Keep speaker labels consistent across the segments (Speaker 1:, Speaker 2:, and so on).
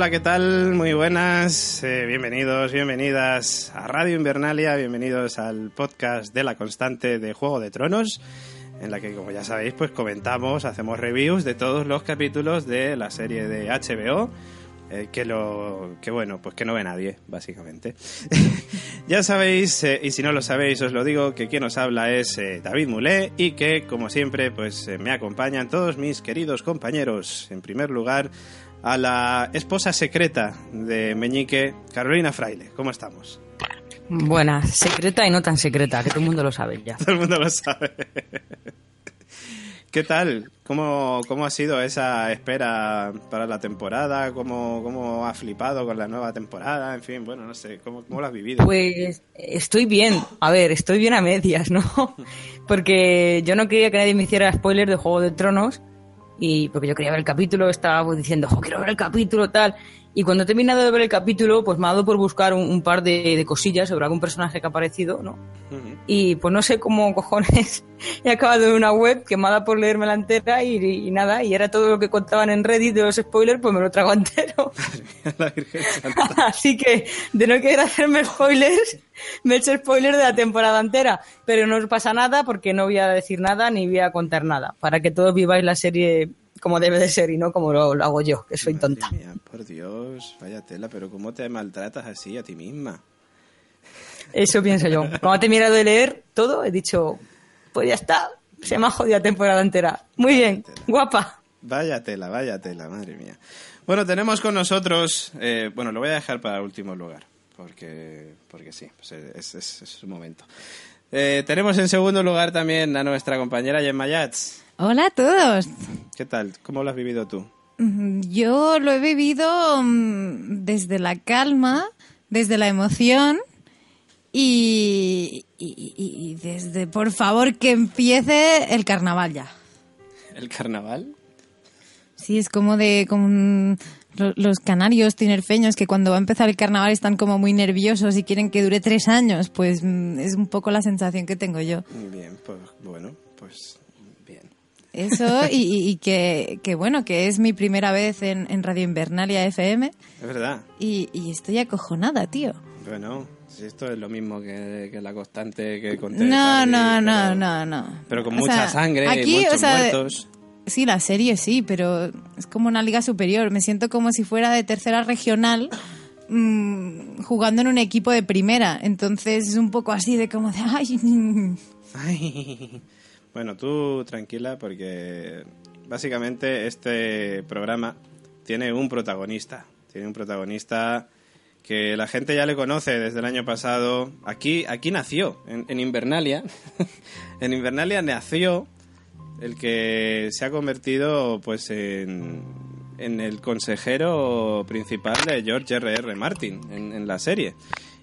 Speaker 1: Hola, ¿qué tal? Muy buenas, eh, bienvenidos, bienvenidas a Radio Invernalia, bienvenidos al podcast de la constante de Juego de Tronos, en la que, como ya sabéis, pues comentamos, hacemos reviews de todos los capítulos de la serie de HBO. eh, que lo que bueno pues que no ve nadie básicamente ya sabéis eh, y si no lo sabéis os lo digo que quien os habla es David Mulé y que como siempre pues me acompañan todos mis queridos compañeros en primer lugar a la esposa secreta de Meñique, Carolina Fraile. ¿Cómo estamos?
Speaker 2: Buena, secreta y no tan secreta, que todo el mundo lo sabe ya.
Speaker 1: Todo el mundo lo sabe. ¿Qué tal? ¿Cómo, ¿Cómo ha sido esa espera para la temporada? ¿Cómo, ¿Cómo ha flipado con la nueva temporada? En fin, bueno, no sé, ¿cómo, cómo lo has vivido?
Speaker 2: Pues estoy bien, a ver, estoy bien a medias, ¿no? Porque yo no quería que nadie me hiciera spoiler de Juego de Tronos y porque yo quería ver el capítulo, estaba diciendo, "Jo, quiero ver el capítulo, tal. Y cuando he terminado de ver el capítulo, pues me ha dado por buscar un, un par de, de cosillas sobre algún personaje que ha aparecido, ¿no? Y pues no sé cómo cojones he acabado en una web que me ha dado por leerme la entera y, y nada, y era todo lo que contaban en Reddit de los spoilers, pues me lo trago entero.
Speaker 1: la Virgen Santa.
Speaker 2: Así que, de no querer hacerme spoilers, me he hecho spoilers de la temporada entera. Pero no os pasa nada porque no voy a decir nada ni voy a contar nada. Para que todos viváis la serie como debe de ser y no como lo, lo hago yo, que soy tonta.
Speaker 1: Madre mía, por Dios, vaya tela, pero ¿cómo te maltratas así a ti misma?
Speaker 2: Eso pienso yo. Cuando he terminado de leer todo, he dicho, pues ya está, se me ha jodido la temporada entera. Muy bien, guapa.
Speaker 1: Vaya tela, vaya tela, madre mía. Bueno, tenemos con nosotros, eh, bueno, lo voy a dejar para el último lugar, porque, porque sí, pues es, es, es su momento. Eh, tenemos en segundo lugar también a nuestra compañera Gemma Yats.
Speaker 3: Hola a todos.
Speaker 1: ¿Qué tal? ¿Cómo lo has vivido tú?
Speaker 3: Mm, Yo lo he vivido mm, desde la calma, desde la emoción y, y- y- y desde, por favor, que empiece el carnaval ya.
Speaker 1: ¿El carnaval?
Speaker 3: Sí, es como de como los canarios tinerfeños que cuando va a empezar el carnaval están como muy nerviosos y quieren que dure tres años. Pues mm, es un poco la sensación que tengo yo.
Speaker 1: Muy bien, pues bueno, pues.
Speaker 3: Eso y, y- y que, que bueno, que es mi primera vez en, en Radio Invernalia FM
Speaker 1: Es verdad.
Speaker 3: y, y estoy acojonada, tío.
Speaker 1: Bueno, si esto es lo mismo que, que la constante que conté.
Speaker 3: No, no, no, no, no.
Speaker 1: Pero con
Speaker 3: O
Speaker 1: mucha
Speaker 3: sea,
Speaker 1: sangre y
Speaker 3: aquí,
Speaker 1: muchos
Speaker 3: o sea,
Speaker 1: muertos.
Speaker 3: Sí, la serie sí, pero es como una liga superior. Me siento como si fuera de tercera regional mm, jugando en un equipo de primera. Entonces es un poco así de como de, ay,
Speaker 1: Ay. Bueno, tú tranquila porque básicamente este programa tiene un protagonista. Tiene un protagonista que la gente ya le conoce desde el año pasado. Aquí, aquí nació, en, en Invernalia. en Invernalia nació el que se ha convertido pues en, en el consejero principal de George R.R. Martin en, en la serie.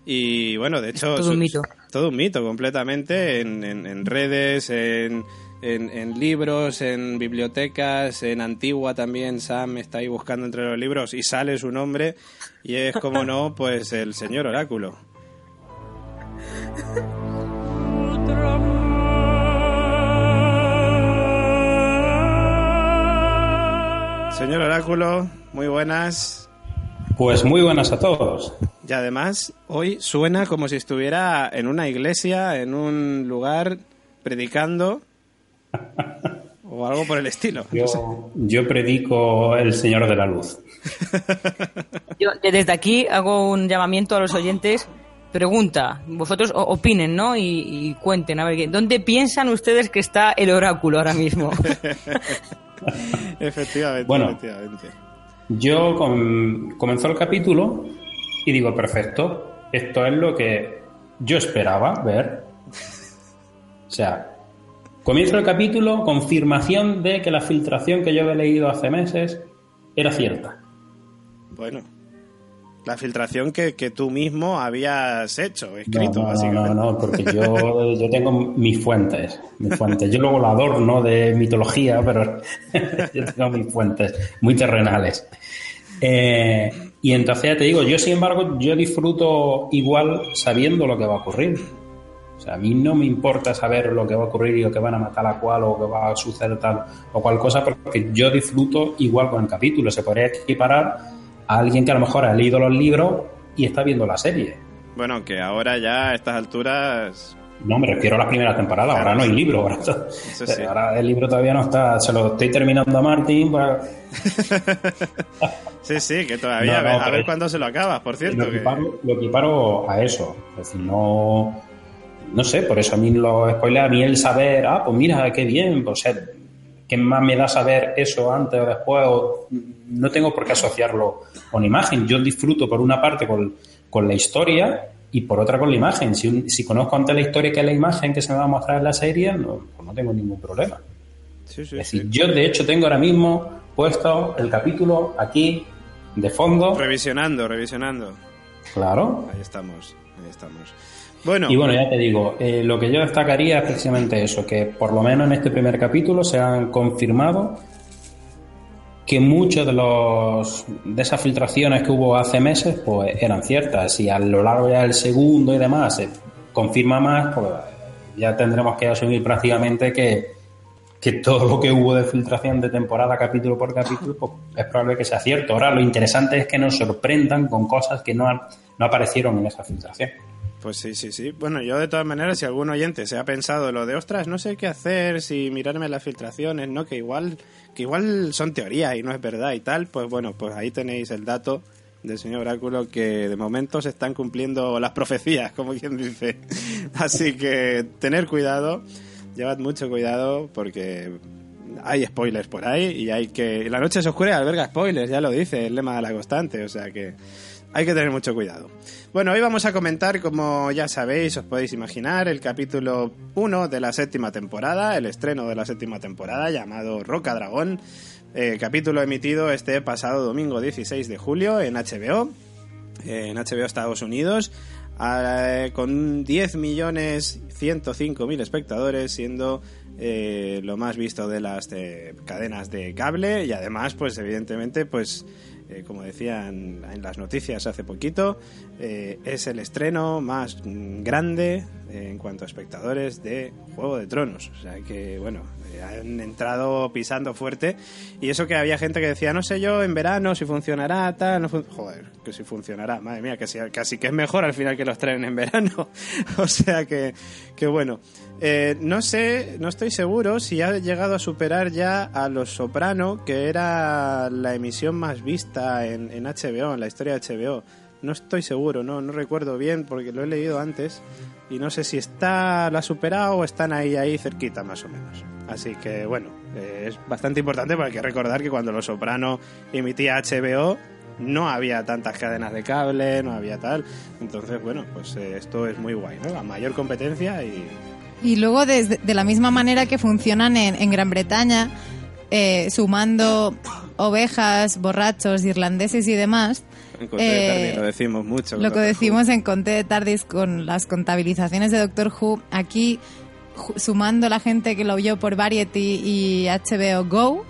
Speaker 1: Y bueno, de hecho...
Speaker 2: Todo un mito.
Speaker 1: Todo un mito completamente en, en- en redes, en, en- en libros, en bibliotecas, en Antigua también Sam está ahí buscando entre los libros y sale su nombre y es como no, pues el señor oráculo. Señor oráculo, muy buenas.
Speaker 4: Pues muy buenas a todos.
Speaker 1: Y además, hoy suena como si estuviera en una iglesia, en un lugar, predicando o algo por el estilo. No sé.
Speaker 4: Yo, predico el Señor de la Luz.
Speaker 2: Yo desde aquí hago un llamamiento a los oyentes. Pregunta, vosotros opinen, ¿no? Y, y cuenten, a ver, ¿dónde piensan ustedes que está el oráculo ahora mismo?
Speaker 1: efectivamente,
Speaker 4: Bueno.
Speaker 1: efectivamente.
Speaker 4: Yo com- comenzó el capítulo y digo, perfecto, esto es lo que yo esperaba ver. O sea, comienzo el capítulo, confirmación de que la filtración que yo había leído hace meses era cierta.
Speaker 1: Bueno, la filtración que, que tú mismo habías hecho, escrito,
Speaker 4: no, no,
Speaker 1: básicamente.
Speaker 4: no, no, porque yo, yo tengo mis fuentes, mis fuentes. Yo luego lo adorno de mitología, pero yo tengo mis fuentes muy terrenales. Eh, y entonces ya te digo, yo sin embargo, yo disfruto igual sabiendo lo que va a ocurrir. O sea, a mí no me importa saber lo que va a ocurrir y o que van a matar a cual o que va a suceder tal o cual cosa, porque yo disfruto igual con el capítulo. Se podría equiparar a alguien que a lo mejor ha leído los libros y está viendo la serie.
Speaker 1: Bueno, que ahora ya a estas alturas
Speaker 4: no, me refiero a las primeras temporadas. Ahora no hay libro. Ahora, sí. ahora, el libro todavía no está. Se lo estoy terminando a Martín. Para...
Speaker 1: sí, sí, que todavía. a ver, cuándo se lo acabas, por cierto.
Speaker 4: Lo equiparo, a eso. Es decir, no. No sé, por eso a mí los spoilers, a mí el saber, ah, pues mira, qué bien, pues ser. ¿Qué más me da saber eso antes o después? no tengo por qué asociarlo con imagen. Yo disfruto, por una parte, con, con la historia y por otra con la imagen. Si, si conozco antes la historia que la imagen que se me va a mostrar en la serie, no, pues no tengo ningún problema. es decir, yo de hecho tengo ahora mismo puesto el capítulo aquí de fondo.
Speaker 1: Revisionando, revisionando.
Speaker 4: Claro.
Speaker 1: Ahí estamos, ahí estamos. Bueno.
Speaker 4: Y bueno, ya te digo, eh, lo que yo destacaría es precisamente eso, que por lo menos en este primer capítulo se han confirmado que muchas de los de esas filtraciones que hubo hace meses pues eran ciertas y a lo largo ya del segundo y demás se confirma más pues ya tendremos que asumir prácticamente que, que todo lo que hubo de filtración de temporada capítulo por capítulo pues, es probable que sea cierto ahora lo interesante es que nos sorprendan con cosas que no, no aparecieron en esa filtración
Speaker 1: pues sí, sí, sí. Bueno, yo de todas maneras, si algún oyente se ha pensado lo de, ostras, no sé qué hacer, si mirarme las filtraciones, ¿no? Que igual, que igual son teorías y no es verdad y tal, pues bueno, pues ahí tenéis el dato del señor Oráculo que de momento se están cumpliendo las profecías, como quien dice. Así que tener cuidado, llevad mucho cuidado porque hay spoilers por ahí y hay que... La noche se oscura y alberga spoilers, ya lo dice el lema de la constante, o sea que hay que tener mucho cuidado. Bueno, hoy vamos a comentar, como ya sabéis, os podéis imaginar, el capítulo 1 de la séptima temporada, el estreno de la séptima temporada llamado Roca Dragón, eh, capítulo emitido este pasado domingo 16 de julio en HBO, en HBO Estados Unidos, con 10 millones 105 mil espectadores, siendo eh, lo más visto de las eh, cadenas de cable y además, pues evidentemente, pues eh, como decían en las noticias hace poquito, eh, es el estreno más grande eh, en cuanto a espectadores de Juego de Tronos. O sea que, bueno, han entrado pisando fuerte. Y eso que había gente que decía, no sé yo, en verano si funcionará, tal. No Joder, que si funcionará, madre mía, que casi que es mejor al final que los traen en verano. o sea que, que bueno. Eh, no sé, no estoy seguro si ha llegado a superar ya a Los Soprano, que era la emisión más vista en, en HBO, en la historia de HBO. No estoy seguro, no, no recuerdo bien porque lo he leído antes y no sé si está la ha superado o están ahí ahí cerquita más o menos. Así que bueno, eh, es bastante importante porque hay que recordar que cuando Los Soprano emitía HBO no había tantas cadenas de cable, no había tal. Entonces, bueno, pues eh, esto es muy guay, ¿no? A mayor competencia y
Speaker 3: y luego, de, la misma manera que funcionan en, Gran Bretaña, eh, sumando ovejas, borrachos, irlandeses y demás.
Speaker 1: En Conte de Tardis lo decimos mucho.
Speaker 3: Lo que decimos en Conte de Tardis con las contabilizaciones de Doctor Who. Aquí, sumando la gente que lo vio por Variety y HBO Go,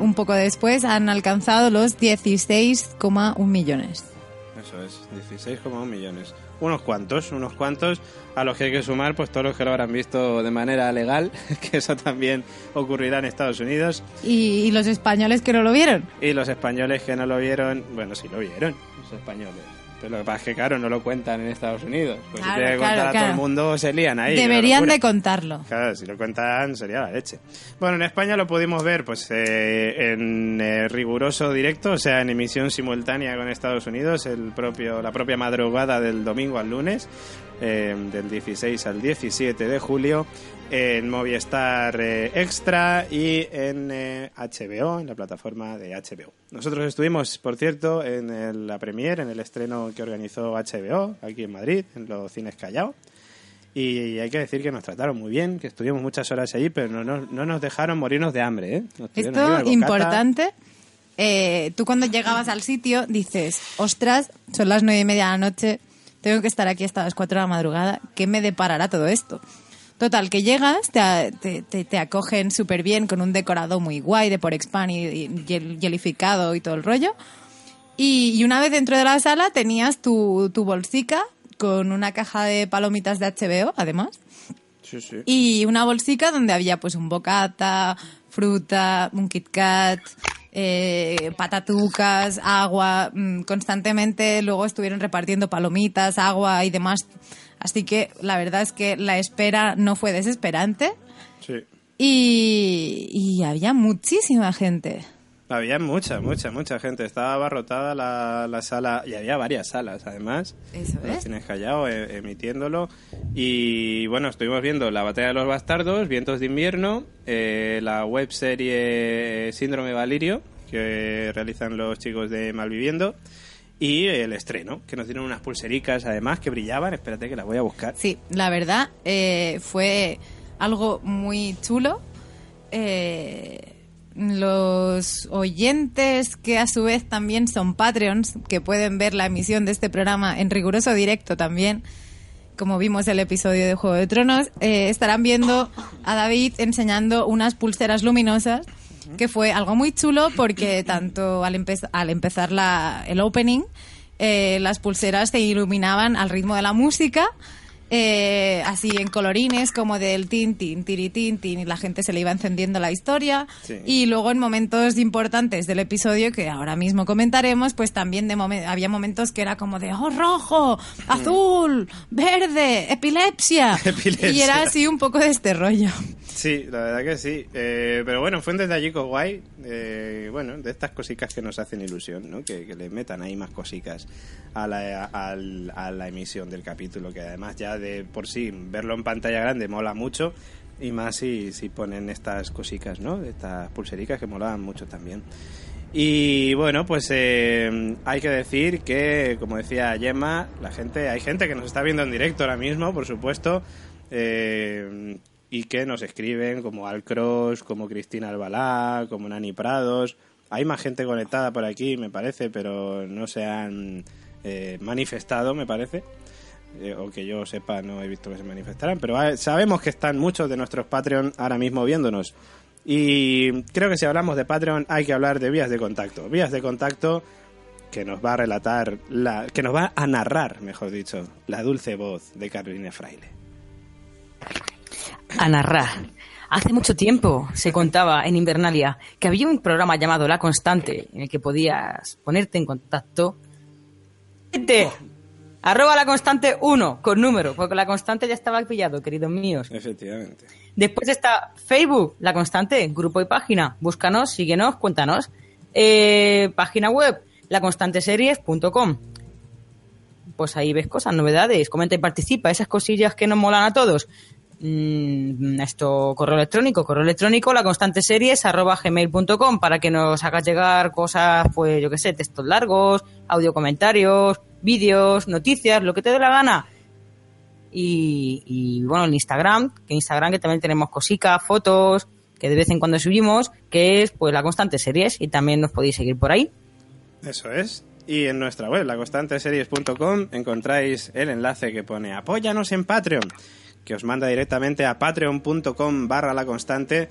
Speaker 3: un poco después han alcanzado los 16,1 millones.
Speaker 1: Eso es, 16,1 millones unos cuantos, unos cuantos a los que hay que sumar pues todos los que lo habrán visto de manera legal, que eso también ocurrirá en Estados Unidos.
Speaker 3: ¿Y, los españoles que no lo vieron?
Speaker 1: Y los españoles que no lo vieron, bueno, sí lo vieron, los españoles. Pero lo que pasa es que, claro, no lo cuentan en Estados Unidos. Pues si tiene que contar a todo el mundo, se lían ahí.
Speaker 3: Deberían de contarlo.
Speaker 1: Claro, si lo cuentan sería la leche. Bueno, en España lo pudimos ver pues eh, en eh, riguroso directo, o sea, en emisión simultánea con Estados Unidos, el propio, la propia madrugada del domingo al lunes, eh, del 16 al 17 de julio en Movistar eh, Extra y en HBO, eh, en la plataforma de HBO. Nosotros estuvimos, por cierto, en la premiere, en el estreno que organizó HBO aquí en Madrid, en los cines Callao. Y hay que decir que nos trataron muy bien, que estuvimos muchas horas allí, pero no, no, nos dejaron morirnos de hambre. ¿eh?
Speaker 3: Esto importante. tú cuando llegabas al sitio dices, ostras, son las nueve y media de la noche, tengo que estar aquí hasta las cuatro de la madrugada, ¿qué me deparará todo esto? Total, que llegas, te, te, acogen súper bien con un decorado muy guay de por expand y, y, gelificado y todo el rollo. Y, una vez dentro de la sala tenías tu, tu bolsica con una caja de palomitas de HBO, además.
Speaker 1: Sí, sí.
Speaker 3: Y una bolsica donde había pues un bocata, fruta, un Kit Kat, eh, patatucas, agua, mm, constantemente. Luego estuvieron repartiendo palomitas, agua y demás. Así que la verdad es que la espera no fue desesperante.
Speaker 1: Sí.
Speaker 3: Y, y había muchísima gente.
Speaker 1: Había mucha, mucha, mucha gente. Estaba abarrotada la, la sala y había varias salas, además.
Speaker 3: Eso es.
Speaker 1: Cines Callao eh, emitiéndolo. Y bueno, estuvimos viendo La Batalla de los Bastardos, Vientos de Invierno, eh, la web serie Síndrome Valirio, que realizan los chicos de Malviviendo. Y el estreno, que nos dieron unas pulsericas además que brillaban. Espérate que las voy a buscar.
Speaker 3: Sí, la verdad eh, fue algo muy chulo. Eh, los oyentes que a su vez también son Patreons, que pueden ver la emisión de este programa en riguroso directo también, como vimos el episodio de Juego de Tronos, eh, estarán viendo a David enseñando unas pulseras luminosas, que fue algo muy chulo porque tanto al, empe- al empezar la, el opening, eh, las pulseras se iluminaban al ritmo de la música. eh, así en colorines como del tin, tin, tiri, tin, tin, y la gente se le iba encendiendo la historia.
Speaker 1: Sí.
Speaker 3: Y luego en momentos importantes del episodio, que ahora mismo comentaremos, pues también de momen- había momentos que era como de, oh, rojo, azul, verde, epilepsia.
Speaker 1: Epilepsia.
Speaker 3: Y era así un poco de este rollo.
Speaker 1: Sí, la verdad que sí. Eh, pero bueno, fue un detallico guay. eh, bueno, de estas cositas que nos hacen ilusión, ¿no? Que, que le metan ahí más cositas a la, al- a la emisión del capítulo, que además ya de por sí verlo en pantalla grande mola mucho. Y más si, si ponen estas cositas, ¿no? Estas pulsericas que molaban mucho también. Y bueno, pues eh, hay que decir que, como decía Gemma, la gente, hay gente que nos está viendo en directo ahora mismo, por supuesto, eh, y que nos escriben como Alcross, como Cristina Albalá, como Nani Prados. Hay más gente conectada por aquí, me parece, pero no se han eh, manifestado, me parece. Eh, o que yo sepa, no he visto que se manifestaran, pero sabemos que están muchos de nuestros Patreon ahora mismo viéndonos. Y creo que si hablamos de Patreon hay que hablar de vías de contacto. Vías de contacto que nos va a relatar, la, que nos va a narrar, mejor dicho, la dulce voz de Carolina Fraile.
Speaker 2: A narrar. Hace mucho tiempo se contaba en Invernalia que había un programa llamado La Constante en el que podías ponerte en contacto. Gente, Arroba la constante 1 con número, porque la constante ya estaba pillado, queridos míos.
Speaker 1: Efectivamente.
Speaker 2: Después está Facebook, la constante, grupo y página. Búscanos, síguenos, cuéntanos. Eh, página web, laconstanteseries.com. Pues ahí ves cosas, novedades, comenta y participa, esas cosillas que nos molan a todos. Mm, esto, correo electrónico, correo electrónico, laconstanteseries arroba gmail.com para que nos hagas llegar cosas, pues yo qué sé, textos largos, audio comentarios, vídeos, noticias, lo que te dé la gana. Y, y, bueno, en Instagram, que Instagram que también tenemos cositas, fotos, que de vez en cuando subimos, que es pues la constante series y también nos podéis seguir por ahí.
Speaker 1: Eso es. Y en nuestra web, laconstanteseries.com, encontráis el enlace que pone apóyanos en Patreon, que os manda directamente a patreon.com barra la constante,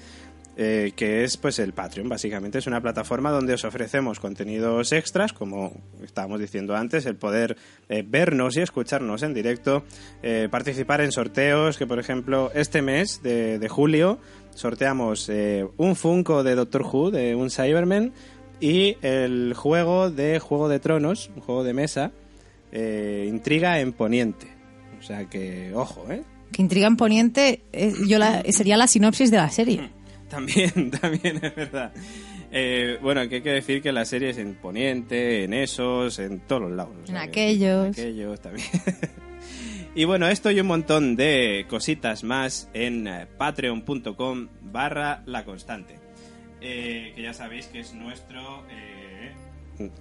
Speaker 1: eh, que es pues el Patreon, básicamente es una plataforma donde os ofrecemos contenidos extras, como estábamos diciendo antes, el poder eh, vernos y escucharnos en directo, eh, participar en sorteos, que por ejemplo este mes de, de julio sorteamos un Funko de Doctor Who, de un Cyberman, y el juego de Juego de Tronos, un juego de mesa, Intriga en Poniente. O sea que, ojo, ¿eh?
Speaker 3: Que intriga en Poniente eh, yo la- sería la sinopsis de la serie.
Speaker 1: También, también es verdad. Eh, bueno, que hay que decir que la serie es en Poniente, en esos, en todos los lados. o sea
Speaker 3: En
Speaker 1: que-
Speaker 3: aquellos.
Speaker 1: en aquellos también. y bueno, esto y un montón de cositas más en eh, patreon.com barra la constante. Eh, que ya sabéis que es nuestro... eh,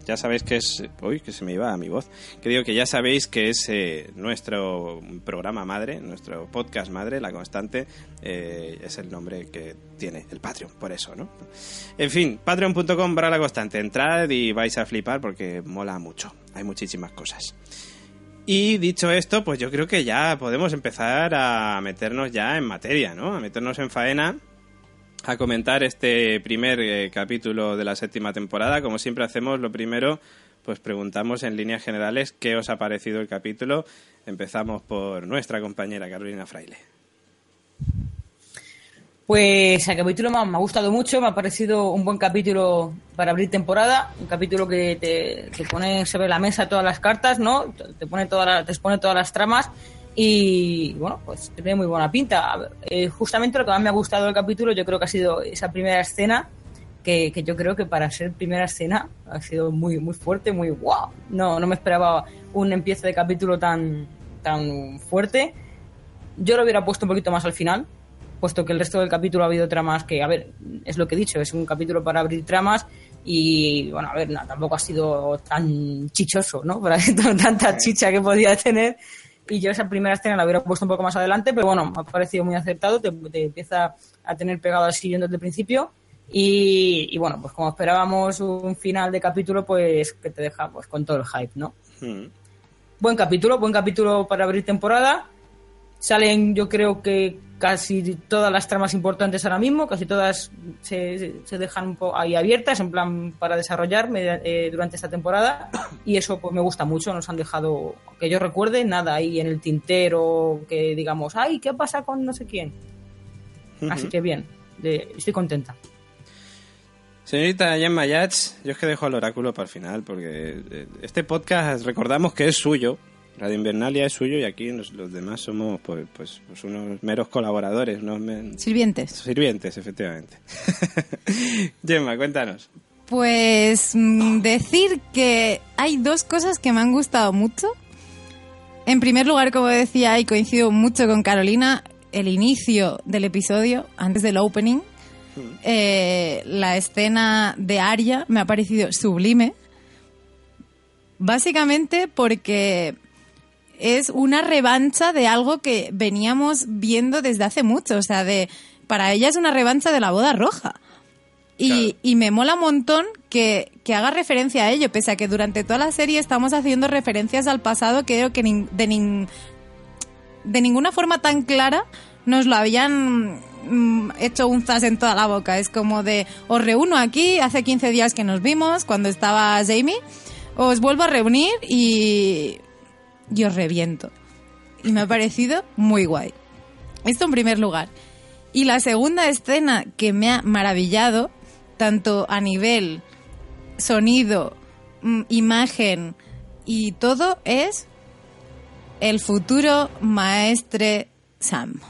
Speaker 1: ya sabéis que es... Uy, que se me iba mi voz. Que digo que ya sabéis que es eh, nuestro programa madre, nuestro podcast madre, La Constante. eh, es el nombre que tiene el Patreon, por eso, ¿no? En fin, patreon.com barra La Constante. Entrad y vais a flipar porque mola mucho. Hay muchísimas cosas. Y dicho esto, pues yo creo que ya podemos empezar a meternos ya en materia, ¿no? A meternos en faena a comentar este primer eh, capítulo de la séptima temporada. Como siempre hacemos, lo primero, pues preguntamos en líneas generales qué os ha parecido el capítulo. Empezamos por nuestra compañera Carolina Fraile.
Speaker 2: Pues el capítulo me ha, gustado mucho, me ha parecido un buen capítulo para abrir temporada, un capítulo que te, pone sobre la mesa todas las cartas, ¿no? Te pone te expone todas las tramas y bueno, pues tiene muy buena pinta. Eh, justamente lo que más me ha gustado del capítulo yo creo que ha sido esa primera escena que, que yo creo que para ser primera escena ha sido muy muy fuerte, muy wow. No, no me esperaba un empiezo de capítulo tan, tan fuerte. Yo lo hubiera puesto un poquito más al final, puesto que el resto del capítulo ha habido tramas que, a ver, es lo que he dicho, es un capítulo para abrir tramas y, bueno, a ver, no, tampoco ha sido tan chichoso, ¿no? Para tanta chicha que podía tener. Y yo esa primera escena la hubiera puesto un poco más adelante, pero bueno, me ha parecido muy acertado, te, te empieza a tener pegado al sillón desde el principio. Y, y bueno, pues como esperábamos un final de capítulo, pues que te deja pues con todo el hype, ¿no?
Speaker 1: Mm.
Speaker 2: Buen capítulo, buen capítulo para abrir temporada. Salen, yo creo que casi todas las tramas importantes ahora mismo, casi todas se, se- dejan un poco ahí abiertas, en plan para desarrollar eh, durante esta temporada. Y eso pues me gusta mucho, nos han dejado, que yo recuerde, nada ahí en el tintero, que digamos, ay, ¿qué pasa con no sé quién? Así que bien, de- estoy contenta.
Speaker 1: Señorita Gemma Yats, yo es que dejo al oráculo para el final, porque eh, este podcast recordamos que es suyo, Radio Invernalia es suyo y aquí los, los demás somos pues, pues, pues unos meros colaboradores, unos
Speaker 3: Sirvientes.
Speaker 1: sirvientes, efectivamente. Gemma, cuéntanos.
Speaker 3: Pues mm, decir que hay dos cosas que me han gustado mucho. En primer lugar, como decía, y coincido mucho con Carolina, el inicio del episodio, antes del opening, eh, la escena de Arya me ha parecido sublime. Básicamente porque es una revancha de algo que veníamos viendo desde hace mucho. O sea, de para ella es una revancha de la boda roja. Y,
Speaker 1: Claro.
Speaker 3: y me mola un montón que, que haga referencia a ello, pese a que durante toda la serie estamos haciendo referencias al pasado que creo que nin- de, nin- de ninguna forma tan clara nos lo habían mm, hecho un zas en toda la boca. Es como de, os reúno aquí, hace 15 días que nos vimos, cuando estaba Jamie, os vuelvo a reunir y, y os reviento. Y me ha parecido muy guay. Esto en primer lugar. Y la segunda escena que me ha maravillado, tanto a nivel sonido, mm, imagen y todo, es el futuro maestre Sam.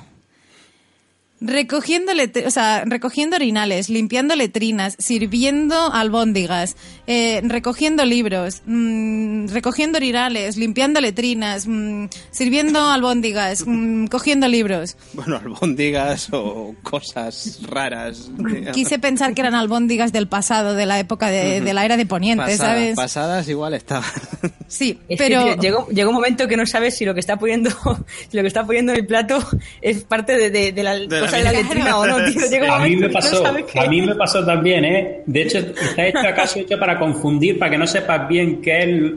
Speaker 3: Recogiendo, o sea, recogiendo orinales, limpiando letrinas, sirviendo albóndigas, eh, recogiendo libros, mm, recogiendo orinales, limpiando letrinas, mm, sirviendo albóndigas, mm, cogiendo libros.
Speaker 1: Bueno, albóndigas o cosas raras. digamos.
Speaker 3: Quise pensar que eran albóndigas del pasado, de la época de, de la era de Poniente,
Speaker 1: Pasadas-
Speaker 3: ¿sabes?
Speaker 1: Pasadas igual estaban.
Speaker 3: Sí,
Speaker 2: Es que,
Speaker 3: pero...
Speaker 2: tío, llegó, llegó un momento que no sabes si lo que está poniendo, si lo que está poniendo en el plato es parte de, de- de la
Speaker 1: la
Speaker 2: cosa de la
Speaker 1: misma.
Speaker 2: letrina o no, tío. Llega un
Speaker 4: A mí me
Speaker 2: no
Speaker 4: pasó, a mí me pasó también, ¿eh? De hecho, está hecho acaso hecho para confundir, para que no sepas bien qué es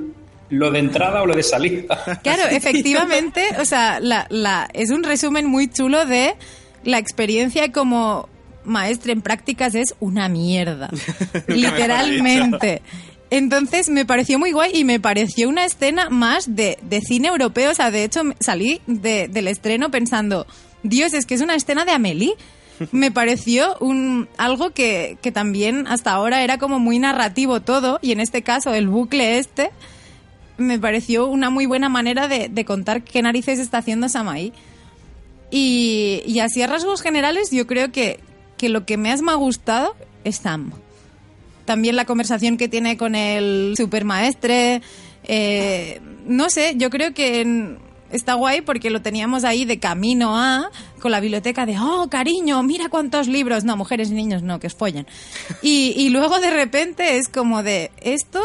Speaker 4: lo de entrada o lo de salida.
Speaker 3: Claro, efectivamente, o sea, la, la, es un resumen muy chulo de la experiencia como maestre en prácticas es una mierda. Literalmente. Entonces me pareció muy guay y me pareció una escena más de, de cine europeo. O sea, de hecho salí de- del estreno pensando, Dios, es que es una escena de Amélie. Me pareció un, algo que, que también hasta ahora era como muy narrativo todo y en este caso el bucle este me pareció una muy buena manera de, de contar qué narices está haciendo Samaí. Y, y así a rasgos generales yo creo que, que lo que más me ha gustado es Sam. También la conversación que tiene con el supermaestre. eh, no sé, yo creo que en- está guay porque lo teníamos ahí de camino a, con la biblioteca de, oh, cariño, mira cuántos libros. No, mujeres y niños no, que os follen. Y, y luego de repente es como de, esto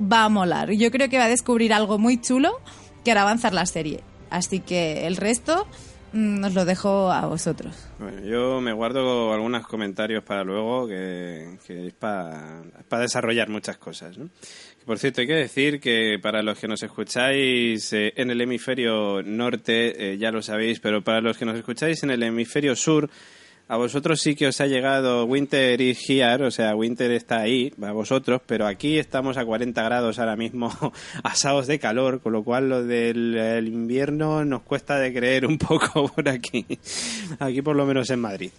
Speaker 3: va a molar. Yo creo que va a descubrir algo muy chulo que hará avanzar la serie. Así que el resto mm, os lo dejo a vosotros.
Speaker 1: Yo me guardo algunos comentarios para luego, que, es para desarrollar muchas cosas. Por cierto, hay que decir que para los que nos escucháis eh, en el hemisferio norte, eh, ya lo sabéis, pero para los que nos escucháis en el hemisferio sur, a vosotros sí que os ha llegado Winter is here, o sea, Winter está ahí, a vosotros, pero aquí estamos a 40 grados ahora mismo, asados de calor, con lo cual lo del el invierno nos cuesta de creer un poco por aquí, aquí por lo menos en Madrid.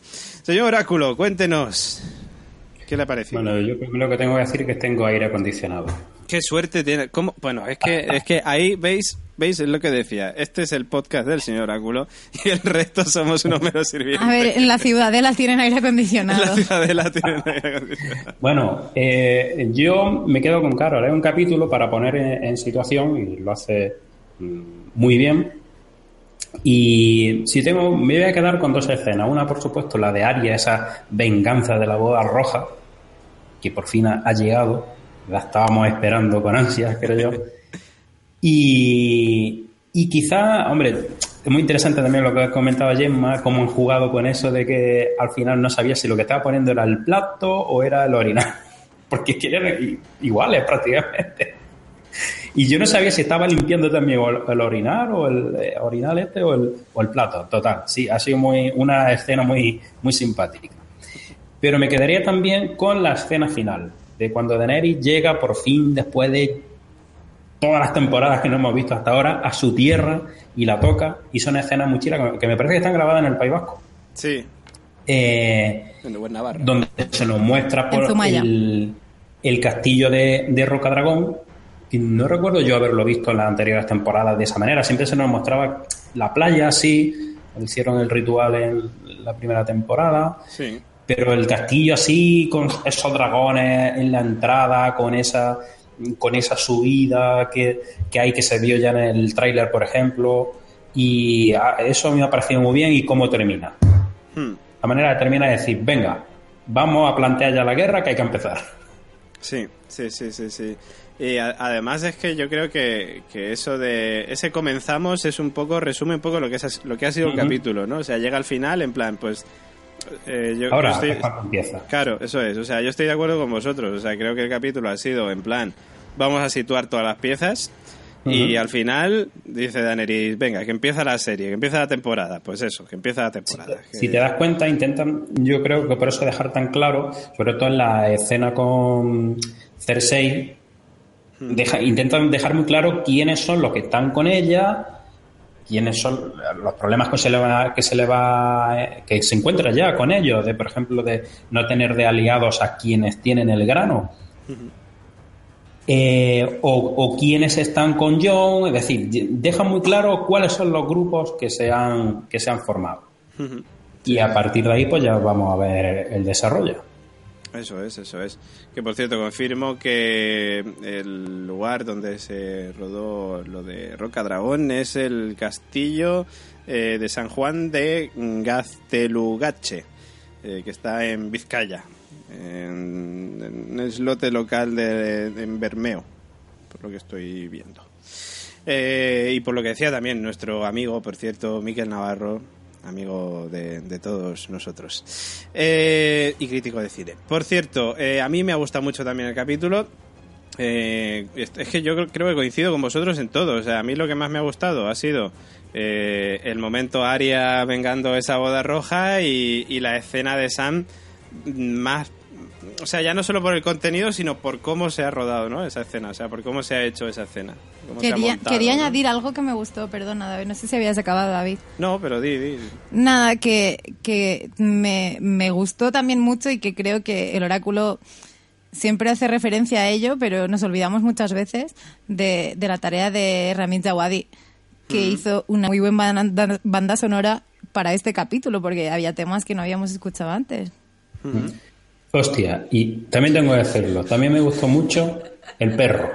Speaker 1: Señor Oráculo, cuéntenos, ¿qué le ha parecido?
Speaker 4: Bueno, yo lo que tengo que decir es que tengo aire acondicionado.
Speaker 1: Qué suerte tiene. ¿Cómo? Bueno, es que, es que ahí veis, veis es lo que decía. Este es el podcast del señor Oráculo y el resto somos unos meros sirvientes.
Speaker 3: A ver, en la ciudadela tienen aire acondicionado.
Speaker 1: En la ciudadela tienen aire acondicionado.
Speaker 4: Bueno, eh, yo me quedo con Carol. Es un capítulo para poner en, en situación y lo hace mm, muy bien. Y si tengo, me voy a quedar con dos escenas. Una, por supuesto, la de Aria, esa venganza de la boda roja, que por fin ha, llegado. La estábamos esperando con ansias, creo yo. Y, y quizá, hombre, es muy interesante también lo que comentaba Gemma, cómo han jugado con eso de que al final no sabía si lo que estaba poniendo era el plato o era el orinal. Porque es iguales prácticamente. Y yo no sabía si estaba limpiando también el, el orinar o el eh, orinal este o el, o el plato. Total, sí, ha sido muy, una escena muy, muy simpática. Pero me quedaría también con la escena final, de cuando Daenerys llega por fin, después de todas las temporadas que no hemos visto hasta ahora, a su tierra y la toca. Y son escenas muy chidas que me parece que están grabadas en el País Vasco.
Speaker 1: Sí,
Speaker 4: Eh,
Speaker 1: en Navarra.
Speaker 4: donde se nos muestra por el, el castillo de, de Rocadragón. Y no recuerdo yo haberlo visto en las anteriores temporadas de esa manera. Siempre se nos mostraba la playa así. Hicieron el ritual en la primera temporada.
Speaker 1: Sí.
Speaker 4: Pero el castillo así, con esos dragones en la entrada, con esa, con esa subida que, que hay que se vio ya en el tráiler, por ejemplo. Y ah, eso me ha parecido muy bien y cómo termina.
Speaker 1: Hmm.
Speaker 4: La manera de terminar es decir, venga, vamos a plantear ya la guerra que hay que empezar.
Speaker 1: Sí, sí, sí, sí, sí. Y a- además es que yo creo que, que eso de ese comenzamos es un poco resume un poco lo que es lo que ha sido el capítulo, ¿no? O sea, llega al final en plan, pues eh, yo,
Speaker 4: Ahora
Speaker 1: yo estoy-
Speaker 4: es cuando empieza.
Speaker 1: Claro, eso es. O sea, yo estoy de acuerdo con vosotros. O sea, creo que el capítulo ha sido en plan, vamos a situar todas las piezas y al final dice Daenerys, venga, que empieza la serie, que empieza la temporada. Pues eso, que empieza la temporada. Que-
Speaker 4: Si te das cuenta, intentan, yo creo que por eso dejar tan claro, sobre todo en la escena con Cersei, deja- intentan dejar muy claro quiénes son los que están con ella, quiénes son los problemas que se le va, que se le va, que se encuentra ya con ellos, de por ejemplo de no tener de aliados a quienes tienen el grano. Eh, o, o quienes están con John, es decir, deja muy claro cuáles son los grupos que se han, que se han formado. Y a partir de ahí, pues ya vamos a ver el desarrollo.
Speaker 1: Eso es, eso es. Que por cierto, confirmo que el lugar donde se rodó lo de Roca Dragón es el castillo eh, de San Juan de Gaztelugache, eh, que está en Vizcaya, en, en un islote local de- en Bermeo, por lo que estoy viendo. Eh, y por lo que decía también nuestro amigo, por cierto, Miquel Navarro, amigo de, todos nosotros, Eh, y crítico de cine. Por cierto, eh, a mí me ha gustado mucho también el capítulo. Eh, es que yo creo- que coincido con vosotros en todo. O sea, a mí lo que más me ha gustado ha sido eh, el momento Aria vengando esa boda roja y la escena de Sam más o sea, ya no solo por el contenido, sino por cómo se ha rodado, ¿no? Esa escena, o sea, por cómo se ha hecho esa escena.
Speaker 3: Quería,
Speaker 1: montado,
Speaker 3: quería
Speaker 1: ¿no?
Speaker 3: añadir algo que me gustó, perdona, David. No sé si habías acabado, David.
Speaker 1: No, pero di, di.
Speaker 3: Nada, que, que me, me gustó también mucho y que creo que el oráculo siempre hace referencia a ello, pero nos olvidamos muchas veces de, de la tarea de Ramin Djawadi, que hizo una muy buena banda, banda sonora para este capítulo, porque había temas que no habíamos escuchado antes.
Speaker 4: Hostia, y también tengo que decirlo, también me gustó mucho el perro.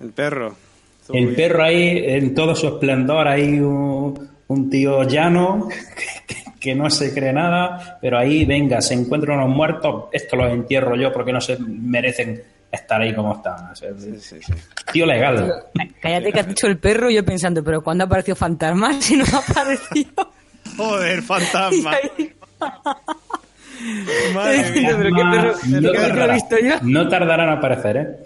Speaker 1: El perro. Estuvo
Speaker 4: El
Speaker 1: bien.
Speaker 4: perro ahí, en todo su esplendor, ahí un, un tío llano que, que no se cree nada, pero ahí, venga, se encuentran unos muertos, esto los entierro yo porque no se merecen estar ahí como están. O sea,
Speaker 1: Sí, sí, sí.
Speaker 4: Tío legal.
Speaker 2: Cállate que has dicho el perro y yo pensando, pero ¿cuándo apareció Fantasma? Si no ha aparecido.
Speaker 1: Joder, fantasma. Madre mía.
Speaker 2: Pero qué perro-
Speaker 4: no,
Speaker 2: qué perro he visto yo.
Speaker 4: no tardarán en aparecer, ¿eh?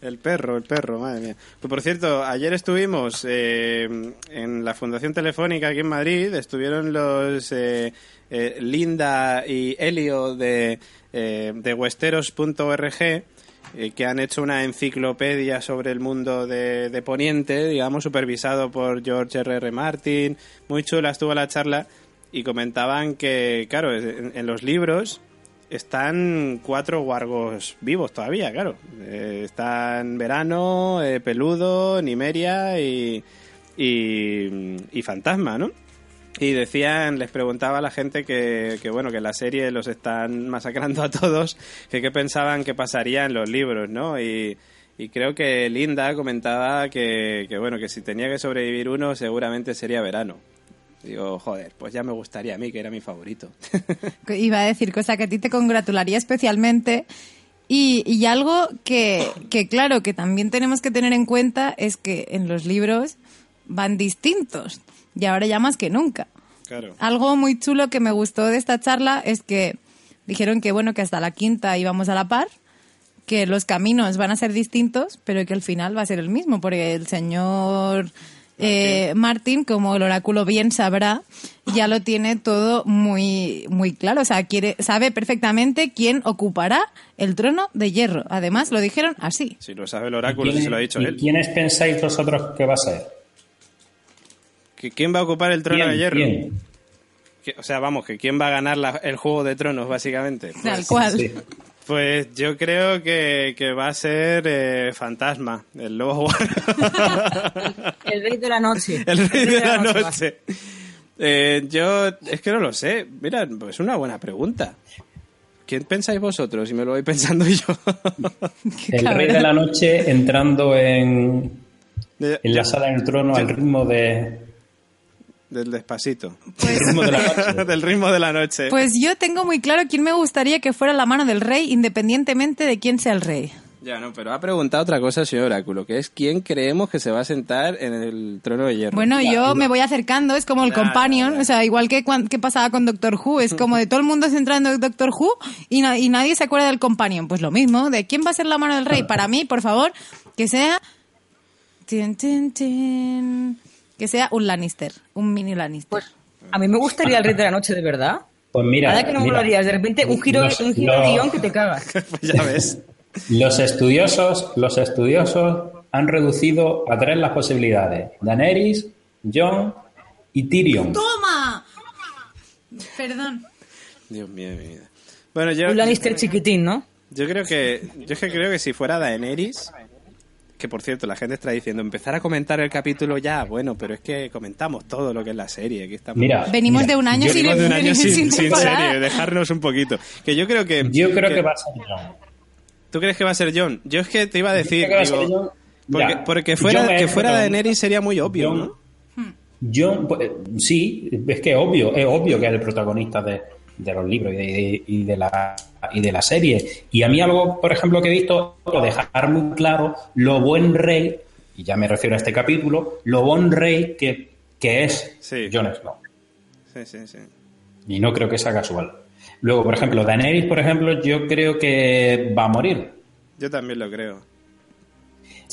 Speaker 1: El perro, el perro, madre mía. Pues por cierto, ayer estuvimos eh, en la Fundación Telefónica aquí en Madrid, estuvieron los eh, eh, Linda y Helio de, eh, de Westeros.org eh, que han hecho una enciclopedia sobre el mundo de, de Poniente, digamos, supervisado por George R.R. R. Martin. Muy chula estuvo la charla y comentaban que, claro, en, los libros están cuatro wargos vivos todavía, claro. Eh, están Verano, eh, Peludo, Nimeria y, y, y Fantasma, ¿no? Y decían, les preguntaba a la gente que, que, bueno, que la serie los están masacrando a todos, que qué pensaban que pasaría en los libros, ¿no? Y, y creo que Linda comentaba que, que, bueno, que si tenía que sobrevivir uno, seguramente sería verano. Digo, joder, pues ya me gustaría a mí, que era mi favorito.
Speaker 3: Iba a decir cosa que a ti te congratularía especialmente. Y, y algo que, que, claro, que también tenemos que tener en cuenta es que en los libros van distintos. Y ahora ya más que nunca.
Speaker 1: Claro.
Speaker 3: Algo muy chulo que me gustó de esta charla es que dijeron que, bueno, que hasta la quinta íbamos a la par, que los caminos van a ser distintos, pero que el final va a ser el mismo, porque el señor eh, Martín, como el oráculo bien sabrá, ya lo tiene todo muy, muy claro. O sea, quiere, sabe perfectamente quién ocupará el trono de hierro. Además, lo dijeron así.
Speaker 1: Si lo sabe el oráculo, si se lo ha dicho
Speaker 4: ¿y
Speaker 1: él.
Speaker 4: ¿Quiénes pensáis vosotros que va a ser?
Speaker 1: ¿Que ¿Quién va a ocupar el trono
Speaker 4: ¿Quién?
Speaker 1: de hierro? O sea, vamos, que quién va a ganar la- el juego de tronos, básicamente.
Speaker 3: Tal
Speaker 1: Pues,
Speaker 3: cual.
Speaker 4: Sí.
Speaker 1: Pues yo creo que, que va a ser eh, Fantasma, el lobo.
Speaker 2: El rey de la noche.
Speaker 1: el rey de la noche. Eh, yo es que no lo sé. Mira, pues es una buena pregunta. ¿Quién pensáis vosotros? Y me lo voy pensando yo.
Speaker 4: El
Speaker 3: cabrón.
Speaker 4: rey de la noche entrando en, en la sala del trono al ritmo de,
Speaker 1: del despacito.
Speaker 4: al ritmo de la noche.
Speaker 1: del ritmo de la noche.
Speaker 3: Pues yo tengo muy claro quién me gustaría que fuera la mano del rey, independientemente de quién sea el rey.
Speaker 1: Ya, no, pero ha preguntado otra cosa el señor Oráculo, que es quién creemos que se va a sentar en el trono de hierro.
Speaker 3: Bueno, yo me voy acercando, es como el companion, o sea, igual que, cuan- que pasaba con Doctor Who, es como de todo el mundo centrando en Doctor Who y, na- y nadie se acuerda del companion. Pues lo mismo, de quién va a ser la mano del rey. Para mí, por favor, que sea... tin, tin, tin, que sea un Lannister, un mini Lannister.
Speaker 2: Pues a mí me gustaría el rey de la noche, de verdad.
Speaker 4: Pues mira,
Speaker 2: Nada que no me
Speaker 4: mira,
Speaker 2: lo harías. De repente, un giro,
Speaker 4: los-
Speaker 2: un giro
Speaker 4: los-
Speaker 2: guion que te cagas.
Speaker 1: Pues ya ves.
Speaker 4: Los estudiosos, los estudiosos han reducido a tres las posibilidades: Daenerys, Jon y Tyrion.
Speaker 3: ¡Toma! Perdón.
Speaker 1: Dios mío mi vida. Bueno, yo,
Speaker 2: Un Lannister chiquitín, ¿no?
Speaker 1: yo creo que yo es que creo que si fuera Daenerys, que por cierto la gente está diciendo empezar a comentar el capítulo ya, bueno, pero es que comentamos todo lo que es la serie, aquí estamos.
Speaker 4: Mira,
Speaker 3: Venimos
Speaker 4: mira,
Speaker 3: de un año sin-
Speaker 1: de un año sin,
Speaker 3: sin
Speaker 1: sin
Speaker 3: temporada.
Speaker 1: serie, dejarnos un poquito. Que yo creo que
Speaker 4: yo creo que va a ser Jon.
Speaker 1: ¿Tú crees que va a ser John? Yo es que te iba a decir,
Speaker 4: creo que va a ser
Speaker 1: digo,
Speaker 4: Jon.
Speaker 1: porque,
Speaker 4: Ya.
Speaker 1: porque fuera, que
Speaker 4: protagonista.
Speaker 1: Daenerys sería muy obvio, ¿no?
Speaker 4: Jon, pues, sí, es que es obvio, es obvio que es el protagonista de, de los libros y de, y de la y de la serie. Y a mí algo, por ejemplo, que he visto, dejar muy claro lo buen rey, y ya me refiero a este capítulo, lo buen rey que, que es
Speaker 1: Sí.
Speaker 4: Jon Snow.
Speaker 1: Sí, sí, sí.
Speaker 4: Y no creo que sea casual. Luego, por ejemplo, Daenerys, por ejemplo, yo creo que va a morir.
Speaker 1: Yo también lo creo.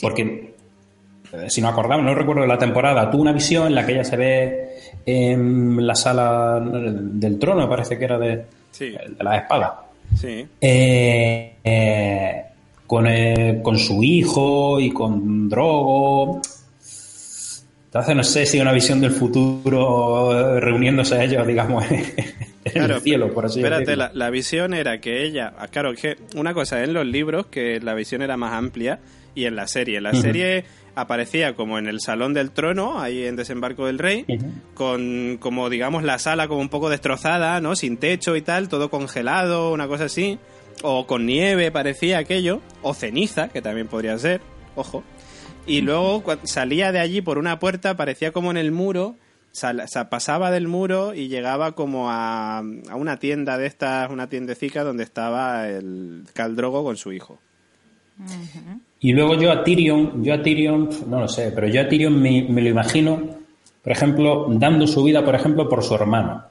Speaker 4: Porque, eh, si no acordamos, no recuerdo de la temporada, tuvo una visión en la que ella se ve en la sala del trono, parece que era de,
Speaker 1: Sí.
Speaker 4: de la espada.
Speaker 1: Sí.
Speaker 4: Eh, eh, con, eh, con su hijo y con Drogo. Entonces no sé si una visión del futuro eh, reuniéndose ellos, digamos, en
Speaker 1: Claro,
Speaker 4: el cielo, por así
Speaker 1: espérate,
Speaker 4: decirlo.
Speaker 1: la, la visión era que ella, ah, claro, es que una cosa en los libros que la visión era más amplia y en la serie, en la serie aparecía como en el salón del trono, ahí en Desembarco del Rey, con como digamos la sala como un poco destrozada, ¿no? Sin techo y tal, todo congelado, una cosa así, o con nieve parecía aquello, o ceniza, que también podría ser, ojo. Y luego salía de allí por una puerta, parecía como en el muro, sal- o sea, pasaba del muro y llegaba como a, a una tienda de estas, una tiendecica donde estaba el Caldrogo con su hijo.
Speaker 4: Y luego yo a Tyrion, yo a Tyrion, no lo sé, pero yo a Tyrion me, me lo imagino, por ejemplo, dando su vida, por ejemplo, por su hermano.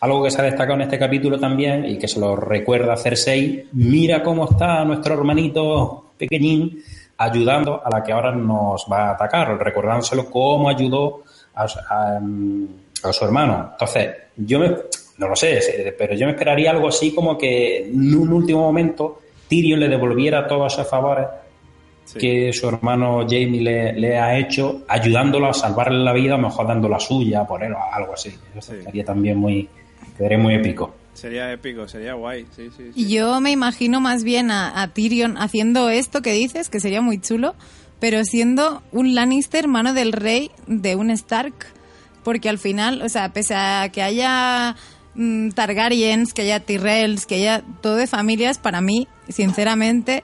Speaker 4: Algo que se ha destacado en este capítulo también y que se lo recuerda a Cersei. Mira cómo está nuestro hermanito pequeñín ayudando a la que ahora nos va a atacar, recordándoselo cómo ayudó a, su hermano. Entonces, yo me, no lo sé, pero yo me esperaría algo así como que en un último momento Tyrion le devolviera todos esos favores que su hermano Jamie le, ha hecho, ayudándolo a salvarle la vida, mejor dando la suya por él o algo así. Eso sería también muy, quedaría muy épico.
Speaker 1: Sería épico, sería guay, sí, sí.
Speaker 3: Y yo me imagino más bien a, Tyrion haciendo esto que dices, que sería muy chulo, pero siendo un Lannister, mano del rey de un Stark. Porque al final, o sea, pese a que haya mm, Targaryens, que haya Tyrells, que haya todo de familias, para mí, sinceramente,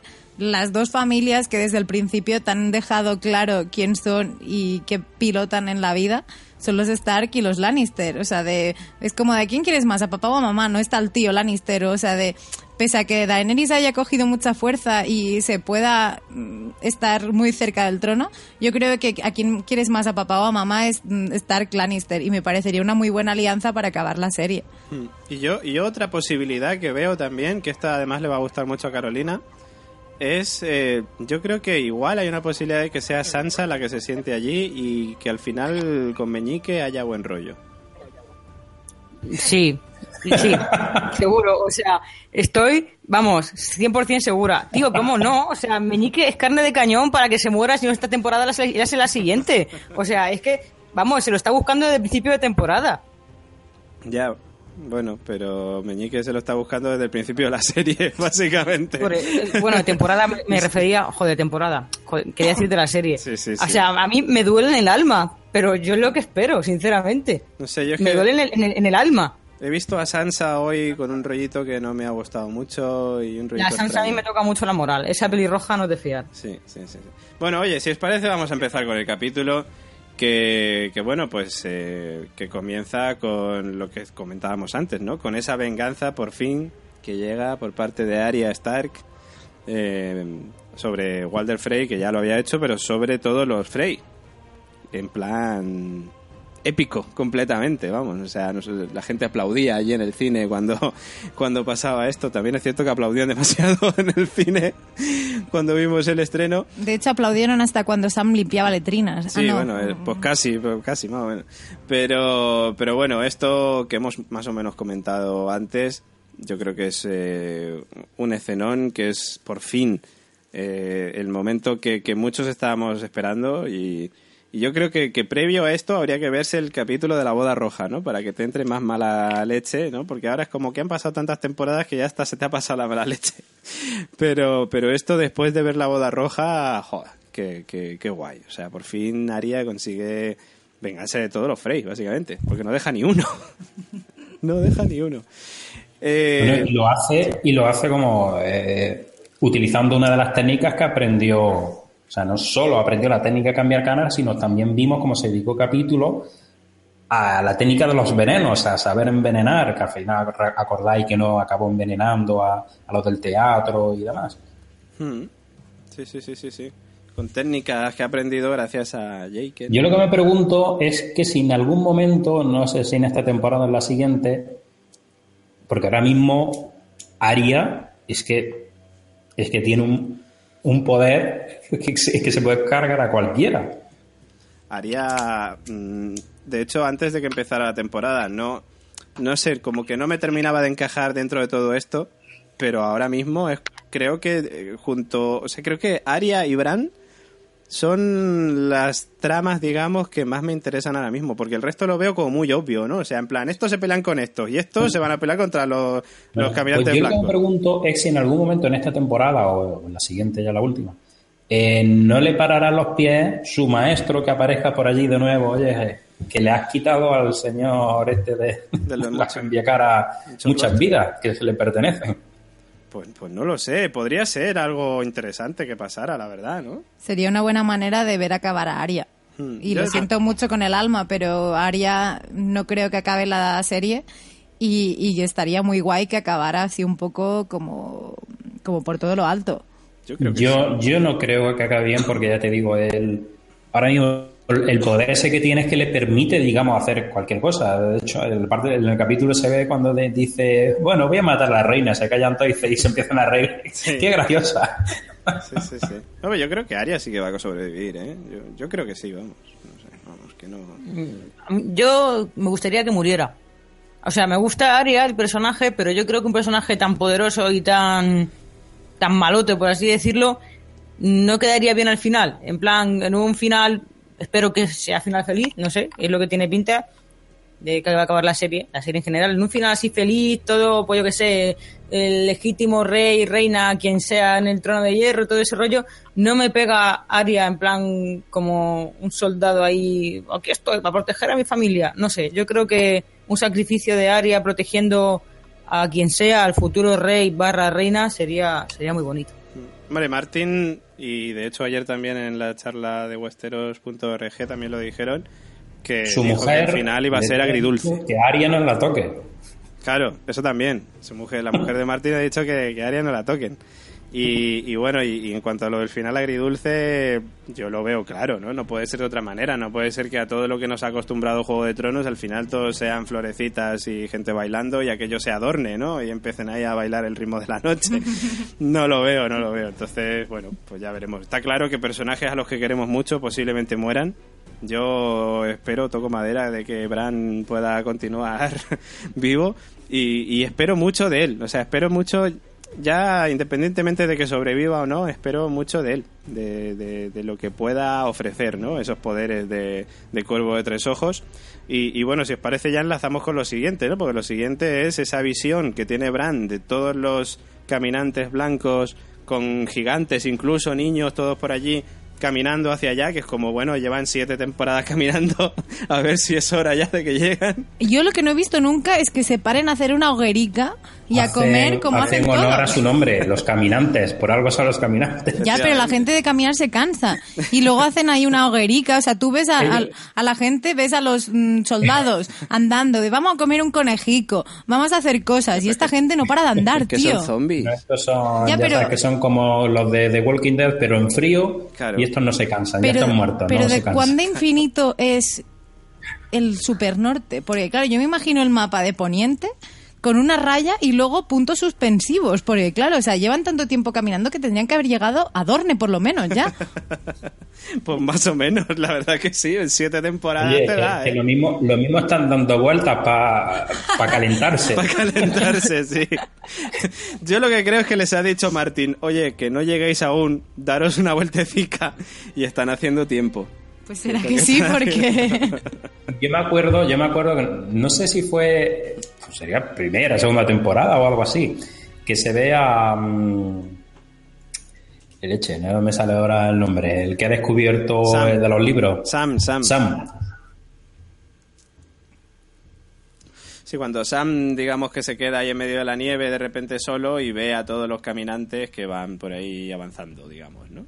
Speaker 3: las dos familias que desde el principio te han dejado claro quién son y qué pilotan en la vida son los Stark y los Lannister. O sea, de es como de quién quieres más, a papá o a mamá, no está el tío Lannister. O sea, de pese a que Daenerys haya cogido mucha fuerza y se pueda mm, estar muy cerca del trono, yo creo que a quien quieres más, a papá o a mamá, es mm, Stark Lannister. Y me parecería una muy buena alianza para acabar la serie.
Speaker 1: Hmm. Y yo, y otra posibilidad que veo también, que esta además le va a gustar mucho a Carolina, es, eh, yo creo que igual hay una posibilidad de que sea Sansa la que se siente allí y que al final con Meñique haya buen rollo.
Speaker 2: Sí, sí, seguro. O sea, estoy, vamos, 100% segura. Digo, ¿cómo no? O sea, Meñique es carne de cañón para que se muera si no esta temporada ya es la siguiente. O sea, es que, vamos, se lo está buscando desde el principio de temporada.
Speaker 1: Ya, bueno, pero Meñique se lo está buscando desde el principio de la serie, básicamente.
Speaker 2: Bueno, temporada me refería, joder, temporada. quería decir de la serie. Sí, sí, sí. O sea, a mí me duele en el alma, pero yo es lo que espero, sinceramente. No sé, yo es Me duele en el, alma.
Speaker 1: He visto a Sansa hoy con un rollito que no me ha gustado mucho y un rollito.
Speaker 2: La Sansa a mí me toca mucho la moral. Esa pelirroja no te fiar.
Speaker 1: Sí, sí, sí. Bueno, oye, si os parece, vamos a empezar con el capítulo que, bueno, pues eh, que comienza con lo que comentábamos antes, ¿no? Con esa venganza por fin que llega por parte de Arya Stark eh, sobre Walder Frey, que ya lo había hecho, pero sobre todo los Frey. En plan épico completamente, vamos. O sea, la gente aplaudía allí en el cine cuando, cuando pasaba esto. También es cierto que aplaudían demasiado en el cine cuando vimos el estreno.
Speaker 3: De hecho, aplaudieron hasta cuando Sam limpiaba letrinas.
Speaker 1: Ah, sí, bueno, eh, pues casi, pues casi más o menos. Pero, pero bueno, esto que hemos más o menos comentado antes, yo creo que es eh, un escenón que es por fin eh, el momento que, que muchos estábamos esperando y y yo creo que, que, previo a esto habría que verse el capítulo de la boda roja, ¿no? Para que te entre más mala leche, ¿no? Porque ahora es como que han pasado tantas temporadas que ya hasta se te ha pasado la mala leche. Pero, pero esto después de ver la boda roja, joder, qué, qué, qué guay. O sea, por fin Aria consigue vengarse de todos los Frey, básicamente. Porque no deja ni uno. no deja ni uno.
Speaker 4: Eh... y lo hace, y lo hace como eh, utilizando una de las técnicas que aprendió o sea, no solo aprendió la técnica de cambiar canal, sino también vimos cómo se dedicó capítulo a la técnica de los venenos, a saber envenenar, que al final acordáis que no acabó envenenando a, los del teatro y demás.
Speaker 1: Hmm. Sí, sí, sí, sí, sí. Con técnicas que ha aprendido gracias a Jake.
Speaker 4: Yo lo que me pregunto es que si en algún momento, no sé si en esta temporada o en la siguiente, porque ahora mismo Aria es que es que tiene un, un poder que, se puede cargar a cualquiera.
Speaker 1: Haría. Mm, de hecho, antes de que empezara la temporada, no. No sé, como que no me terminaba de encajar dentro de todo esto, pero ahora mismo es, creo que eh, junto. O sea, creo que Aria y Bran son las tramas, digamos, que más me interesan ahora mismo, porque el resto lo veo como muy obvio, ¿no? O sea, en plan, estos se pelean con estos y estos se van a pelear contra los, los caminantes
Speaker 4: pues
Speaker 1: yo blancos.
Speaker 4: me pregunto es si en algún momento en esta temporada o en la siguiente, ya la última, eh, no le parará los pies su maestro que aparezca por allí de nuevo, oye, eh, que le has quitado al señor este de, de las cara muchas vidas que se le pertenecen.
Speaker 1: Pues, pues no lo sé, podría ser algo interesante que pasara, la verdad, ¿no?
Speaker 3: Sería una buena manera de ver acabar a Aria. Hmm. Y lo siento mucho con el alma, pero Aria no creo que acabe la serie y, y estaría muy guay que acabara así un poco como, como por todo lo alto.
Speaker 4: Yo, yo, yo no creo que acabe bien porque ya te digo, él ahora mismo el poder ese que tiene es que le permite, digamos, hacer cualquier cosa. De hecho, en el, parte, en el capítulo se ve cuando dice, bueno, voy a matar a la reina, se callan todos y se empiezan a reír. Qué graciosa.
Speaker 1: Sí, sí, sí. Hombre, yo creo que Arya sí que va a sobrevivir, ¿eh? Yo, yo creo que sí, vamos. No sé, vamos, que no...
Speaker 2: Yo me gustaría que muriera. O sea, me gusta Arya, el personaje, pero yo creo que un personaje tan poderoso y tan, tan malote, por así decirlo, no quedaría bien al final. En plan, en un final, espero que sea final feliz, no sé, es lo que tiene pinta de que va a acabar la serie, la serie en general. En un final así feliz, todo, pues yo que sé, el legítimo rey, reina, quien sea en el trono de hierro, todo ese rollo, no me pega Aria en plan como un soldado ahí, aquí estoy para proteger a mi familia. No sé, yo creo que un sacrificio de Aria protegiendo a quien sea, al futuro rey barra reina, sería, sería muy bonito.
Speaker 1: Vale, Martín, y de hecho ayer también en la charla de Westeros.org también lo dijeron, que
Speaker 4: Su
Speaker 1: dijo que
Speaker 4: mujer.
Speaker 1: el final iba a ser agridulce.
Speaker 4: Que Arya no la toque.
Speaker 1: Claro, eso también. Su mujer, la mujer de Martín ha dicho que, que a Arya no la toquen. Y, y bueno, y, y en cuanto a lo del final agridulce, yo lo veo claro, ¿no? No puede ser de otra manera. No puede ser que a todo lo que nos ha acostumbrado Juego de Tronos, al final todos sean florecitas y gente bailando y aquello se adorne, ¿no? Y empiecen ahí a bailar el ritmo de la noche. No lo veo, no lo veo. Entonces, bueno, pues ya veremos. Está claro que personajes a los que queremos mucho posiblemente mueran. Yo espero, toco madera, de que Bran pueda continuar vivo y, y espero mucho de él. O sea, espero mucho, ya independientemente de que sobreviva o no, espero mucho de él, de, de- lo que pueda ofrecer, ¿no? Esos poderes de, de cuervo de tres ojos. Y, y bueno, si os parece, ya enlazamos con lo siguiente, ¿no? Porque lo siguiente es esa visión que tiene Bran de todos los caminantes blancos, con gigantes, incluso niños, todos por allí, caminando hacia allá, que es como, bueno, llevan siete temporadas caminando, a ver si es hora ya de que llegan.
Speaker 3: Yo lo que no he visto nunca es que se paren a hacer una hoguerica y a
Speaker 4: Hacen-
Speaker 3: comer como hacen,
Speaker 4: honor a su nombre, los caminantes. Por algo son los caminantes.
Speaker 3: Ya, pero la gente de caminar se cansa. Y luego hacen ahí una hoguerica. O sea, tú ves a, a- a la gente, ves a los mm, soldados andando, de vamos a comer un conejico, vamos a hacer cosas. Y esta gente no para de andar,
Speaker 1: que
Speaker 3: tío.
Speaker 1: son zombies.
Speaker 4: No, Estos son,
Speaker 3: Ya,
Speaker 4: ya,
Speaker 3: pero-
Speaker 4: sabes que son como los de The Walking Dead, pero en frío.
Speaker 1: Claro.
Speaker 4: Y estos no se cansan, ya
Speaker 3: Pero,
Speaker 4: están muertos.
Speaker 3: pero
Speaker 4: no
Speaker 3: ¿de cuándo infinito es el supernorte? Porque claro, yo me imagino el mapa de Poniente con una raya y luego puntos suspensivos. Porque claro, o sea, llevan tanto tiempo caminando que tendrían que haber llegado a Dorne por lo menos ya.
Speaker 1: Pues más o menos, la verdad que sí, en siete temporadas
Speaker 4: Oye,
Speaker 1: te
Speaker 4: que,
Speaker 1: da,
Speaker 4: que
Speaker 1: ¿eh?
Speaker 4: lo, mismo, lo mismo están dando vueltas para calentarse.
Speaker 1: Para calentarse, sí. Yo lo que creo es que les ha dicho Martín, oye, que no lleguéis aún, daros una vueltecica y están haciendo tiempo.
Speaker 3: Pues será que sí, porque...
Speaker 4: Yo me acuerdo, yo me acuerdo que no sé si fue, pues sería primera, segunda temporada o algo así, que se ve a mm, leche, no me sale ahora el nombre, el que ha descubierto
Speaker 1: Sam.
Speaker 4: el de los libros.
Speaker 1: Sam, Sam.
Speaker 4: Sam.
Speaker 1: Sí, cuando Sam, digamos que se queda ahí en medio de la nieve de repente solo y ve a todos los caminantes que van por ahí avanzando, digamos, ¿no?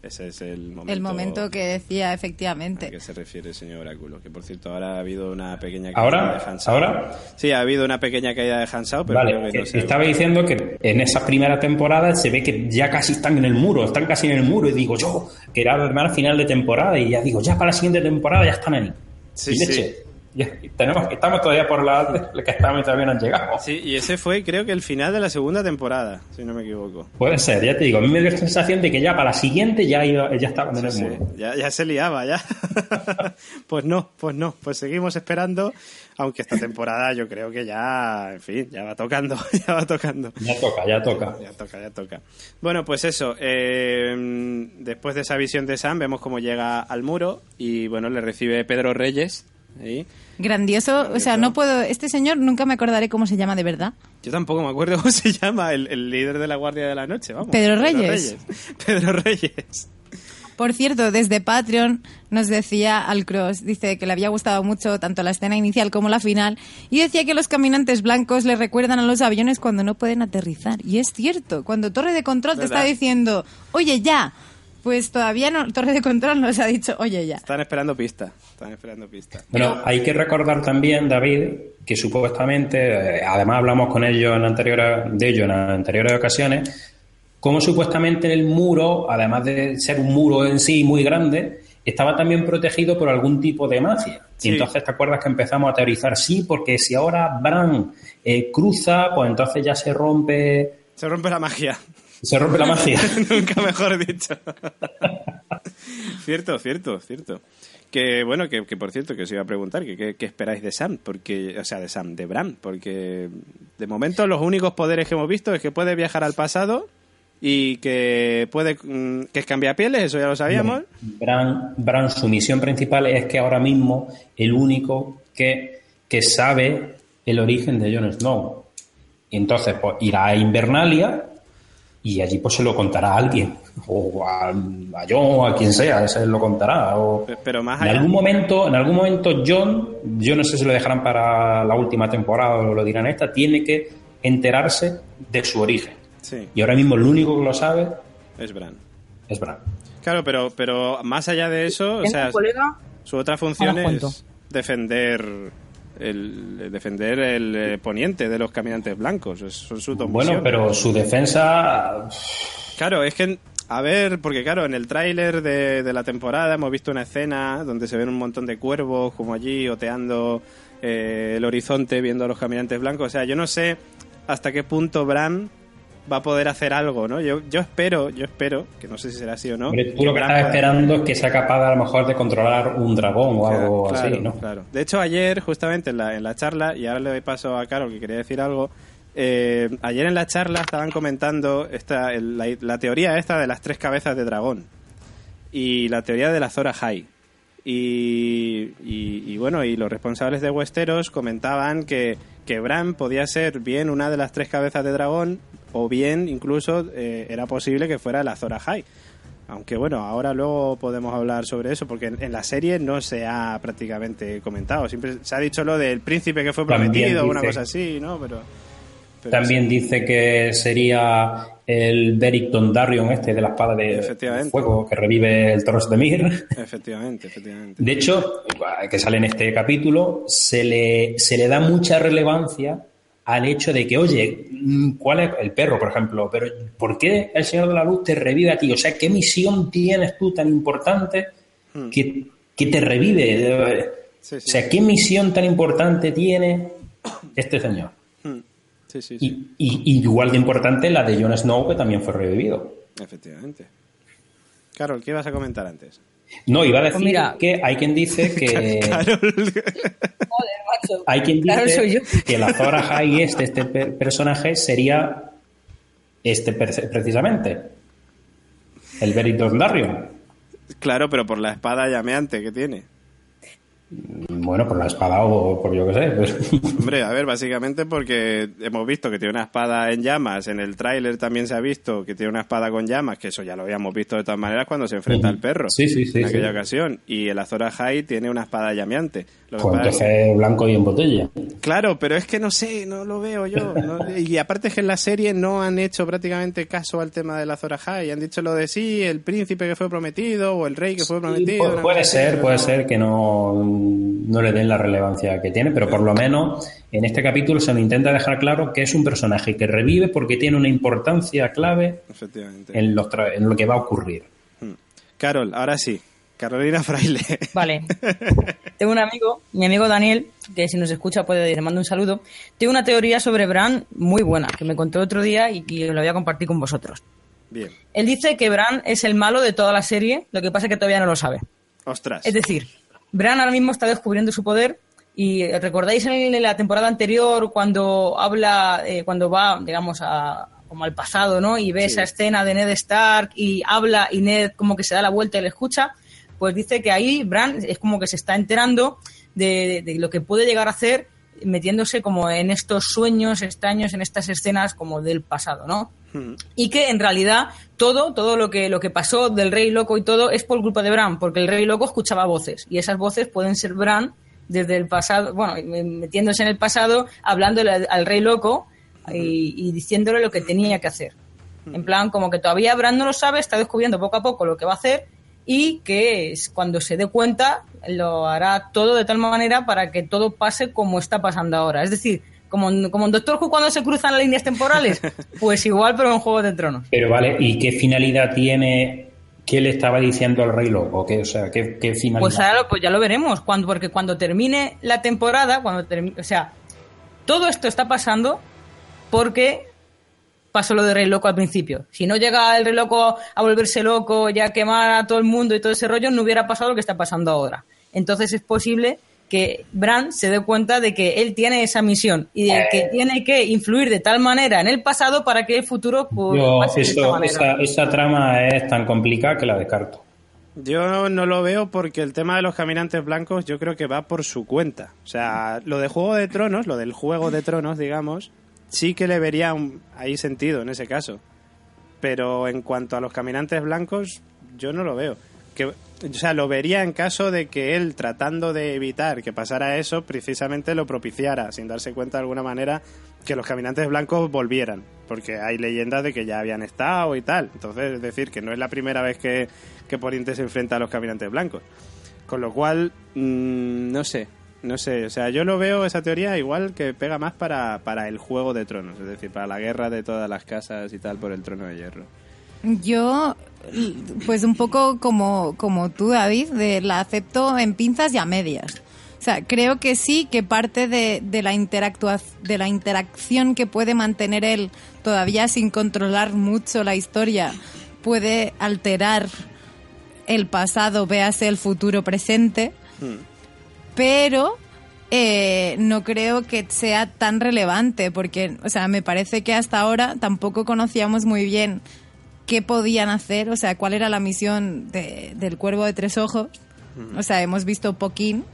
Speaker 1: Ese es el momento,
Speaker 3: El momento que decía,
Speaker 1: a
Speaker 3: efectivamente.
Speaker 1: que se refiere el señor Oráculo. Que por cierto, ahora ha habido una pequeña
Speaker 4: ¿Ahora?
Speaker 1: de Hansao.
Speaker 4: ¿Ahora?
Speaker 1: Sí, ha habido una pequeña caída de Hansao, pero creo
Speaker 4: Vale,
Speaker 1: que no
Speaker 4: eh,
Speaker 1: se-
Speaker 4: estaba diciendo que en esa primera temporada se ve que ya casi están en el muro, están casi en el muro, y digo yo, que era además final de temporada, y ya digo, ya para la siguiente temporada ya están ahí.
Speaker 1: Sí,
Speaker 4: Y
Speaker 1: sí.
Speaker 4: leche, ya- tenemos, estamos todavía por la que estamos y todavía no han llegado.
Speaker 1: Sí, y ese fue creo que el final de la segunda temporada, si no me equivoco.
Speaker 4: Puede ser, ya te digo, a mí me dio la sensación de que ya para la siguiente ya, iba, ya estaban en el
Speaker 1: Sí,
Speaker 4: muro.
Speaker 1: ya, ya se liaba, ya. pues no, pues no, pues seguimos esperando, aunque esta temporada yo creo que ya, en fin, ya va tocando, ya va tocando.
Speaker 4: Ya toca, ya toca.
Speaker 1: Ya toca, ya toca. Bueno, pues eso. eh, después de esa visión de Sam, vemos cómo llega al muro y bueno, le recibe Pedro Reyes. ahí.
Speaker 3: Grandioso. O sea, no puedo... Este señor nunca me acordaré cómo se llama de verdad.
Speaker 1: Yo tampoco me acuerdo cómo se llama el, el líder de la Guardia de la Noche, vamos.
Speaker 3: Pedro Reyes.
Speaker 1: Pedro Reyes.
Speaker 3: Por cierto, desde Patreon nos decía Alcross, dice que le había gustado mucho tanto la escena inicial como la final, y decía que los caminantes blancos le recuerdan a los aviones cuando no pueden aterrizar. Y es cierto, cuando Torre de Control te está diciendo, oye ya, pues todavía no, Torre de Control nos ha dicho, oye ya.
Speaker 1: Están esperando pista. Están esperando pista.
Speaker 4: Bueno, hay que recordar también, David, que supuestamente, eh, además hablamos con ellos en anteriores, de ello en anteriores ocasiones, como supuestamente en el muro, además de ser un muro en sí muy grande, estaba también protegido por algún tipo de magia.
Speaker 1: Sí.
Speaker 4: Y entonces te acuerdas que empezamos a teorizar, sí, porque si ahora Bran eh, cruza, pues entonces ya se rompe
Speaker 1: Se rompe la magia.
Speaker 4: Se rompe la magia.
Speaker 1: Nunca mejor dicho. cierto, cierto, cierto. Que bueno, que, que, por cierto, que os iba a preguntar, que qué esperáis de Sam, porque, o sea, de Sam, de Bran, porque de momento los únicos poderes que hemos visto es que puede viajar al pasado y que puede mm, que es cambiar pieles, eso ya lo sabíamos.
Speaker 4: Bran, Bran, su misión principal es que ahora mismo el único que, que sabe el origen de Jon Snow. Y entonces pues, irá a Invernalia y allí pues se lo contará a alguien o a, a John o a quien sea se lo contará o
Speaker 1: pero más
Speaker 4: en algún momento en algún momento John yo no sé si lo dejarán para la última temporada o lo dirán esta tiene que enterarse de su origen.
Speaker 1: Sí.
Speaker 4: y ahora mismo el único que lo sabe
Speaker 1: es Bran.
Speaker 4: es Bran.
Speaker 1: Claro pero pero más allá de eso o sea su otra función es defender el defender el eh, poniente de los caminantes blancos. Son su
Speaker 4: bueno, pero su defensa.
Speaker 1: Claro, es que. A ver, porque claro, en el tráiler de, de, la temporada hemos visto una escena donde se ven un montón de cuervos como allí oteando eh, el horizonte, viendo a los caminantes blancos. O sea, yo no sé hasta qué punto Bran va a poder hacer algo, ¿no? Yo, yo espero, yo espero, que no sé si será así o no.
Speaker 4: Tú lo que estás esperando es que sea capaz a lo mejor de controlar un dragón o algo así, ¿no?
Speaker 1: Claro. De hecho, ayer, justamente en la, en la charla, y ahora le doy paso a Carol que quería decir algo, eh, ayer en la charla estaban comentando esta, la, la, teoría esta de las tres cabezas de dragón y la teoría de la Zora High. Y, y, y, bueno, y los responsables de Westeros comentaban que, que Bran podía ser bien una de las tres cabezas de dragón o bien incluso eh, era posible que fuera la Zora High. Aunque bueno, ahora luego podemos hablar sobre eso, porque en, en, la serie no se ha prácticamente comentado. Siempre se ha dicho lo del príncipe que fue prometido, o una cosa así, ¿no? Pero,
Speaker 4: pero También sí. dice que sería el Beric Dondarrion este de la espada de fuego que revive el Toros de Mir.
Speaker 1: Efectivamente, efectivamente.
Speaker 4: De hecho, que sale en este capítulo, se le, se le da mucha relevancia al hecho de que, oye, ¿cuál es el perro, por ejemplo? Pero ¿por qué el Señor de la Luz te revive a ti? O sea, ¿qué misión tienes tú tan importante que, que te revive? Sí, sí. O sea, ¿qué misión tan importante tiene este señor?
Speaker 1: Sí, sí,
Speaker 4: sí. Y, y, igual de importante la de Jon Snow, que también fue revivido.
Speaker 1: Efectivamente. Carol, ¿qué ibas a comentar antes?
Speaker 4: No, iba a decir pues mira, que hay quien dice que.
Speaker 1: Carol.
Speaker 2: Joder, macho.
Speaker 4: Hay quien dice
Speaker 2: Claro, soy yo.
Speaker 4: que la Zora High este, este personaje sería este precisamente. El Beric Dondarrion.
Speaker 1: Claro, pero por la espada llameante que tiene.
Speaker 4: Bueno, por la espada o por yo qué sé. Pues.
Speaker 1: Hombre, a ver, básicamente porque hemos visto que tiene una espada en llamas, en el tráiler también se ha visto que tiene una espada con llamas, que eso ya lo habíamos visto de todas maneras cuando se enfrenta al perro
Speaker 4: sí, sí, sí,
Speaker 1: en aquella ocasión. Y el Azora High tiene una espada llameante.
Speaker 4: Lo pues entonces es blanco y en botella.
Speaker 1: Claro, pero es que no sé, no lo veo yo. No, y aparte es que en la serie no han hecho prácticamente caso al tema de la Azora High. Han dicho lo de sí, el príncipe que fue prometido o el rey que fue prometido.
Speaker 4: Pu puede ser, puede ser que no, no le den la relevancia que tiene, pero por lo menos en este capítulo se nos intenta dejar claro que es un personaje que revive porque tiene una importancia clave en lo, en lo que va a ocurrir.
Speaker 1: Hmm. Carol, ahora sí, Carolina Fraile.
Speaker 2: Vale. Tengo un amigo, mi amigo Daniel, que si nos escucha puede le mando un saludo. Tengo una teoría sobre Bran muy buena, que me contó otro día y que lo voy a compartir con vosotros.
Speaker 1: Bien.
Speaker 2: Él dice que Bran es el malo de toda la serie, lo que pasa es que todavía no lo sabe.
Speaker 1: Ostras.
Speaker 2: Es decir, Bran ahora mismo está descubriendo su poder y recordáis en la temporada anterior cuando habla, eh, cuando va, digamos, a, como al pasado, ¿no? Y ve sí. esa escena de Ned Stark y habla y Ned como que se da la vuelta y le escucha pues dice que ahí Bran es como que se está enterando de, de, de, lo que puede llegar a hacer metiéndose como en estos sueños extraños, en estas escenas como del pasado, ¿no?
Speaker 1: Hmm.
Speaker 2: Y que en realidad todo, todo lo que, lo que pasó del Rey Loco y todo es por culpa de Bran, porque el Rey Loco escuchaba voces y esas voces pueden ser Bran desde el pasado, bueno, metiéndose en el pasado, hablándole al, al Rey Loco y, y, diciéndole lo que tenía que hacer. En plan, como que todavía Bran no lo sabe, está descubriendo poco a poco lo que va a hacer y que cuando se dé cuenta lo hará todo de tal manera para que todo pase como está pasando ahora. Es decir, como, como en Doctor Who cuando se cruzan las líneas temporales, pues igual pero en Juego de Tronos.
Speaker 4: Pero vale, ¿y qué finalidad tiene ¿Qué le estaba diciendo al Rey Loco? ¿Qué, o sea, ¿qué, qué finalidad?
Speaker 2: Pues ahora pues ya lo veremos, cuando, porque cuando termine la temporada, cuando termine, o sea, todo esto está pasando porque pasó lo de Rey Loco al principio. Si no llega el Rey Loco a volverse loco, ya a quemar a todo el mundo y todo ese rollo, no hubiera pasado lo que está pasando ahora. Entonces es posible que Bran se dé cuenta de que él tiene esa misión y de que tiene que influir de tal manera en el pasado para que el futuro pues,
Speaker 4: Yo,
Speaker 2: pase de esta
Speaker 4: eso-
Speaker 2: manera.
Speaker 4: esa, esa trama es tan complicada que la descarto.
Speaker 1: Yo no lo veo porque el tema de los caminantes blancos yo creo que va por su cuenta. O sea, lo de Juego de Tronos, lo del Juego de Tronos, digamos, sí que le vería un- ahí sentido en ese caso. Pero en cuanto a los caminantes blancos, yo no lo veo. Que, o sea, lo vería en caso de que él, tratando de evitar que pasara eso, precisamente lo propiciara, sin darse cuenta de alguna manera que los caminantes blancos volvieran. Porque hay leyendas de que ya habían estado y tal. Entonces, es decir, que no es la primera vez que, que Poniente se enfrenta a los caminantes blancos. Con lo cual, mm, no sé, no sé. O sea, yo lo veo esa teoría igual que pega más para, para el juego de tronos, es decir, para la guerra de todas las casas y tal por el trono de hierro.
Speaker 3: Yo, pues un poco como, como tú, David, de la acepto en pinzas y a medias. O sea, creo que sí, que parte de, de la interactua de la interacción que puede mantener él todavía sin controlar mucho la historia puede alterar el pasado, véase el futuro presente, pero eh, no creo que sea tan relevante porque, o sea, me parece que hasta ahora tampoco conocíamos muy bien qué podían hacer, o sea, cuál era la misión de- del cuervo de tres ojos. O sea, hemos visto poquín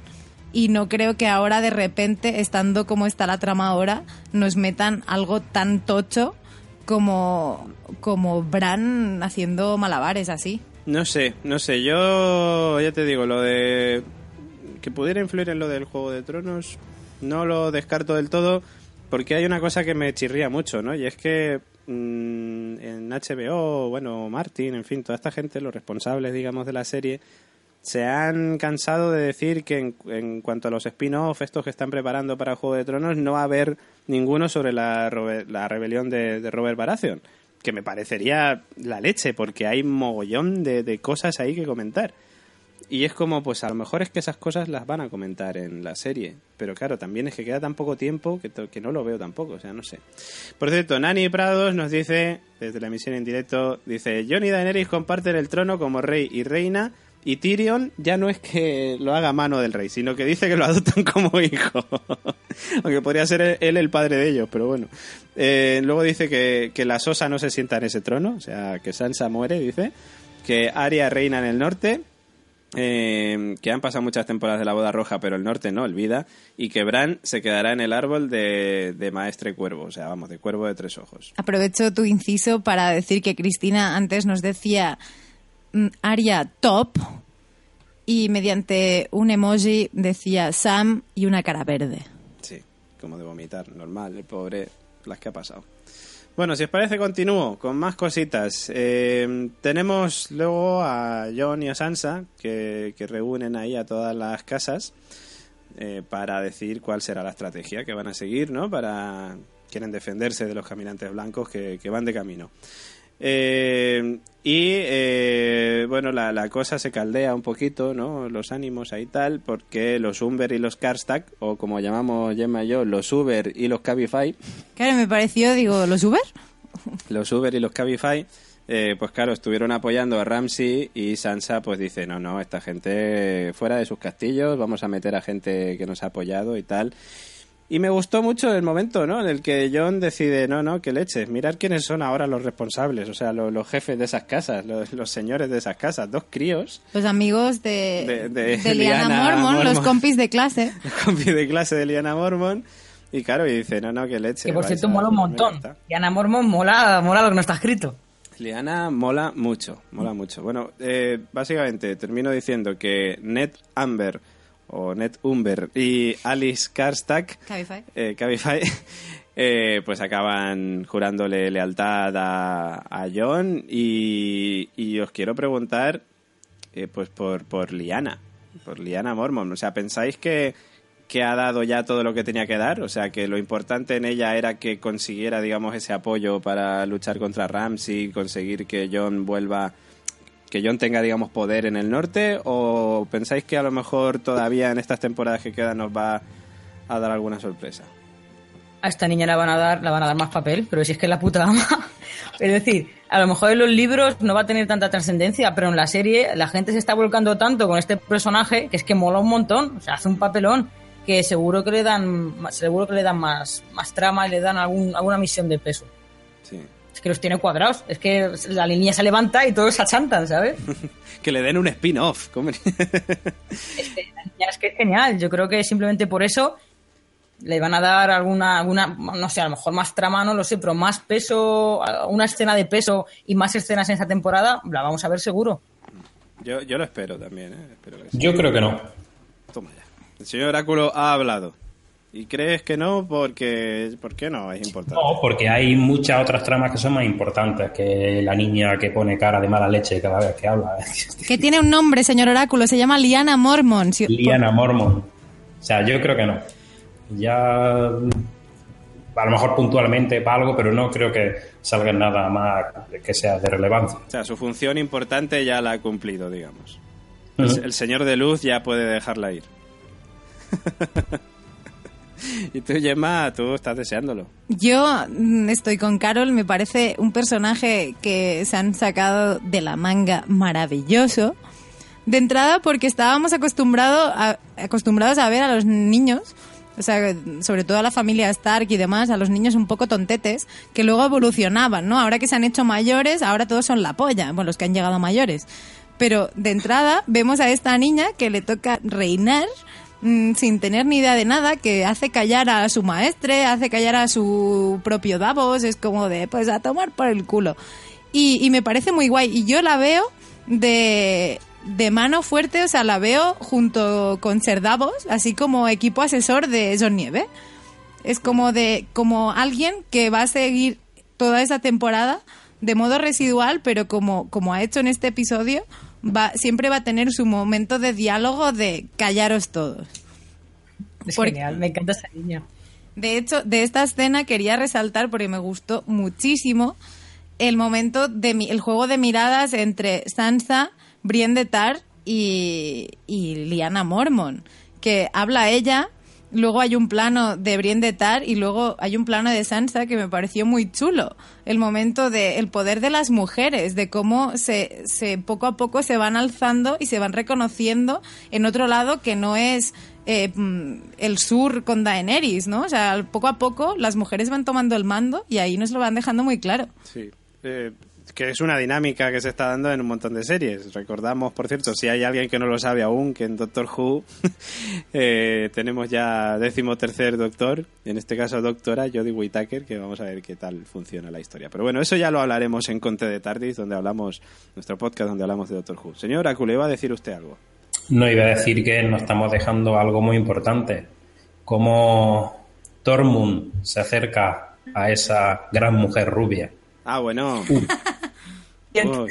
Speaker 3: y no creo que ahora de repente, estando como está la trama ahora, nos metan algo tan tocho como, como Bran haciendo malabares así.
Speaker 1: No sé, no sé. Yo ya te digo, lo de que pudiera influir en lo del Juego de Tronos, no lo descarto del todo, porque hay una cosa que me chirría mucho, ¿no? Y es que mm, en HBO, bueno, Martin, en fin, toda esta gente, los responsables, digamos, de la serie, se han cansado de decir que en, cuanto a los spin-off, estos que están preparando para Juego de Tronos, no va a haber ninguno sobre la, la rebelión de, de Robert Baratheon. Que me parecería la leche, porque hay mogollón de, de cosas ahí que comentar. Y es como, pues a lo mejor es que esas cosas las van a comentar en la serie. Pero claro, también es que queda tan poco tiempo que, que no lo veo tampoco, o sea, no sé. Por cierto, Nani Prados nos dice, desde la emisión en directo, dice, Jon y Daenerys comparten el trono como rey y reina, y Tyrion ya no es que lo haga mano del rey, sino que dice que lo adoptan como hijo. Aunque podría ser él el padre de ellos, pero bueno. Eh, luego dice que, que la Sosa no se sienta en ese trono, o sea, que Sansa muere, dice. Que Arya reina en el norte, eh, que han pasado muchas temporadas de la boda roja, pero el norte no olvida, y que Bran se quedará en el árbol de, de Maestre Cuervo, o sea, vamos, de Cuervo de tres ojos.
Speaker 3: Aprovecho tu inciso para decir que Cristina antes nos decía mm, Aria top y mediante un emoji decía Sam y una cara verde.
Speaker 1: Sí, como de vomitar, normal, el pobre, las que ha pasado. Bueno, si os parece, continúo con más cositas. Eh, tenemos luego a John y a Sansa que, que reúnen ahí a todas las casas eh, para decidir cuál será la estrategia que van a seguir, ¿no? Para quieren defenderse de los caminantes blancos que, que van de camino. Eh, y eh, bueno, la, la cosa se caldea un poquito, ¿no? Los ánimos ahí tal, porque los Umber y los Karstak, o como llamamos Gemma y yo, los Uber y los Cabify,
Speaker 3: Claro, me pareció, digo, ¿los Uber?
Speaker 1: los Uber y los Cabify, eh, pues claro, estuvieron apoyando a Ramsey y Sansa pues dice, no, no, esta gente fuera de sus castillos, vamos a meter a gente que nos ha apoyado y tal. Y me gustó mucho el momento, ¿no? En el que John decide, no, no, que leches, mirar quiénes son ahora los responsables, o sea, lo- los, jefes de esas casas, los, los señores de esas casas, dos críos,
Speaker 3: Los amigos de,
Speaker 1: De- de
Speaker 3: de Liana
Speaker 1: Liana
Speaker 3: Mormon, los compis de clase.
Speaker 1: los compis de clase de Liana Mormon, y claro, y dice, no, no, que leche.
Speaker 2: Que por cierto mola un montón.
Speaker 1: está.
Speaker 2: Y Ana Mormon mola, mola lo que no está escrito.
Speaker 1: Liana mola mucho, mola mucho. Bueno, eh, básicamente termino diciendo que Ned Amber o Ned Umber y Alice Karstak,
Speaker 3: Cabify.
Speaker 1: eh, Cabify, eh, pues acaban jurándole lealtad a, a John y, y os quiero preguntar eh, pues por, por Liana, por Liana Mormon. O sea, ¿pensáis que, que ha dado ya todo lo que tenía que dar? O sea, que lo importante en ella era que consiguiera, digamos, ese apoyo para luchar contra Ramsey, conseguir que John vuelva, que John tenga, digamos, poder en el norte, o pensáis que a lo mejor todavía en estas temporadas que quedan nos va a dar alguna sorpresa?
Speaker 2: a esta niña la van a dar, la van a dar más papel, pero si es que es la puta ama. Es decir, a lo mejor en los libros no va a tener tanta trascendencia, pero en la serie la gente se está volcando tanto con este personaje que es que mola un montón, o sea, hace un papelón que seguro que le dan seguro que le dan más, más trama y le dan algún, alguna misión de peso.
Speaker 1: Sí.
Speaker 2: Es que los tiene cuadrados, es que la línea se levanta y todos se achantan, ¿sabes?
Speaker 1: que le den un spin-off. ¿cómo?
Speaker 2: Es que, es que es genial, yo creo que simplemente por eso le van a dar alguna, alguna, no sé, a lo mejor más trama, no lo sé, pero más peso, una escena de peso y más escenas en esta temporada, la vamos a ver seguro.
Speaker 1: Yo, yo lo espero también, ¿eh? Espero que sí.
Speaker 4: Yo creo que no.
Speaker 1: Toma ya. El señor Oráculo ha hablado. ¿Y crees que no? Porque, ¿Por qué no? Es importante.
Speaker 4: No, porque hay muchas otras tramas que son más importantes que la niña que pone cara de mala leche cada vez que habla.
Speaker 3: Que tiene un nombre, señor Oráculo, se llama Liana Mormon. Si-
Speaker 4: Liana Mormon. O sea, yo creo que no. Ya a lo mejor puntualmente para algo, pero no creo que salga nada más que sea de relevancia.
Speaker 1: O sea, su función importante ya la ha cumplido, digamos. El señor de luz ya puede dejarla ir. y tú, Gemma, tú estás deseándolo.
Speaker 3: Yo mm, estoy con Carol, me parece un personaje que se han sacado de la manga maravilloso. De entrada porque estábamos acostumbrados a ver a los niños, o sea, sobre todo a la familia Stark y demás, a los niños un poco tontetes, que luego evolucionaban, ¿no? Ahora que se han hecho mayores, ahora todos son la polla, bueno, los que han llegado mayores. Pero de entrada vemos a esta niña que le toca reinar mm, sin tener ni idea de nada, que hace callar a su maestre, hace callar a su propio Davos, es como de, pues a tomar por el culo. Y, me parece muy guay. Y yo la veo de, de mano fuerte, o sea, la veo junto con Ser Davos, así como equipo asesor de John Nieve. Es como de, como alguien que va a seguir toda esa temporada de modo residual, pero como, como ha hecho en este episodio, va, siempre va a tener su momento de diálogo de callaros todos.
Speaker 2: Es
Speaker 3: Porque-
Speaker 2: genial, me encanta esa niña.
Speaker 3: De hecho, de esta escena quería resaltar, porque me gustó muchísimo, el momento de mi- el juego de miradas entre Sansa, Brienne de Tar y, y Lyanna Mormon, que habla ella, luego hay un plano de Brienne de Tar y luego hay un plano de Sansa que me pareció muy chulo. El momento de el poder de las mujeres, de cómo se, se poco a poco se van alzando y se van reconociendo en otro lado que no es eh, mm, el sur con Daenerys, ¿no? O sea, poco a poco las mujeres van tomando el mando y ahí nos lo van dejando muy claro.
Speaker 1: Sí. Eh, que es una dinámica que se está dando en un montón de series. Recordamos, por cierto, si hay alguien que no lo sabe aún, que en Doctor Who eh, tenemos ya décimo tercer doctor, en este caso doctora Jodie Whittaker, que vamos a ver qué tal funciona la historia. Pero bueno, eso ya lo hablaremos en Conte de Tardis, donde hablamos, nuestro podcast donde hablamos de Doctor Who. Señor Oráculo, ¿iba a decir usted algo?
Speaker 4: No iba a decir que nos estamos dejando algo muy importante. Cómo Tormund se acerca a esa gran mujer rubia.
Speaker 1: Ah, bueno.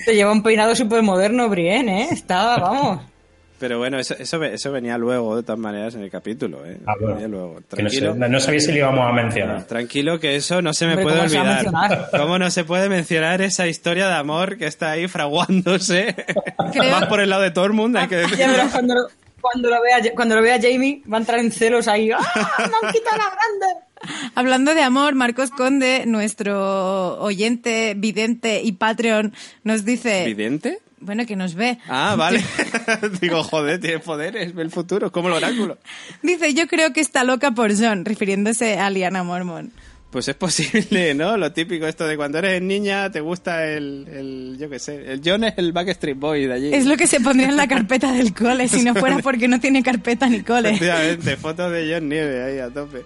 Speaker 2: Te lleva un peinado súper moderno, Brienne, ¿eh? Estaba, vamos.
Speaker 1: Pero bueno, eso, eso, ve- eso venía luego, de todas maneras, en el capítulo. ¿eh?
Speaker 4: Ah, bueno.
Speaker 1: Venía luego.
Speaker 4: Que no, sé-
Speaker 1: Tranquilo.
Speaker 4: no sabía si le íbamos a mencionar.
Speaker 1: Tranquilo, que eso no se me
Speaker 2: Hombre,
Speaker 1: puede
Speaker 2: ¿cómo se va a
Speaker 1: olvidar. ¿Cómo no se puede mencionar esa historia de amor que está ahí fraguándose?
Speaker 3: Creo-
Speaker 1: Más por el lado de Tormund, hay que decir.
Speaker 2: Ya verás cuando, lo- cuando, lo vea, cuando lo vea Jamie, va a entrar en celos ahí. ¡Ah! ¡Me han quitado la grande!
Speaker 3: Hablando de amor, Marcos Conde, nuestro oyente, vidente y Patreon, nos dice...
Speaker 1: ¿Vidente?
Speaker 3: Bueno, que nos ve.
Speaker 1: Ah, vale. Digo, joder, tiene poderes, ve el futuro, como el oráculo.
Speaker 3: Dice, yo creo que está loca por John, refiriéndose a Liana Mormon.
Speaker 1: Pues es posible, ¿no? Lo típico esto de cuando eres niña te gusta el, el yo qué sé, el John es el Backstreet Boy de allí.
Speaker 3: Es lo que se pondría en la carpeta del cole, si no fuera porque no tiene carpeta ni cole.
Speaker 1: Efectivamente, fotos de John Nieve ahí a tope.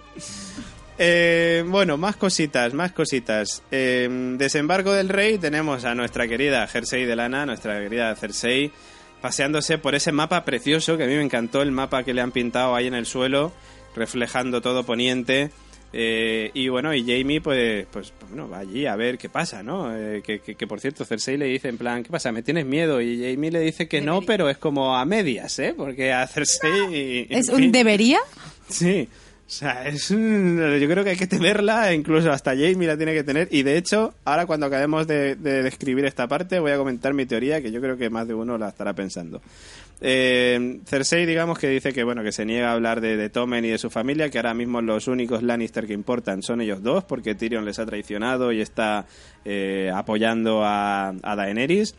Speaker 1: Eh, bueno, más cositas, más cositas. Eh, desembarco del rey, tenemos a nuestra querida Cersei de Lana, nuestra querida Cersei, paseándose por ese mapa precioso, que a mí me encantó el mapa que le han pintado ahí en el suelo, reflejando todo poniente. Eh, y bueno, y Jamie, pues, pues bueno, va allí a ver qué pasa, ¿no? Eh, que, que- que, por cierto, Cersei le dice en plan, ¿qué pasa? ¿Me tienes miedo? Y Jamie le dice que no, pero es como a medias, ¿eh? Porque a Cersei...
Speaker 3: ¿Es
Speaker 1: fin.
Speaker 3: un debería?
Speaker 1: Sí, O sea, es un- yo creo que hay que tenerla, incluso hasta Jamie la tiene que tener. Y de hecho, ahora cuando acabemos de, de describir esta parte, voy a comentar mi teoría, que yo creo que más de uno la estará pensando. Eh, Cersei, digamos que dice que bueno que se niega a hablar de, de Tommen y de su familia, que ahora mismo los únicos Lannister que importan son ellos dos, porque Tyrion les ha traicionado y está eh, apoyando a, a Daenerys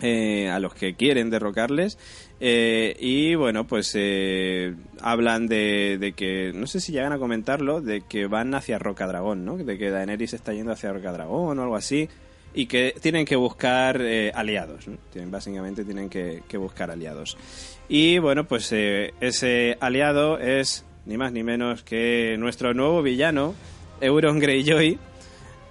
Speaker 1: eh, a los que quieren derrocarles. Eh, y bueno, pues eh, hablan de, de que, no sé si llegan a comentarlo, de que van hacia Rocadragón, ¿no? De que Daenerys está yendo hacia Rocadragón o algo así. Y que tienen que buscar eh, aliados, ¿no? Tienen- básicamente tienen que, buscar aliados. Y bueno, pues eh, ese aliado es ni más ni menos que nuestro nuevo villano, Euron Greyjoy,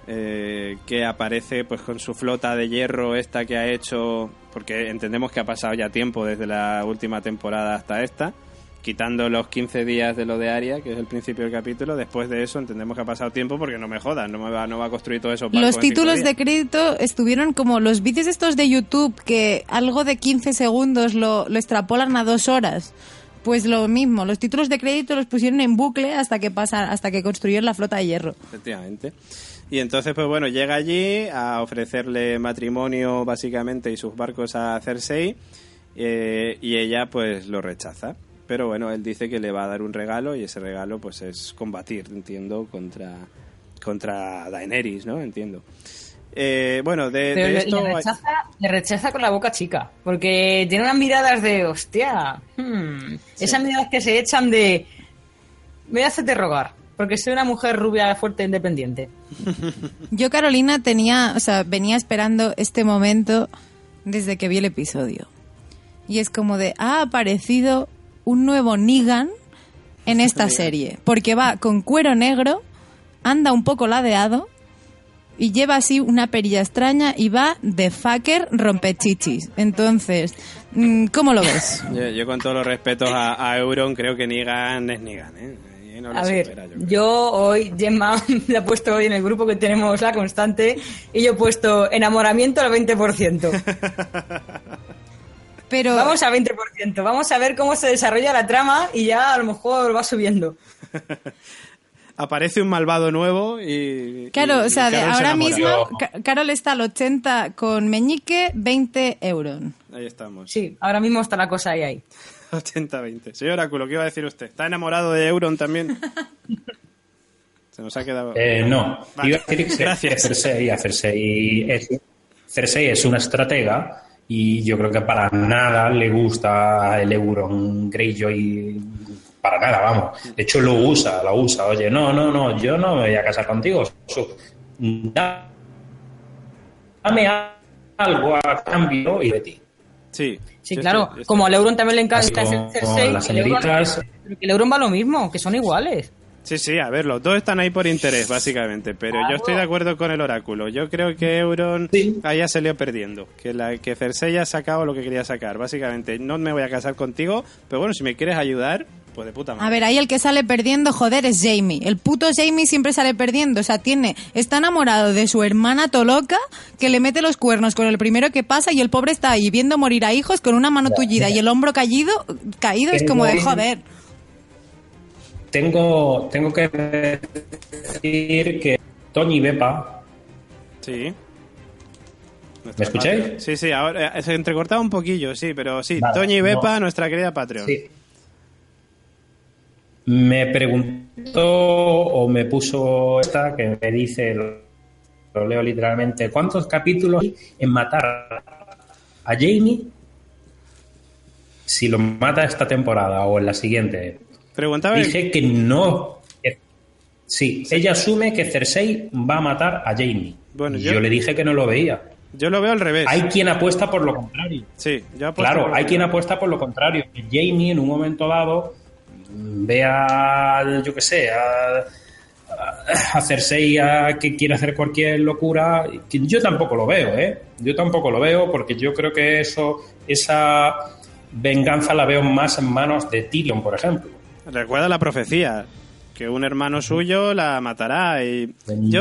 Speaker 1: eh, que aparece pues con su flota de hierro esta que ha hecho porque entendemos que ha pasado ya tiempo desde la última temporada hasta esta quitando los 15 días de lo de Aria que es el principio del capítulo después de eso entendemos que ha pasado tiempo porque no me jodas no me va, no va a construir todo eso
Speaker 3: Los títulos de crédito estuvieron como los vídeos estos de YouTube que algo de 15 segundos lo, lo extrapolan a dos horas. Pues lo mismo, los títulos de crédito los pusieron en bucle hasta que pasa, hasta que construyeron la flota de hierro.
Speaker 1: Efectivamente. Y entonces, pues bueno, llega allí a ofrecerle matrimonio básicamente y sus barcos a Cersei eh, y ella pues lo rechaza. Pero bueno, él dice que le va a dar un regalo y ese regalo pues es combatir, entiendo, contra, contra Daenerys, ¿no? Entiendo. Eh, bueno, de,
Speaker 2: Pero
Speaker 1: de esto...
Speaker 2: le rechaza, le rechaza con la boca chica. Porque tiene unas miradas de, hostia, hmm, esas miradas que se echan de, me a hacerte rogar. Porque soy una mujer rubia, fuerte, e independiente.
Speaker 3: Yo, Carolina, tenía, o sea, venía esperando este momento desde que vi el episodio. Y es como de, ha aparecido un nuevo Negan en esta serie. Porque va con cuero negro, anda un poco ladeado y lleva así una perilla extraña y va de fucker rompechichis. Entonces, mm, ¿cómo lo ves?
Speaker 1: yo, yo con todos los respetos a, a Euron creo que Negan es Negan, ¿eh? Y no
Speaker 2: A ver,
Speaker 1: supera, yo
Speaker 2: yo hoy, Gemma le ha puesto hoy en el grupo que tenemos la constante y yo he puesto enamoramiento al 20%.
Speaker 3: Pero
Speaker 2: Vamos al 20%, vamos a ver cómo se desarrolla la trama y ya a lo mejor va subiendo.
Speaker 1: Aparece un malvado nuevo y...
Speaker 3: Claro,
Speaker 1: y-
Speaker 3: o sea, de
Speaker 1: Carol se
Speaker 3: ahora
Speaker 1: enamora.
Speaker 3: mismo Ca- Carol está al 80 con Meñique, 20 euros.
Speaker 1: Ahí estamos.
Speaker 2: Sí, ahora mismo está la cosa ahí ahí.
Speaker 1: 80-20. Señor Oráculo, ¿qué iba a decir usted? ¿Está enamorado de Euron también? Se nos ha quedado...
Speaker 4: Eh, no,
Speaker 1: Vale.
Speaker 4: iba a decir que,
Speaker 1: Gracias.
Speaker 4: Cersei, a Cersei es, Cersei es una estratega y yo creo que para nada le gusta el Euron Greyjoy, para nada, vamos. De hecho, lo usa, lo usa. Oye, no, no, no, yo no me voy a casar contigo. Dame algo a cambio y de ti.
Speaker 1: Sí.
Speaker 2: Sí, claro,
Speaker 1: estoy-
Speaker 2: como al Euron también le encanta
Speaker 4: como
Speaker 2: Cersei,
Speaker 4: las
Speaker 2: el Euron- el Euron va lo mismo, que son iguales.
Speaker 1: Sí, sí, a ver, los dos están ahí por interés, básicamente. Pero yo estoy de acuerdo con el Oráculo. Yo creo que Euron
Speaker 4: Sí.
Speaker 1: ahí ya salió perdiendo. Que, la, que Cersei ha sacado lo que quería sacar. Básicamente, no me voy a casar contigo, pero bueno, si me quieres ayudar, pues de puta madre.
Speaker 3: A ver, ahí el que sale perdiendo, joder, es Jamie. El puto Jamie siempre sale perdiendo. O sea, tiene, está enamorado de su hermana Toloca, que le mete los cuernos con el primero que pasa y el pobre está ahí viendo morir a hijos con una mano tullida y el hombro caído, caído es como de joder.
Speaker 4: tengo, tengo que decir que Tony Bepa
Speaker 1: Sí.
Speaker 4: ¿Me escucháis?
Speaker 1: Sí, sí, ahora eh, se entrecortaba un poquillo, sí, pero sí.
Speaker 4: Vale,
Speaker 1: Toñi Bepa,
Speaker 4: no.
Speaker 1: nuestra querida Patreon.
Speaker 4: Sí. Me preguntó o me puso esta que me dice, lo, lo leo literalmente, ¿cuántos capítulos hay en matar a Jamie si lo mata esta temporada o en la siguiente?
Speaker 1: Preguntaba.
Speaker 4: Dije que no. que- sí, ella asume que Cersei va a matar a Jamie.
Speaker 1: Bueno,
Speaker 4: yo...
Speaker 1: yo-
Speaker 4: le dije que no lo veía.
Speaker 1: Yo lo veo al revés.
Speaker 4: Hay quien apuesta por lo contrario.
Speaker 1: Sí, yo
Speaker 4: Claro, hay quien apuesta por lo contrario. Jamie en un momento dado vea, yo qué sé, a, a- Cersei a que quiere hacer cualquier locura. que Yo tampoco lo veo, ¿eh? Yo tampoco lo veo porque yo creo que eso, esa venganza la veo más en manos de Tyrion, por ejemplo.
Speaker 1: Recuerda la profecía, que un hermano suyo la matará y...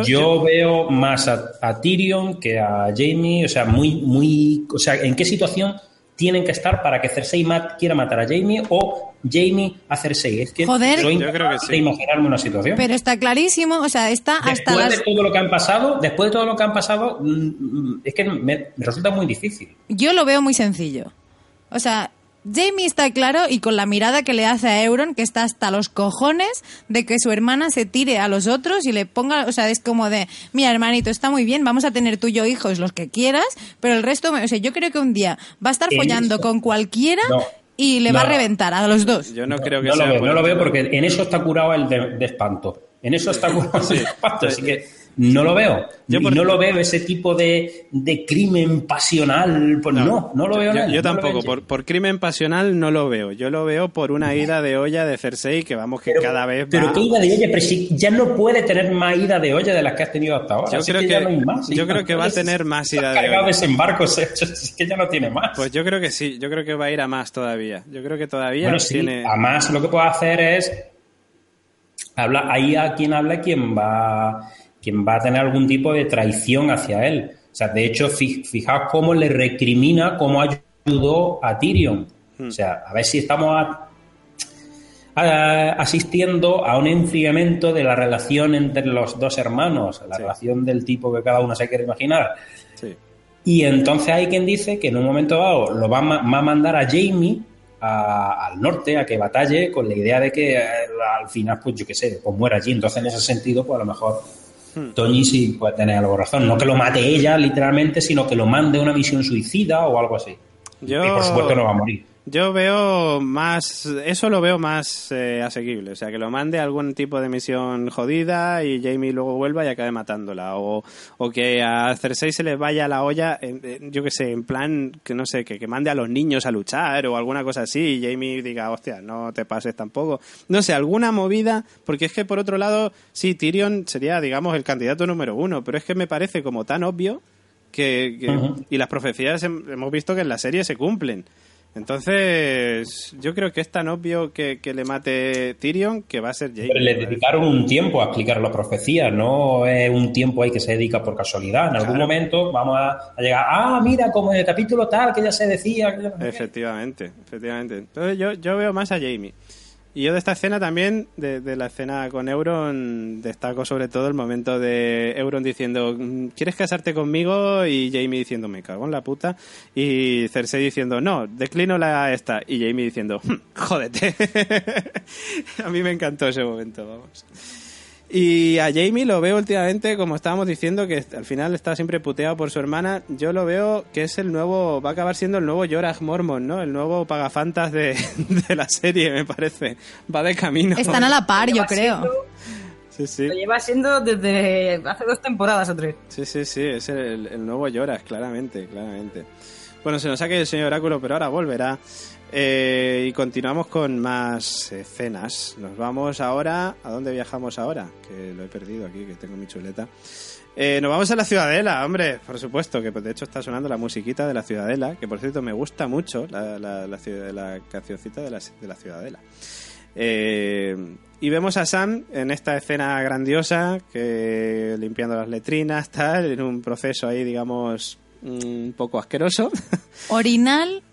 Speaker 4: Yo, veo más a, a Tyrion que a Jamie, o sea, muy, muy, o sea, ¿en qué situación tienen que estar para que Cersei mat- quiera matar a Jamie o Jamie a Cersei. Es que
Speaker 3: Joder.
Speaker 4: soy
Speaker 1: Yo creo que sí.
Speaker 4: de imaginarme una situación.
Speaker 3: Pero está clarísimo, o sea, está hasta
Speaker 4: después
Speaker 3: las...
Speaker 4: de todo lo que han pasado, después de todo lo que han pasado, mm, mm, es que me, me resulta muy difícil.
Speaker 3: Yo lo veo muy sencillo. O sea, Jamie está claro y con la mirada que le hace a Euron, que está hasta los cojones de que su hermana se tire a los otros y le ponga, o sea, es como de, mira hermanito, está muy bien, vamos a tener tú y yo hijos, los que quieras, pero el resto, o sea, yo creo que un día va a estar follando
Speaker 4: eso-
Speaker 3: con cualquiera
Speaker 4: No.
Speaker 3: y le va a reventar a los dos.
Speaker 1: Yo no, creo que
Speaker 4: no
Speaker 1: sea
Speaker 4: lo veo, no lo veo porque en eso está curado el de, de espanto. En eso está curado el de espanto, así que no lo veo.
Speaker 1: Yo
Speaker 4: y no lo veo ese tipo de, de crimen pasional. Pues no, no, lo veo
Speaker 1: Yo,
Speaker 4: nada,
Speaker 1: yo tampoco, por, por crimen pasional no lo veo. Yo lo veo por una ida de olla de Cersei que vamos que
Speaker 4: Pero,
Speaker 1: cada vez
Speaker 4: pero
Speaker 1: va...
Speaker 4: qué ida de olla, pero si ya no puede tener más ida de olla de las que has tenido hasta ahora.
Speaker 1: Yo
Speaker 4: Así
Speaker 1: creo
Speaker 4: ya
Speaker 1: que-
Speaker 4: no hay más.
Speaker 1: yo creo que va a tener más ida de olla.
Speaker 4: desembarcos, es que ya no tiene más.
Speaker 1: Pues yo creo que sí, yo creo que va a ir a más todavía. Yo creo que todavía
Speaker 4: Bueno, sí,
Speaker 1: tiene...
Speaker 4: además lo que puede hacer es habla ahí a quien habla quien va quien va a tener algún tipo de traición hacia él. O sea, de hecho, fi- fijaos cómo le recrimina cómo ayudó a Tyrion.
Speaker 1: Hmm.
Speaker 4: O sea, a ver si estamos a- a- asistiendo a un enfriamiento de la relación entre los dos hermanos, la
Speaker 1: Sí.
Speaker 4: relación del tipo que cada uno se quiere imaginar.
Speaker 1: Sí.
Speaker 4: Y entonces hay quien dice que en un momento dado lo va a, ma- va a mandar a Jamie a- al norte a que batalle con la idea de que eh, al final, pues yo qué sé, pues muera allí. Entonces en ese sentido, pues a lo mejor. Toñi sí puede tener algo razón. No que lo mate ella literalmente, sino que lo mande a una misión suicida o algo así.
Speaker 1: Yo-
Speaker 4: Y por supuesto no va a morir.
Speaker 1: Yo veo más, eso lo veo más eh, asequible, o sea, que lo mande a algún tipo de misión jodida y Jamie luego vuelva y acabe matándola, o, o que a Cersei se le vaya la olla, yo que sé, en plan, que no sé, que, que mande a los niños a luchar o alguna cosa así y Jamie diga, hostia, no te pases tampoco. No sé, alguna movida, porque es que por otro lado, sí, Tyrion sería, digamos, el candidato número uno, pero es que me parece como tan obvio que, que- y las profecías hem- hemos visto que en la serie se cumplen. Entonces, yo creo que es tan obvio que, que le mate Tyrion que va a ser Jamie.
Speaker 4: Pero le dedicaron un tiempo a explicar las profecías, no es un tiempo ahí que se dedica por casualidad. En algún momento vamos a, a llegar, ah, mira, como en el capítulo tal, que ya se decía. que ya no sé qué".
Speaker 1: Efectivamente, efectivamente. Entonces yo, yo veo más a Jamie. Y yo de esta escena también, de, la escena con Euron, destaco sobre todo el momento de Euron diciendo, "Mm, ¿quieres casarte conmigo? Y Jamie diciendo, me cago en la puta. Y Cersei diciendo, no, declino la esta. Y Jamie diciendo, "Hm, jódete. a mí me encantó ese momento, vamos. Y a Jamie lo veo últimamente, como estábamos diciendo, que al final está siempre puteado por su hermana. Yo lo veo que es el nuevo, va a acabar siendo el nuevo Jorah Mormon, ¿no? El nuevo pagafantas de, de la serie, me parece. Va de camino.
Speaker 3: Están a la par, yo creo.
Speaker 2: siendo-
Speaker 1: Sí, sí.
Speaker 2: Lo lleva siendo desde hace dos temporadas o tres.
Speaker 1: Sí, sí, sí, es el, el nuevo Lloras, claramente, claramente. Bueno, se nos saque el señor Oráculo, pero ahora volverá. Eh, y continuamos con más escenas. Nos vamos ahora. ¿A dónde viajamos ahora? Que lo he perdido aquí, que tengo mi chuleta. Eh, nos vamos a la Ciudadela, hombre, por supuesto, que de hecho está sonando la musiquita de la Ciudadela, que por cierto me gusta mucho la, la, la, la cancioncita de la, de la Ciudadela. Eh, y vemos a Sam en esta escena grandiosa, que limpiando las letrinas, tal, en un proceso ahí, digamos, un poco asqueroso.
Speaker 3: Orinal,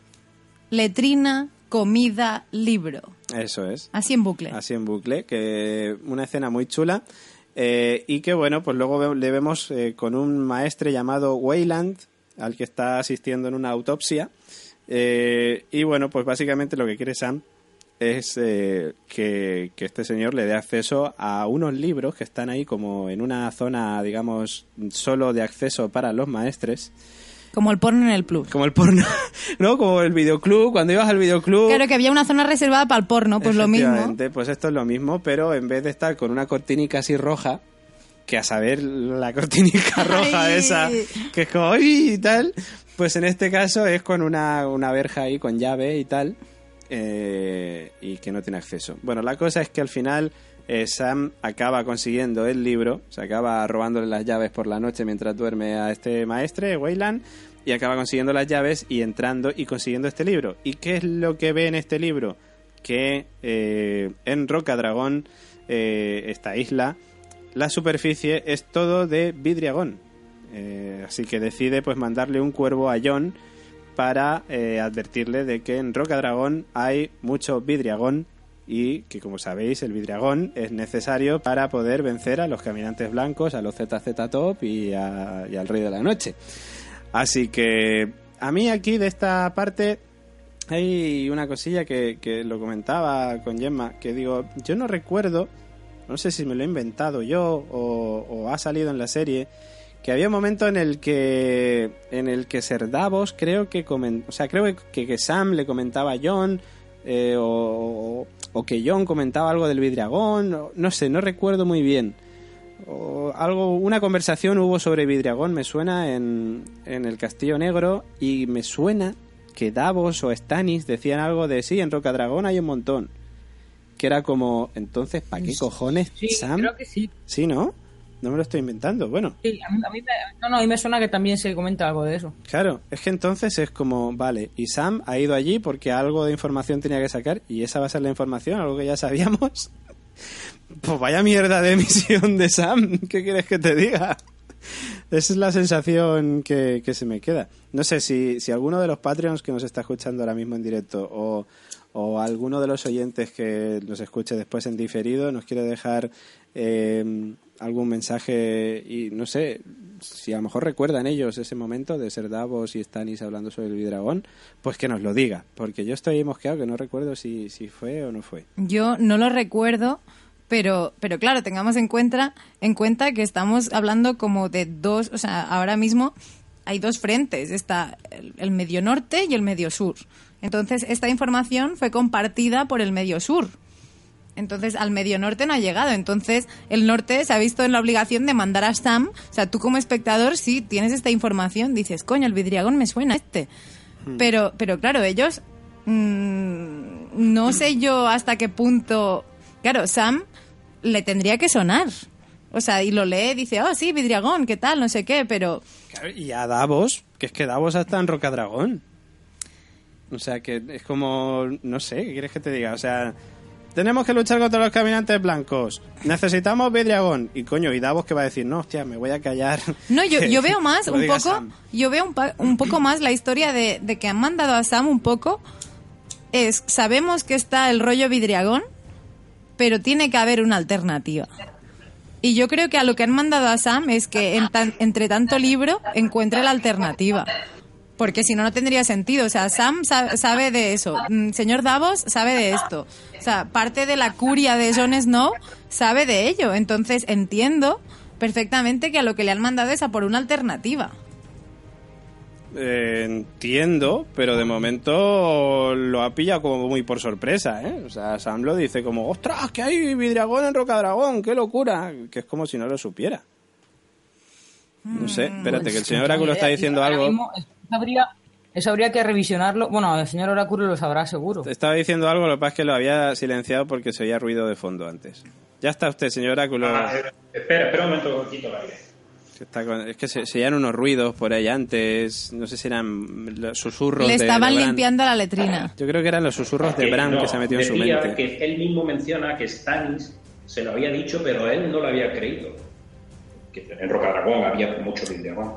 Speaker 3: letrina, comida, libro.
Speaker 1: Eso es.
Speaker 3: Así en bucle.
Speaker 1: Así en bucle, que una escena muy chula. eh, y que bueno, pues luego le vemos eh, con un maestre llamado Wayland, al que está asistiendo en una autopsia. Eh, y bueno, pues básicamente lo que quiere Sam es eh, que, que este señor le dé acceso a unos libros que están ahí como en una zona, digamos, solo de acceso para los maestres.
Speaker 3: Como el porno en el plus.
Speaker 1: Como el porno, ¿no? Como el videoclub, cuando ibas al videoclub...
Speaker 3: Claro que había una zona reservada para el porno, pues lo mismo.
Speaker 1: Pues esto es lo mismo, pero en vez de estar con una cortinica así roja, que a saber la cortinica roja
Speaker 3: Ay.
Speaker 1: esa, que es como ¡ay! y tal, pues en este caso es con una, una verja ahí con llave y tal, eh, y que no tiene acceso. Bueno, la cosa es que al final eh, Sam acaba consiguiendo el libro, se acaba robándole las llaves por la noche mientras duerme a este maestre, Wayland, y acaba consiguiendo las llaves y entrando y consiguiendo este libro. ¿Y qué es lo que ve en este libro? Que eh, en Roca Dragón, eh, esta isla, la superficie es todo de vidriagón. Eh, así que decide pues mandarle un cuervo a John para eh, advertirle de que en Roca Dragón hay mucho vidriagón y que como sabéis el vidriagón es necesario para poder vencer a los caminantes blancos, a los ZZ Top y, al Rey de la Noche. Así que a mí aquí de esta parte hay una cosilla que, que lo comentaba con Gemma, que digo, yo no recuerdo, no sé si me lo he inventado yo o, o ha salido en la serie, que había un momento en el que en el que Ser creo que comen, o sea, creo que, que Sam le comentaba a John eh, o, o que John comentaba algo del vidriagón, o- no sé, no recuerdo muy bien. O algo, una conversación hubo sobre Vidriagón, me suena en, en el Castillo Negro y me suena que Davos o Stannis decían algo de sí, en Rocadragón hay un montón. Que era como, entonces, ¿para qué cojones
Speaker 2: Sí,
Speaker 1: Sam?
Speaker 2: creo que sí.
Speaker 1: Sí, ¿no? No me lo estoy inventando. Bueno,
Speaker 2: Sí, a mí, a mí me, no, no, a mí me suena que también se comenta algo de eso.
Speaker 1: claro, es que entonces es como, vale, y Sam ha ido allí porque algo de información tenía que sacar y esa va a ser la información, algo que ya sabíamos. Pues vaya mierda de misión de Sam, ¿qué quieres que te diga? Esa es la sensación que, que se me queda. No sé si, si alguno de los Patreons que nos está escuchando ahora mismo en directo o, o alguno de los oyentes que nos escuche después en diferido nos quiere dejar eh, algún mensaje y no sé si a lo mejor recuerdan ellos ese momento de ser Davos y Stannis hablando sobre el Vidragón, pues que nos lo diga, porque yo estoy mosqueado que no recuerdo si, si fue o no fue.
Speaker 3: Yo no lo recuerdo, pero, pero claro, tengamos en cuenta, en cuenta que estamos hablando como de dos, o sea, ahora mismo hay dos frentes, está el, el medio norte y el medio sur. Entonces, esta información fue compartida por el medio sur. Entonces, al medio norte no ha llegado. Entonces, el norte se ha visto en la obligación de mandar a Sam. O sea, tú como espectador, si tienes esta información, dices, coño, el vidriagón me suena este. Pero, pero claro, ellos mm, no sé yo hasta qué punto. Claro, Sam le tendría que sonar. O sea, y lo lee, dice, oh, sí, vidriagón, ¿qué tal? No sé qué, pero.
Speaker 1: Y a Davos, que es que Davos está en Rocadragón. O sea, que es como, no sé, ¿qué quieres que te diga? O sea, tenemos que luchar contra los caminantes blancos. Necesitamos Vidriagón. Y coño, y Davos que va a decir, no, hostia, me voy a callar.
Speaker 3: No, yo, yo veo más, un poco,
Speaker 1: Sam.
Speaker 3: yo veo un, pa- un poco más la historia de, de que han mandado a Sam un poco. Es, sabemos que está el rollo vidriagón, pero tiene que haber una alternativa. Y yo creo que a lo que han mandado a Sam es que en tan- entre tanto libro encuentre la alternativa. Porque si no, no tendría sentido. O sea, Sam sa- sabe de eso. Mm, Señor Davos sabe de esto. O sea, parte de la curia de Jon Snow sabe de ello. Entonces entiendo perfectamente que a lo que le han mandado es a por una alternativa.
Speaker 1: Eh, entiendo, pero de momento lo ha pillado como muy por sorpresa, ¿eh? O sea, Sam lo dice como, ostras, que hay Vidriagón en Rocadragón, qué locura. Que es como si no lo supiera. No sé, espérate, que el señor Oráculo está diciendo algo.
Speaker 2: mismo, eso habría, eso habría que revisionarlo. Bueno, el señor Oráculo lo sabrá seguro.
Speaker 1: Estaba diciendo algo, lo que pasa es que lo había silenciado porque se oía ruido de fondo antes. Ya está usted, señor Oráculo.
Speaker 5: Ah, eh, espera, espera un momento, quito el aire.
Speaker 1: Está con- es que se, se oían unos ruidos por ahí antes. No sé si eran los susurros
Speaker 3: Le
Speaker 1: de-
Speaker 3: estaban
Speaker 1: de
Speaker 3: limpiando la letrina.
Speaker 1: Yo creo que eran los susurros de Bran
Speaker 5: no,
Speaker 1: que se ha metido en su mente.
Speaker 5: que él mismo menciona que Stannis se lo había dicho, pero él no lo había creído. Que en Rocadragón había mucho vidriagón.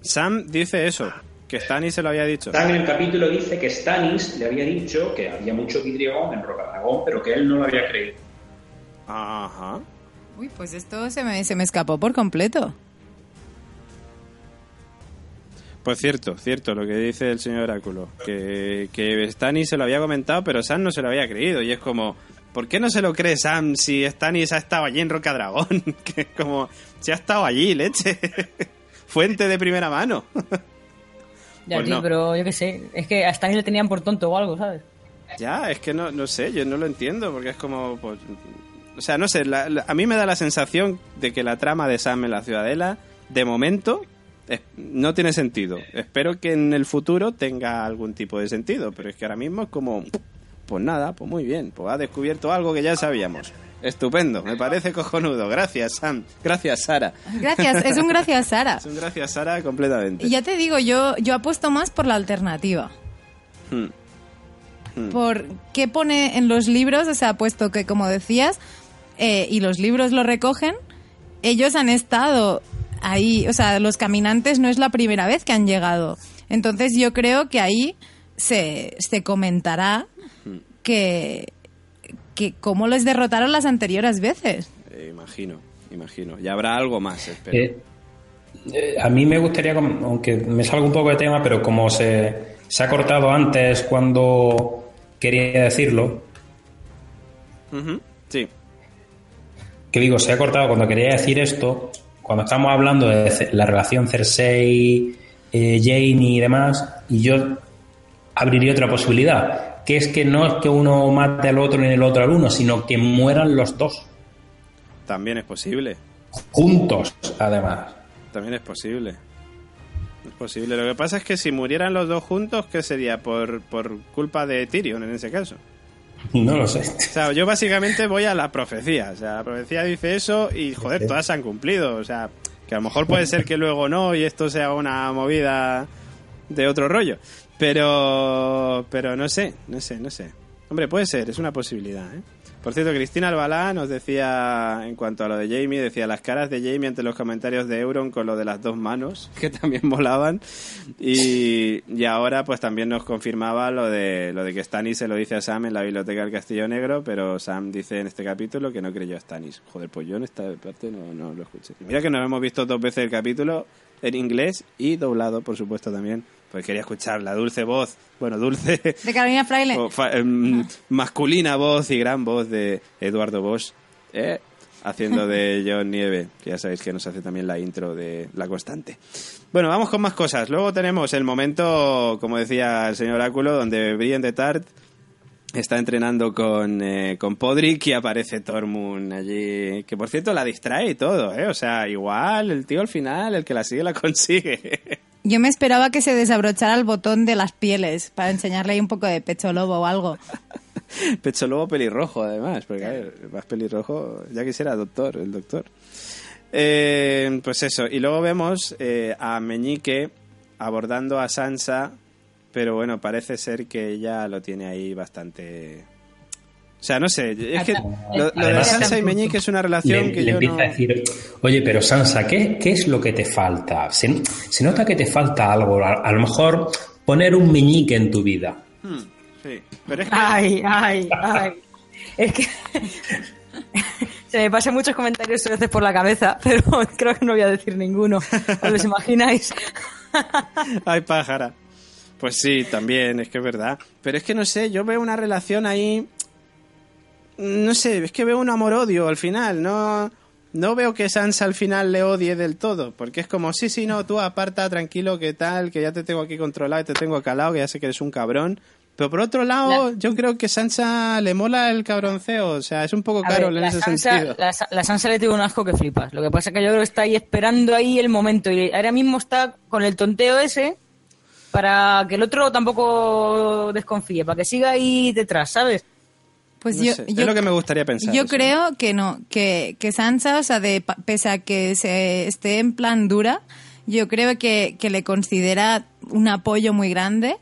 Speaker 1: Sam dice eso, que Stannis se lo había dicho.
Speaker 5: Stan en el capítulo dice que Stannis le había dicho que había mucho vidriagón en Rocadragón, pero que él no lo había creído.
Speaker 1: Ajá.
Speaker 3: Uy, pues esto se me, se me escapó por completo.
Speaker 1: Pues cierto, cierto, lo que dice el señor Oráculo. Que, que Stannis se lo había comentado, pero Sam no se lo había creído. Y es como, ¿por qué no se lo cree Sam si Stannis ha estado allí en Rocadragón? que es como, si ha estado allí, leche. Fuente de primera mano.
Speaker 2: Ya,
Speaker 1: Pues
Speaker 2: tío,
Speaker 1: no.
Speaker 2: pero yo qué sé. Es que a Stannis le tenían por tonto o algo, ¿sabes?
Speaker 1: Ya, es que no, no sé, yo no lo entiendo, porque es como... pues, o sea, no sé, la- la- a mí me da la sensación de que la trama de Sam en la Ciudadela, de momento, no tiene sentido. Espero que en el futuro tenga algún tipo de sentido, pero es que ahora mismo es como... Pues nada, pues muy bien, pues ha descubierto algo que ya sabíamos. Estupendo, me parece cojonudo. Gracias, Sam. Gracias, Sara.
Speaker 3: Gracias, es un gracias, Sara.
Speaker 1: Es un gracias, Sara, completamente.
Speaker 3: Y ya te digo, yo, yo apuesto más por la alternativa.
Speaker 1: Hmm. Hmm.
Speaker 3: Por qué pone en los libros, o sea, puesto que, como decías, eh, y los libros lo recogen, ellos han estado ahí, o sea, los caminantes no es la primera vez que han llegado. Entonces yo creo que ahí se, se comentará que, que cómo les derrotaron las anteriores veces.
Speaker 1: Eh, imagino, imagino. Y habrá algo más, espero.
Speaker 4: Eh, eh, a mí me gustaría, aunque me salga un poco de tema, pero como se, se ha cortado antes cuando quería decirlo,
Speaker 1: Sí.
Speaker 4: que digo, se ha cortado cuando quería decir esto, cuando estamos hablando de la relación Cersei, eh, Jaime y demás, y yo abriría otra posibilidad, que es que no es que uno mate al otro ni el otro al uno, sino que mueran los dos,
Speaker 1: También es posible.
Speaker 4: juntos, además.
Speaker 1: También es posible. Es posible. Lo que pasa es que si murieran los dos juntos, ¿qué sería? Por, por culpa de Tyrion en ese caso.
Speaker 4: No lo sé.
Speaker 1: O sea, yo básicamente voy a la profecía. O sea, la profecía dice eso y, joder, todas se han cumplido. O sea, que a lo mejor puede ser que luego no y esto sea una movida de otro rollo. Pero, pero no sé, no sé, no sé. Hombre, puede ser, es una posibilidad, ¿eh? Por cierto, Cristina Albalá nos decía, en cuanto a lo de Jamie, decía las caras de Jamie ante los comentarios de Euron con lo de las dos manos, que también molaban. Y, y ahora, pues también nos confirmaba lo de, lo de que Stannis se lo dice a Sam en la biblioteca del Castillo Negro, pero Sam dice en este capítulo que no creyó a Stannis. Joder, pues yo en esta parte no, no lo escuché. Mira que nos hemos visto dos veces el capítulo en inglés y doblado, por supuesto, también. Pues quería escuchar la dulce voz, bueno, dulce,
Speaker 3: De Carolina Fraile.
Speaker 1: o fa- em, masculina voz y gran voz de Eduardo Bosch, ¿eh? haciendo de John Nieve, que ya sabéis que nos hace también la intro de La Constante. Bueno, vamos con más cosas. Luego tenemos el momento, como decía el señor Oráculo, donde Brienne de Tart está entrenando con, eh, con Podrick y aparece Tormund allí, que por cierto la distrae y todo, ¿eh? O sea, igual el tío al final, el que la sigue, la consigue.
Speaker 3: Yo me esperaba que se desabrochara el botón de las pieles para enseñarle ahí un poco de pecho lobo o algo.
Speaker 1: Pecho lobo pelirrojo, además, porque a ver, más pelirrojo, ya quisiera doctor, el doctor. Eh, pues eso, y luego vemos eh, a Meñique abordando a Sansa, pero bueno, parece ser que ella lo tiene ahí bastante... O sea, no sé, es que lo, lo de
Speaker 4: Además-
Speaker 1: Sansa y Meñique es una relación
Speaker 4: le,
Speaker 1: que
Speaker 4: le
Speaker 1: yo
Speaker 4: empieza
Speaker 1: no...
Speaker 4: a decir, oye, pero Sansa, ¿qué, qué es lo que te falta? Se, se nota que te falta algo. A, a lo mejor poner un meñique en tu vida.
Speaker 1: Hmm, sí, pero es que...
Speaker 2: Ay, ay, ay. Es que se me pasan muchos comentarios a veces por la cabeza, pero creo que no voy a decir ninguno. ¿Os los imagináis?
Speaker 1: Ay, pájara. Pues sí, también, es que es verdad. Pero es que no sé, yo veo una relación ahí. No sé, es que veo un amor-odio al final. No, no veo que Sansa al final le odie del todo. Porque es como, sí, sí, no, tú aparta, tranquilo, que tal, que ya te tengo aquí controlado y te tengo calado, que ya sé que eres un cabrón. Pero por otro lado, yo creo que Sansa le mola el cabronceo. O sea, es un poco caro en ese
Speaker 2: Sansa,
Speaker 1: sentido.
Speaker 2: la, la Sansa le tiene un asco que flipas. Lo que pasa es que yo creo que está ahí esperando ahí el momento. Y ahora mismo está con el tonteo ese para que el otro tampoco desconfíe, para que siga ahí detrás, ¿sabes?
Speaker 3: Pues
Speaker 1: No
Speaker 3: yo,
Speaker 1: sé,
Speaker 3: yo-
Speaker 1: es lo que me gustaría pensar.
Speaker 3: Yo
Speaker 1: eso.
Speaker 3: creo que no, que, que Sansa, o sea, de, pese a que se esté en plan dura, yo creo que, que le considera un apoyo muy grande,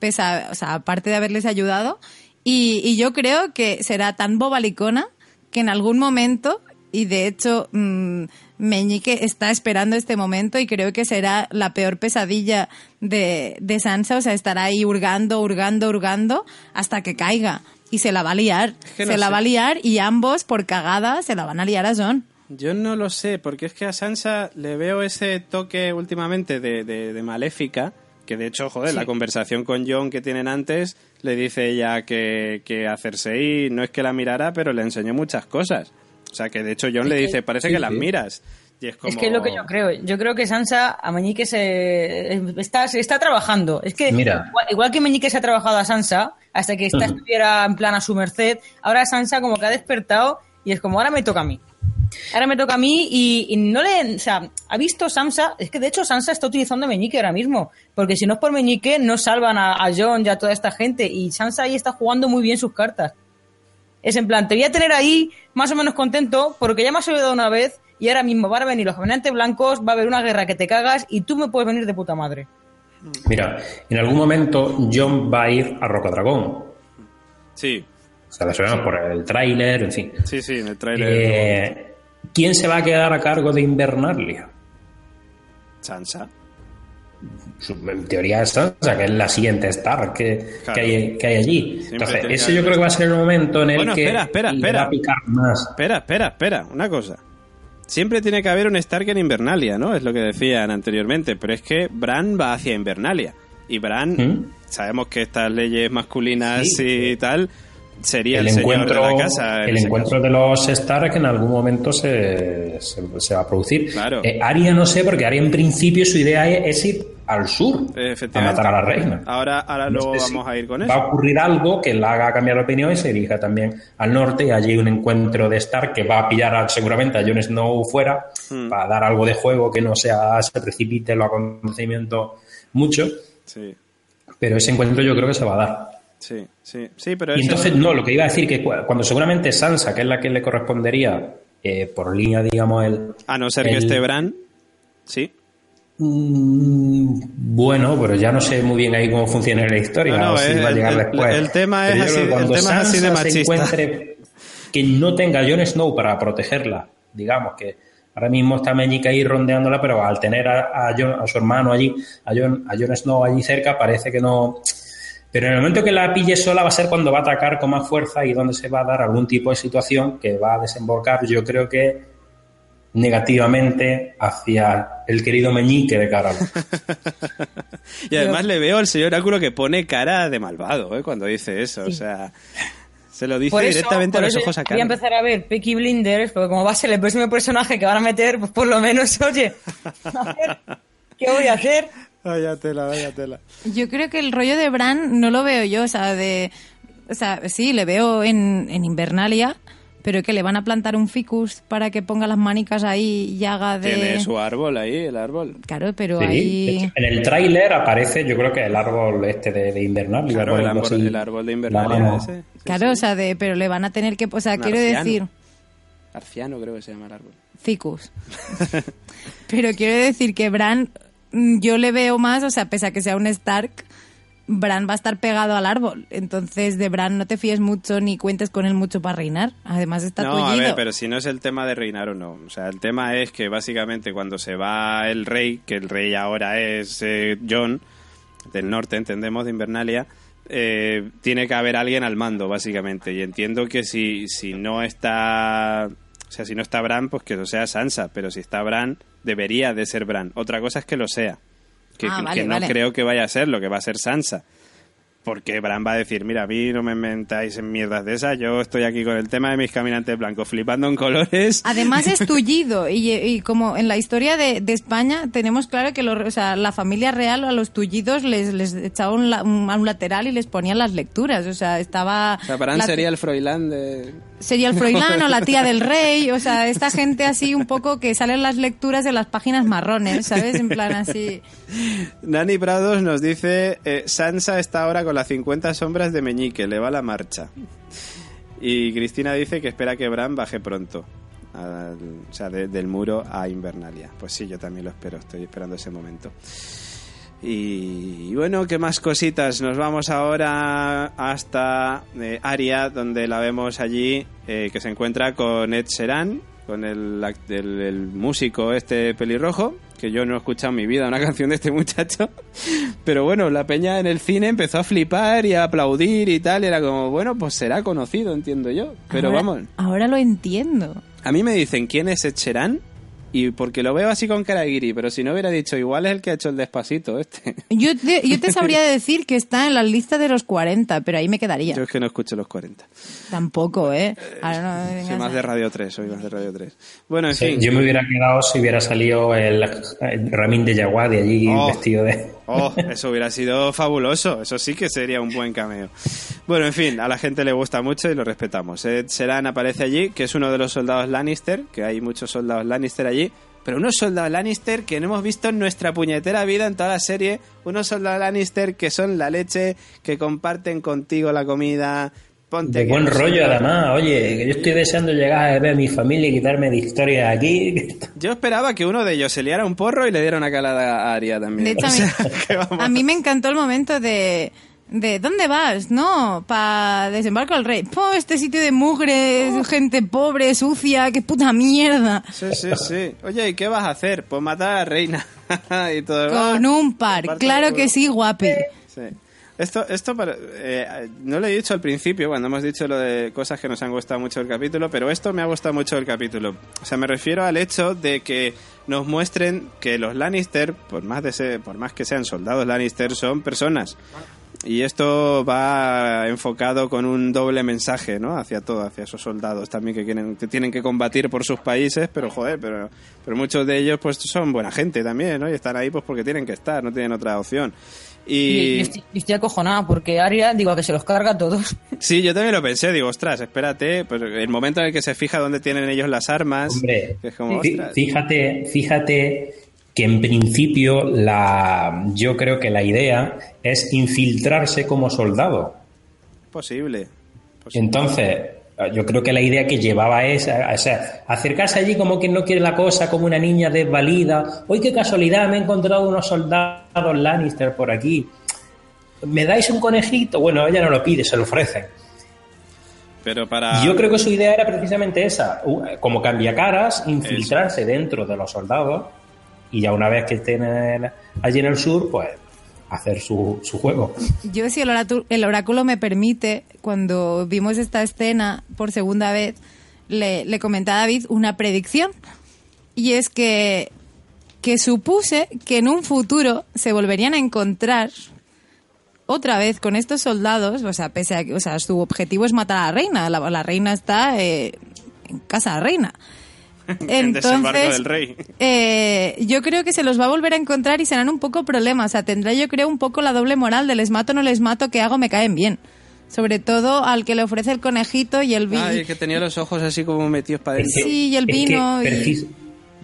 Speaker 3: pese a, o sea, aparte de haberles ayudado, y, y yo creo que será tan bobalicona que en algún momento, y de hecho mm, Meñique está esperando este momento y creo que será la peor pesadilla de, de Sansa, o sea, estará ahí hurgando, hurgando, hurgando hasta que caiga. Y se la va a liar.
Speaker 1: que no
Speaker 3: se la
Speaker 1: sé.
Speaker 3: va a liar y ambos, por cagada, se la van a liar a John.
Speaker 1: Yo no lo sé, porque es que a Sansa le veo ese toque últimamente de, de- de maléfica, que de hecho, joder, la conversación con John que tienen antes, le dice ella que, que a Cersei no es que la mirara, pero le enseñó muchas cosas. O sea, que de hecho John le dice, parece
Speaker 4: sí,
Speaker 1: que las
Speaker 4: sí.
Speaker 1: miras. Y es como...
Speaker 2: Es que es lo que yo creo. Yo creo que Sansa a Meñique se está, se está trabajando. Es que
Speaker 4: Mira.
Speaker 2: igual, igual que Meñique se ha trabajado a Sansa hasta que esta estuviera en plan a su merced, ahora Sansa como que ha despertado y es como ahora me toca a mí. Ahora me toca a mí y, y no le, o sea, ha visto Sansa, es que de hecho Sansa está utilizando a Meñique ahora mismo, porque si no es por Meñique no salvan a, a Jon y a toda esta gente y Sansa ahí está jugando muy bien sus cartas. Es en plan, te voy a tener ahí más o menos contento porque ya me has ayudado una vez y ahora mismo van a venir los caminantes blancos, va a haber una guerra que te cagas y tú me puedes venir de puta madre.
Speaker 4: Mira, en algún momento John va a ir a Rocadragón.
Speaker 1: Sí,
Speaker 4: O sea, lo sabemos por el tráiler, en fin.
Speaker 1: sí, sí, en el tráiler.
Speaker 4: Eh, ¿Quién se va a quedar a cargo de Invernalia?
Speaker 1: Sansa.
Speaker 4: en teoría es Sansa, que es la siguiente Star que, que, hay, que hay allí. Entonces, ese yo creo que va a ser el momento en el que
Speaker 1: espera, espera, espera.
Speaker 4: va a picar más.
Speaker 1: Espera, espera, espera, una cosa. Siempre tiene que haber un Stark en Invernalia, ¿no? Es lo que decían anteriormente, pero es que Bran va hacia Invernalia. Y Bran,
Speaker 4: ¿Mm?
Speaker 1: sabemos que estas leyes masculinas
Speaker 4: Sí.
Speaker 1: y tal, sería el,
Speaker 4: el encuentro,
Speaker 1: de la casa. en
Speaker 4: el encuentro de los Stark en algún momento se, se, se va a producir.
Speaker 1: Claro.
Speaker 4: Eh, Arya no sé, porque Arya en principio su idea es, ir al sur a matar a la reina.
Speaker 1: Ahora, ahora
Speaker 4: No si
Speaker 1: vamos a ir con
Speaker 4: Va
Speaker 1: eso.
Speaker 4: a ocurrir algo que la haga cambiar de opinión y se dirija también al norte y allí hay un encuentro de Stark que va a pillar a- seguramente a Jon Snow fuera
Speaker 1: Hmm.
Speaker 4: para dar algo de juego que no sea se precipite los acontecimientos mucho,
Speaker 1: Sí,
Speaker 4: pero ese encuentro yo creo que se va a dar.
Speaker 1: Sí, sí, sí, pero
Speaker 4: Y entonces, no, lo que iba a decir que cu- cuando seguramente Sansa, que es la que le correspondería eh, por línea, digamos, el...
Speaker 1: a no ser que
Speaker 4: el-
Speaker 1: esté Bran, sí.
Speaker 4: Mm, Bueno, pero ya no sé muy bien ahí cómo funciona la historia.
Speaker 1: No, no,
Speaker 4: si
Speaker 1: es-
Speaker 4: va a llegar
Speaker 1: el-
Speaker 4: después.
Speaker 1: el tema es así-
Speaker 4: cuando
Speaker 1: el tema es así de
Speaker 4: Sansa se encuentre que no tenga a Jon Snow para protegerla, digamos que ahora mismo está Meñique ahí rondeándola, pero al tener a, a Jon- a su hermano allí, a Jon, a Jon Snow allí cerca, parece que no. Pero en el momento que la pille sola va a ser cuando va a atacar con más fuerza y donde se va a dar algún tipo de situación que va a desembocar, yo creo que negativamente hacia el querido Meñique de Carol.
Speaker 1: Y además le veo al señor Oráculo que pone cara de malvado ¿eh? cuando dice eso. O sea, se lo dice
Speaker 2: Por eso,
Speaker 1: directamente a los ojos a
Speaker 2: Voy a
Speaker 1: cara.
Speaker 2: empezar a ver Peaky Blinders, porque como va a ser el próximo personaje que van a meter, pues por lo menos, oye, a ver, ¿qué voy a hacer?
Speaker 1: Vaya tela, vaya tela.
Speaker 3: Yo creo que el rollo de Bran no lo veo yo, o sea, de... O sea, sí, le veo en, en Invernalia, pero que le van a plantar un ficus para que ponga las manicas ahí y haga de...
Speaker 1: Tiene su árbol ahí, el árbol.
Speaker 3: Claro, pero
Speaker 4: Sí,
Speaker 3: ahí...
Speaker 4: en el tráiler aparece, yo creo que el árbol este de, de Invernalia.
Speaker 1: Claro, el árbol,
Speaker 4: así
Speaker 1: el árbol de Invernalia ese. Sí,
Speaker 3: Claro,
Speaker 1: sí.
Speaker 3: o sea, de, pero le van a tener que... O sea,
Speaker 1: Un
Speaker 3: quiero
Speaker 1: arciano.
Speaker 3: decir...
Speaker 1: Arciano creo que se llama el árbol.
Speaker 3: Ficus. Pero quiero decir que Bran, yo le veo más, o sea, pese a que sea un Stark, Bran va a estar pegado al árbol. Entonces, de Bran no te fíes mucho ni cuentes con él mucho para reinar. Además, está
Speaker 1: No, a ver, pero si no es el tema de reinar o no. O sea, el tema es que básicamente cuando se va el rey, que el rey ahora es eh, John, del norte, entendemos, de Invernalia, eh, tiene que haber alguien al mando, básicamente. Y entiendo que si, si no está... O sea, si no está Bran, pues que lo sea Sansa. Pero si está Bran, debería de ser Bran. Otra cosa es que lo sea. Que,
Speaker 3: Ah,
Speaker 1: que no
Speaker 3: vale.
Speaker 1: creo que vaya a ser lo que va a ser Sansa. Porque Bran va a decir, mira, a mí no me mentáis en mierdas de esas, yo estoy aquí con el tema de mis caminantes blancos, flipando en colores.
Speaker 3: Además es tullido y, y como en la historia de, de España tenemos claro que los- o sea, la familia real a los tullidos les, les echaba un, la- un- a un lateral y les ponían las lecturas, o sea, estaba...
Speaker 1: O sea, Bran
Speaker 3: la-
Speaker 1: sería el Froilán de...
Speaker 3: sería el Froilán o la tía del rey, o sea, esta gente así un poco que salen las lecturas de las páginas marrones, ¿sabes? En plan así...
Speaker 1: Nani Prados nos dice, eh, Sansa está ahora con las 50 sombras de Meñique, le va la marcha. Y Cristina dice que espera que Bran baje pronto. al- o sea, de- del muro a Invernalia. Pues sí, yo también lo espero, estoy esperando ese momento. Y, bueno, ¿qué más cositas? Nos vamos ahora hasta eh, Aria, donde la vemos allí, eh, que se encuentra con Ed Sheeran, con el, el- el músico este pelirrojo, que yo no he escuchado en mi vida una canción de este muchacho. Pero bueno, la peña en el cine empezó a flipar y a aplaudir y tal. y era como, bueno, pues será conocido, entiendo yo. Pero
Speaker 3: ahora,
Speaker 1: vamos,
Speaker 3: Ahora lo entiendo.
Speaker 1: a mí me dicen quién es Ed Sheeran y porque lo veo así con guiri, pero si no hubiera dicho, igual es el que ha hecho el despacito este.
Speaker 3: Yo te, yo te sabría decir que está en la lista de los 40, pero ahí me quedaría.
Speaker 1: Yo es que no escucho los 40.
Speaker 3: Tampoco, ¿eh? Ahora no me
Speaker 1: Soy más de Radio 3, soy más de Radio 3. Bueno, en
Speaker 4: Sí,
Speaker 1: fin.
Speaker 4: yo me hubiera quedado si hubiera salido el, el Ramín de Yaguá de allí
Speaker 1: Oh.
Speaker 4: vestido de...
Speaker 1: Oh, eso hubiera sido fabuloso. Eso sí que sería un buen cameo. Bueno, en fin, a la gente le gusta mucho y lo respetamos. Ed Sheeran aparece allí, que es uno de los soldados Lannister, que hay muchos soldados Lannister allí. Pero unos soldados Lannister que no hemos visto en nuestra puñetera vida en toda la serie. Unos soldados Lannister que son la leche, que comparten contigo la comida. Ponte
Speaker 4: De buen rollo, además. Oye, que yo estoy deseando llegar a ver a mi familia y quitarme de historia aquí.
Speaker 1: Yo esperaba que uno de ellos se liara un porro y le diera una calada a Aria también.
Speaker 3: De hecho,
Speaker 1: O
Speaker 3: a mí,
Speaker 1: sea, que vamos.
Speaker 3: a mí me encantó el momento de, de ¿dónde vas? No, para desembarco al rey. Po, este sitio de mugre, gente pobre, sucia, qué puta mierda.
Speaker 1: Sí, sí, sí. Oye, ¿y qué vas a hacer? Pues matar a la reina. y todo.
Speaker 3: Con un par, claro que sí, guapi.
Speaker 1: Sí. Esto, esto para- eh, no lo he dicho al principio, cuando hemos dicho lo de cosas que nos han gustado mucho del capítulo, pero esto me ha gustado mucho del capítulo. O sea, me refiero al hecho de que nos muestren que los Lannister, por más, de por más que sean soldados Lannister, son personas. Y esto va enfocado con un doble mensaje, ¿no? Hacia todo, hacia esos soldados también que, quieren, que tienen que combatir por sus países, pero joder, pero, pero muchos de ellos pues son buena gente también, ¿no? Y están ahí pues porque tienen que estar, no tienen otra opción.
Speaker 2: Y, estoy, y estoy acojonada porque Aria, digo, que se los carga a todos.
Speaker 1: sí, yo también lo pensé, digo, ostras, espérate, pues el momento en el que se fija dónde tienen ellos las armas,
Speaker 4: Hombre,
Speaker 1: que es como,
Speaker 4: fí-
Speaker 1: ostras,
Speaker 4: fíjate, fíjate que en principio la, yo creo que la idea es infiltrarse como soldado.
Speaker 1: posible. posible.
Speaker 4: Entonces, yo creo que la idea que llevaba es o sea, acercarse allí como quien no quiere la cosa, como una niña desvalida. Hoy qué casualidad, me he encontrado unos soldados Lannister por aquí. ¿Me dais un conejito? Bueno, ella no lo pide, se lo ofrecen.
Speaker 1: Pero para...
Speaker 4: Y Yo creo que su idea era precisamente esa, como cambiacaras, infiltrarse dentro de los soldados y ya una vez que estén allí en el sur, pues hacer su, su juego.
Speaker 3: Yo, si el, oratu- el oráculo me permite, cuando vimos esta escena por segunda vez, le, le comenté a David una predicción. Y es que, que supuse que en un futuro se volverían a encontrar otra vez con estos soldados, o sea, pese a que o sea, su objetivo es matar a la reina. La, la reina está eh, en casa de la reina.
Speaker 1: En desembarco del rey.
Speaker 3: eh, yo creo que se los va a volver a encontrar y serán un poco problemas. O sea, tendrá yo creo un poco la doble moral de les mato, no les mato, que hago, me caen bien. Sobre todo al que le ofrece el conejito y el vino.
Speaker 1: Ay, que tenía los ojos así como metidos para
Speaker 4: que-
Speaker 3: Sí, y el
Speaker 4: es que
Speaker 3: vino y-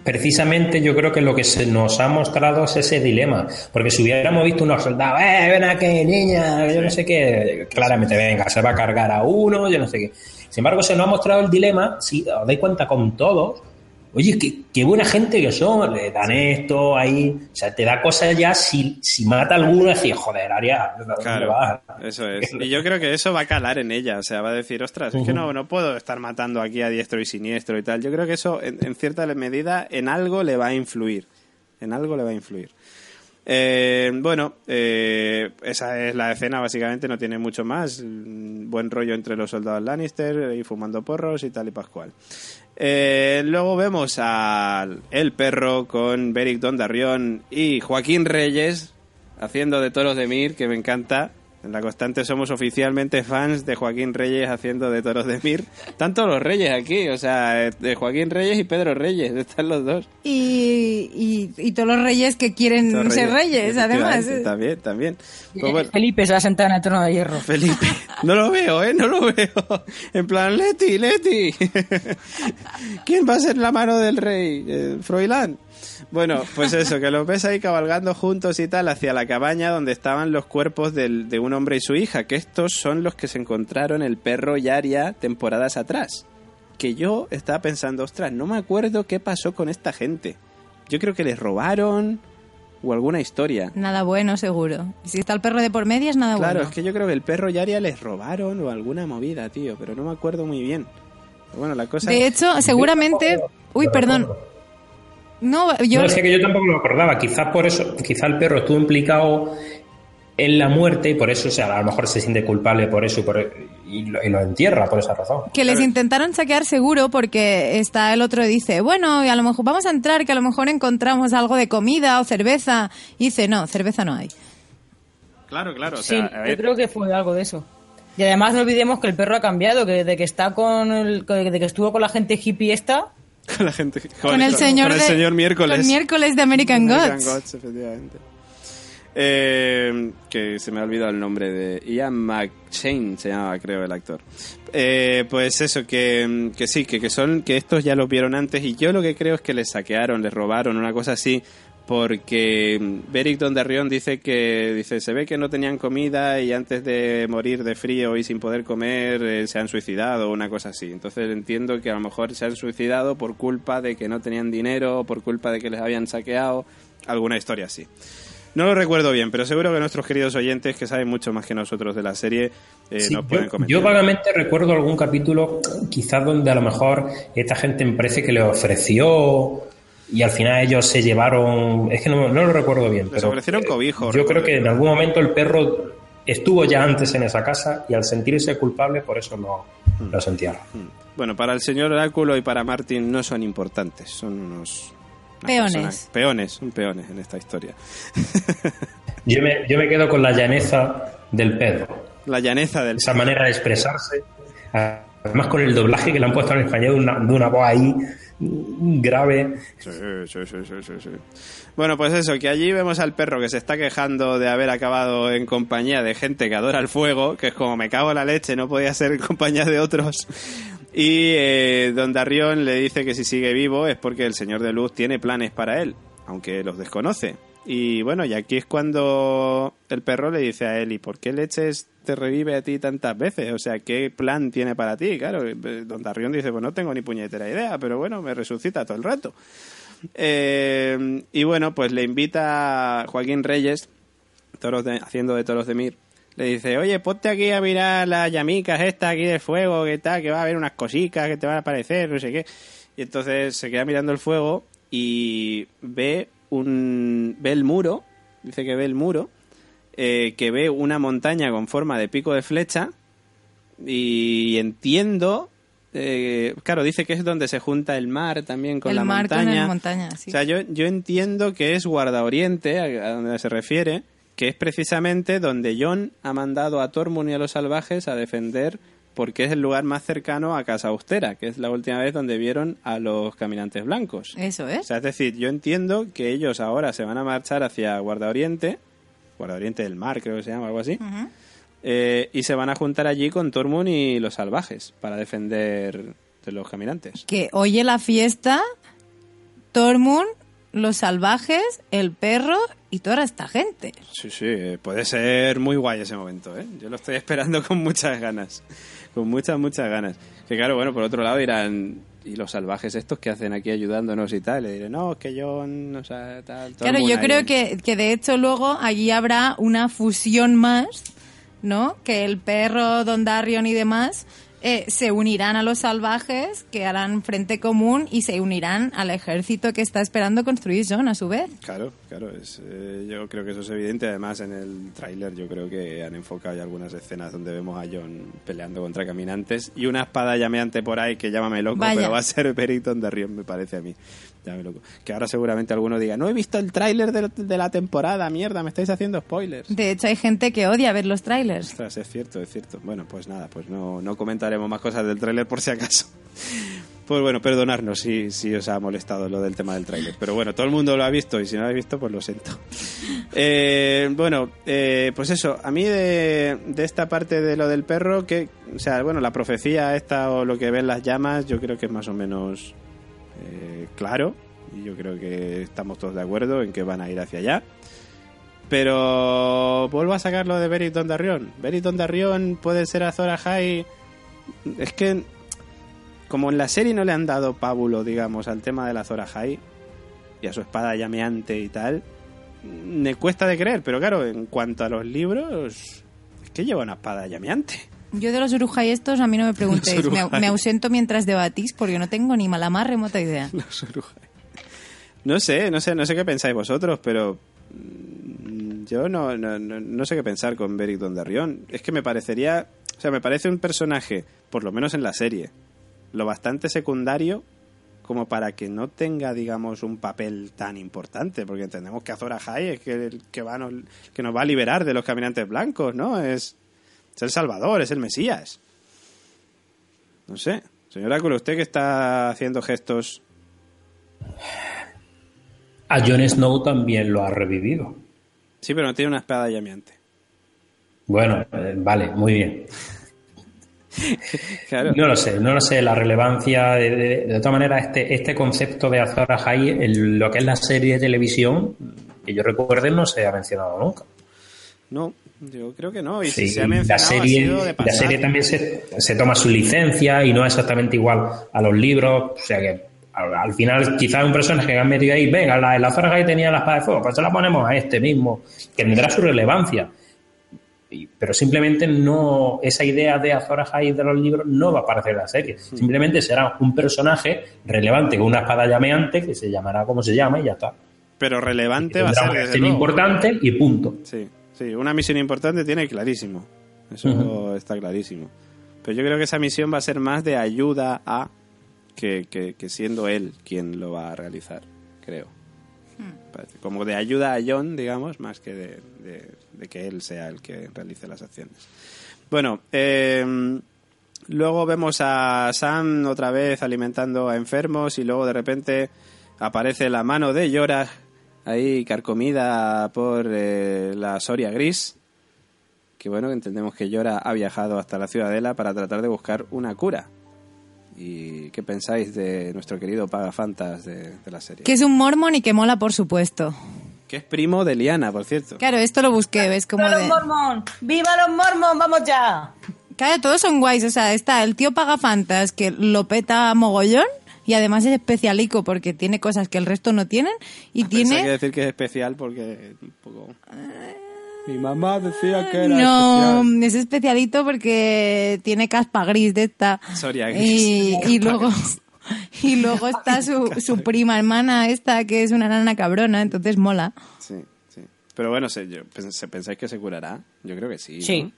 Speaker 4: Precisamente yo creo que lo que se nos ha mostrado es ese dilema. Porque si hubiéramos visto unos soldados, ¡eh, ven aquí, niña! Yo no sé qué. Claramente, venga, se va a cargar a uno, yo no sé qué. Sin embargo, se nos ha mostrado el dilema, si os dais cuenta con todos, oye, qué, qué buena gente que son, le dan esto ahí. O sea, te da cosas ya si, si mata a alguno, decir, joder, Aria, ¿dónde
Speaker 1: Claro,
Speaker 4: vas?
Speaker 1: eso es. Y yo creo que eso va a calar en ella. O sea, va a decir, ostras, es que no, no puedo estar matando aquí a diestro y siniestro y tal. Yo creo que eso, en, en cierta medida, en algo le va a influir. En algo le va a influir. Eh, bueno, eh, esa es la escena, básicamente, no tiene mucho más. Mm, Buen rollo entre los soldados Lannister y fumando porros y tal y pascual. Eh, luego vemos al el perro con Beric Dondarrión y Joaquín Reyes haciendo de toros de Mir, que me encanta. En la constante somos oficialmente fans de Joaquín Reyes haciendo de toros de Mir. Tanto los Reyes aquí, o sea, eh, de Joaquín Reyes y Pedro Reyes, están los dos.
Speaker 3: Y, y, y todos los reyes que quieren ser reyes, además.
Speaker 1: También, también. Pues bueno,
Speaker 2: Felipe se va a sentar en el trono de hierro.
Speaker 1: Felipe, no lo veo, ¿eh? No lo veo. En plan, Leti, Leti. ¿Quién va a ser la mano del rey? Eh, Froilán. Bueno, pues eso, que los ves ahí cabalgando juntos y tal hacia la cabaña donde estaban los cuerpos del- de un hombre y su hija, que estos son los que se encontraron el perro y Aria temporadas atrás. Que yo estaba pensando, ostras, no me acuerdo qué pasó con esta gente. Yo creo que les robaron o alguna historia.
Speaker 3: Nada bueno, seguro. Si está el perro de por medias, nada
Speaker 1: Claro,
Speaker 3: bueno.
Speaker 1: es que yo creo que el perro y Aria les robaron o alguna movida, tío, pero no me acuerdo muy bien. Pero bueno, la cosa...
Speaker 3: De hecho, seguramente... Uy, perdón. No, yo...
Speaker 4: No, es que yo tampoco lo acordaba. Quizás por eso, quizá el perro estuvo implicado en la muerte y por eso, o sea, a lo mejor se siente culpable por eso y, por- y lo, y lo entierra por esa razón.
Speaker 3: Que les intentaron saquear seguro porque está el otro dice, bueno, y a lo mejor vamos a entrar, que a lo mejor encontramos algo de comida o cerveza. Y dice, no, cerveza no hay.
Speaker 1: Claro, claro, o
Speaker 2: Sí, yo creo que fue algo de eso. Y además no olvidemos que el perro ha cambiado, que desde que está con el, que desde que estuvo con la gente hippie esta,
Speaker 1: con la gente...
Speaker 3: Con el señor,
Speaker 1: con el
Speaker 3: de-
Speaker 1: señor miércoles.
Speaker 3: Con miércoles de American,
Speaker 1: American
Speaker 3: Gods.
Speaker 1: Gods, efectivamente. Eh, que se me ha olvidado el nombre de Ian McShane se llamaba creo el actor Eh, pues eso que, que sí que, que son que estos ya los vieron antes y yo lo que creo es que les saquearon les robaron una cosa así porque Beric Dondarrión dice que dice se ve que no tenían comida y antes de morir de frío y sin poder comer eh, se han suicidado o una cosa así entonces entiendo que a lo mejor se han suicidado por culpa de que no tenían dinero por culpa de que les habían saqueado alguna historia así No lo recuerdo bien, pero seguro que nuestros queridos oyentes, que saben mucho más que nosotros de la serie, eh,
Speaker 4: Sí,
Speaker 1: nos pueden
Speaker 4: yo,
Speaker 1: comentar.
Speaker 4: yo vagamente recuerdo algún capítulo, quizás donde a lo mejor esta gente me parece que le ofreció y al final ellos se llevaron. Es que no, no lo recuerdo bien.
Speaker 1: Les
Speaker 4: pero
Speaker 1: ofrecieron cobijo,
Speaker 4: Yo creo que en algún momento el perro estuvo ya antes en esa casa y al sentirse culpable, por eso lo,
Speaker 1: Hmm.
Speaker 4: lo sentía.
Speaker 1: Bueno, para el señor Oráculo y para Martin no son importantes, son unos...
Speaker 3: Peones.
Speaker 1: personas- Peones, son peones en esta historia.
Speaker 4: Yo me, yo me quedo con la llaneza del perro.
Speaker 1: La llaneza del...
Speaker 4: esa manera de expresarse. Además, con el doblaje que le han puesto en español, una, de una voz ahí grave.
Speaker 1: Sí, sí, sí, sí. Bueno, pues eso, que allí vemos al perro que se está quejando de haber acabado en compañía de gente que adora el fuego, que es como me cago en la leche, no podía ser en compañía de otros. Y eh, Don Darrión le dice que si sigue vivo es porque el Señor de Luz tiene planes para él, aunque los desconoce. Y bueno, y aquí es cuando el perro le dice a ¿y por qué leches te revive a ti tantas veces? O sea, ¿qué plan tiene para ti? Claro, Don Darrión dice, pues no tengo ni puñetera idea, pero bueno, me resucita todo el rato. Eh, y bueno, pues le invita a Joaquín Reyes, toros de- haciendo de toros de Mir. Le dice, oye, ponte aquí a mirar las llamicas estas aquí del fuego, que tal, que va a haber unas cositas que te van a aparecer, no sé qué. Y entonces se queda mirando el fuego y ve un ve el muro, dice que ve el muro, eh, que ve una montaña con forma de pico de flecha y entiendo, eh, claro, dice que es donde se junta el mar también con
Speaker 3: el
Speaker 1: la
Speaker 3: mar con
Speaker 1: montaña.
Speaker 3: la montaña, sí.
Speaker 1: O sea, yo, yo entiendo que es Guardaoriente, a, a donde se refiere, que es precisamente donde John ha mandado a Tormund y a los salvajes a defender, porque es el lugar más cercano a Casa Austera, que es la última vez donde vieron a los caminantes blancos.
Speaker 3: Eso
Speaker 1: O
Speaker 3: es.
Speaker 1: sea, es decir, yo entiendo que ellos ahora se van a marchar hacia Guardaoriente, Guardaoriente del Mar, creo que se llama, algo así, eh, y se van a juntar allí con Tormund y los salvajes para defender de los caminantes.
Speaker 3: Que oye la fiesta, Tormund, los salvajes, el perro y toda esta gente.
Speaker 1: Sí, sí, eh, puede ser muy guay ese momento, ¿eh? Yo lo estoy esperando con muchas ganas. Con muchas, muchas ganas. Que claro, bueno, por otro lado dirán, ¿y los salvajes estos que hacen aquí ayudándonos y tal? Le diré, no, es que yo, no sé, tal. todo
Speaker 3: Claro, yo creo
Speaker 1: ahí".
Speaker 3: que, que de hecho luego allí habrá una fusión más, ¿no? Que el perro, Don Darion y demás eh, se unirán a los salvajes, que harán frente común y se unirán al ejército que está esperando construir John a su vez.
Speaker 1: Claro, claro, es, eh, yo creo que eso es evidente. Además, en el tráiler yo creo que han enfocado ya algunas escenas donde vemos a John peleando contra caminantes y una espada llameante por ahí que llámame loco,
Speaker 3: Vaya.
Speaker 1: pero va a ser Periton de Rion, me parece a mí. Llámame loco. Que ahora seguramente alguno diga, no he visto el tráiler de, de la temporada, mierda, me estáis haciendo spoilers.
Speaker 3: De hecho, hay gente que odia ver los trailers.
Speaker 1: Ostras, es cierto, es cierto. Bueno, pues nada, pues no, no comentaremos más cosas del tráiler por si acaso. Pues bueno, perdonarnos si, si os ha molestado lo del tema del tráiler. Pero bueno, todo el mundo lo ha visto y si no lo habéis visto, pues lo siento. Eh, bueno, eh, pues eso, a mí de, de esta parte de lo del perro, que, o sea, bueno, la profecía esta o lo que ven las llamas, yo creo que es más o menos eh, claro. Y yo creo que estamos todos de acuerdo en que van a ir hacia allá. Pero vuelvo a sacar lo de Beric Dondarrion. Beric Dondarrion puede ser Azor Ahai. Es que, como en la serie no le han dado pábulo, digamos, al tema de la Azor Ahai y a su espada llameante y tal, me cuesta de creer. Pero claro, en cuanto a los libros, es que lleva una espada llameante.
Speaker 3: Yo de los Urujai estos, a mí no me preguntéis. Me, ausento mientras debatís porque no tengo ni la más remota idea.
Speaker 1: Los. No sé, no sé, no sé qué pensáis vosotros, pero mm, yo no, no, no, no sé qué pensar con Beric Dondarrion. Es que me parecería, o sea, me parece un personaje, por lo menos en la serie, lo bastante secundario como para que no tenga, digamos, un papel tan importante, porque entendemos que Azor Ahai es que el que, va, que nos va a liberar de los caminantes blancos, ¿no? Es, es el Salvador, es el Mesías. No sé. Señor Áculo, usted que está haciendo gestos
Speaker 4: A Jon Snow también lo ha revivido.
Speaker 1: Sí, pero no tiene una espada llameante.
Speaker 4: Bueno, eh, vale, muy bien.
Speaker 1: Claro.
Speaker 4: No lo sé, no lo sé la relevancia. De, de, de todas maneras, este, este concepto de Azor Ahai, en lo que es la serie de televisión, que yo recuerde, no se ha mencionado nunca.
Speaker 1: No, yo creo que no. Y
Speaker 4: Sí,
Speaker 1: si se ha
Speaker 4: la serie,
Speaker 1: de
Speaker 4: la serie también se, se toma su licencia y no es exactamente igual a los libros, o sea que al, al final quizás un personaje que han metido ahí, venga, la, la Azor Ahai tenía la espada de fuego, pues se la ponemos a este mismo, que tendrá su relevancia. Y- pero simplemente no, esa idea de Azor Ahai de los libros no va a aparecer en la serie. Simplemente será un personaje relevante con una espada llameante que se llamará como se llama y ya está.
Speaker 1: Pero relevante va a ser desde luego.
Speaker 4: importante y punto.
Speaker 1: Sí, sí, una misión importante tiene clarísimo. Eso está clarísimo. Pero yo creo que esa misión va a ser más de ayuda a que, que- que siendo él quien lo va a realizar, creo. Parece Como de ayuda a John, digamos, más que de, de- de que él sea el que realice las acciones. Bueno, eh, luego vemos a Sam otra vez alimentando a enfermos y luego de repente aparece la mano de Yora ahí carcomida por eh, la Soria Gris. Que bueno, entendemos que Yora ha viajado hasta la Ciudadela para tratar de buscar una cura. ¿Y qué pensáis de nuestro querido Pagafantas de, de la serie?
Speaker 3: Que es un mormon y que mola, por supuesto.
Speaker 1: Que es primo de Liana, por cierto.
Speaker 3: Claro, esto lo busqué, ves como
Speaker 2: ¡Viva los
Speaker 3: de...
Speaker 2: mormon! ¡Viva los mormon! ¡Vamos ya!
Speaker 3: Claro, todos son guays. O sea, está el tío Pagafantas que lo peta mogollón y además es especialico porque tiene cosas que el resto no tienen y
Speaker 1: que
Speaker 3: tiene...
Speaker 1: decir que es especial porque un poco... Mi mamá decía que era
Speaker 3: No,
Speaker 1: especial.
Speaker 3: es especialito porque tiene caspa gris de esta.
Speaker 1: Soria gris.
Speaker 3: Y, y luego y luego está su, su prima hermana esta que es una nana cabrona, entonces mola.
Speaker 1: Sí, sí. Pero bueno, sé, yo, pens- ¿pensáis que se curará? Yo creo que sí. ¿no?
Speaker 2: Sí.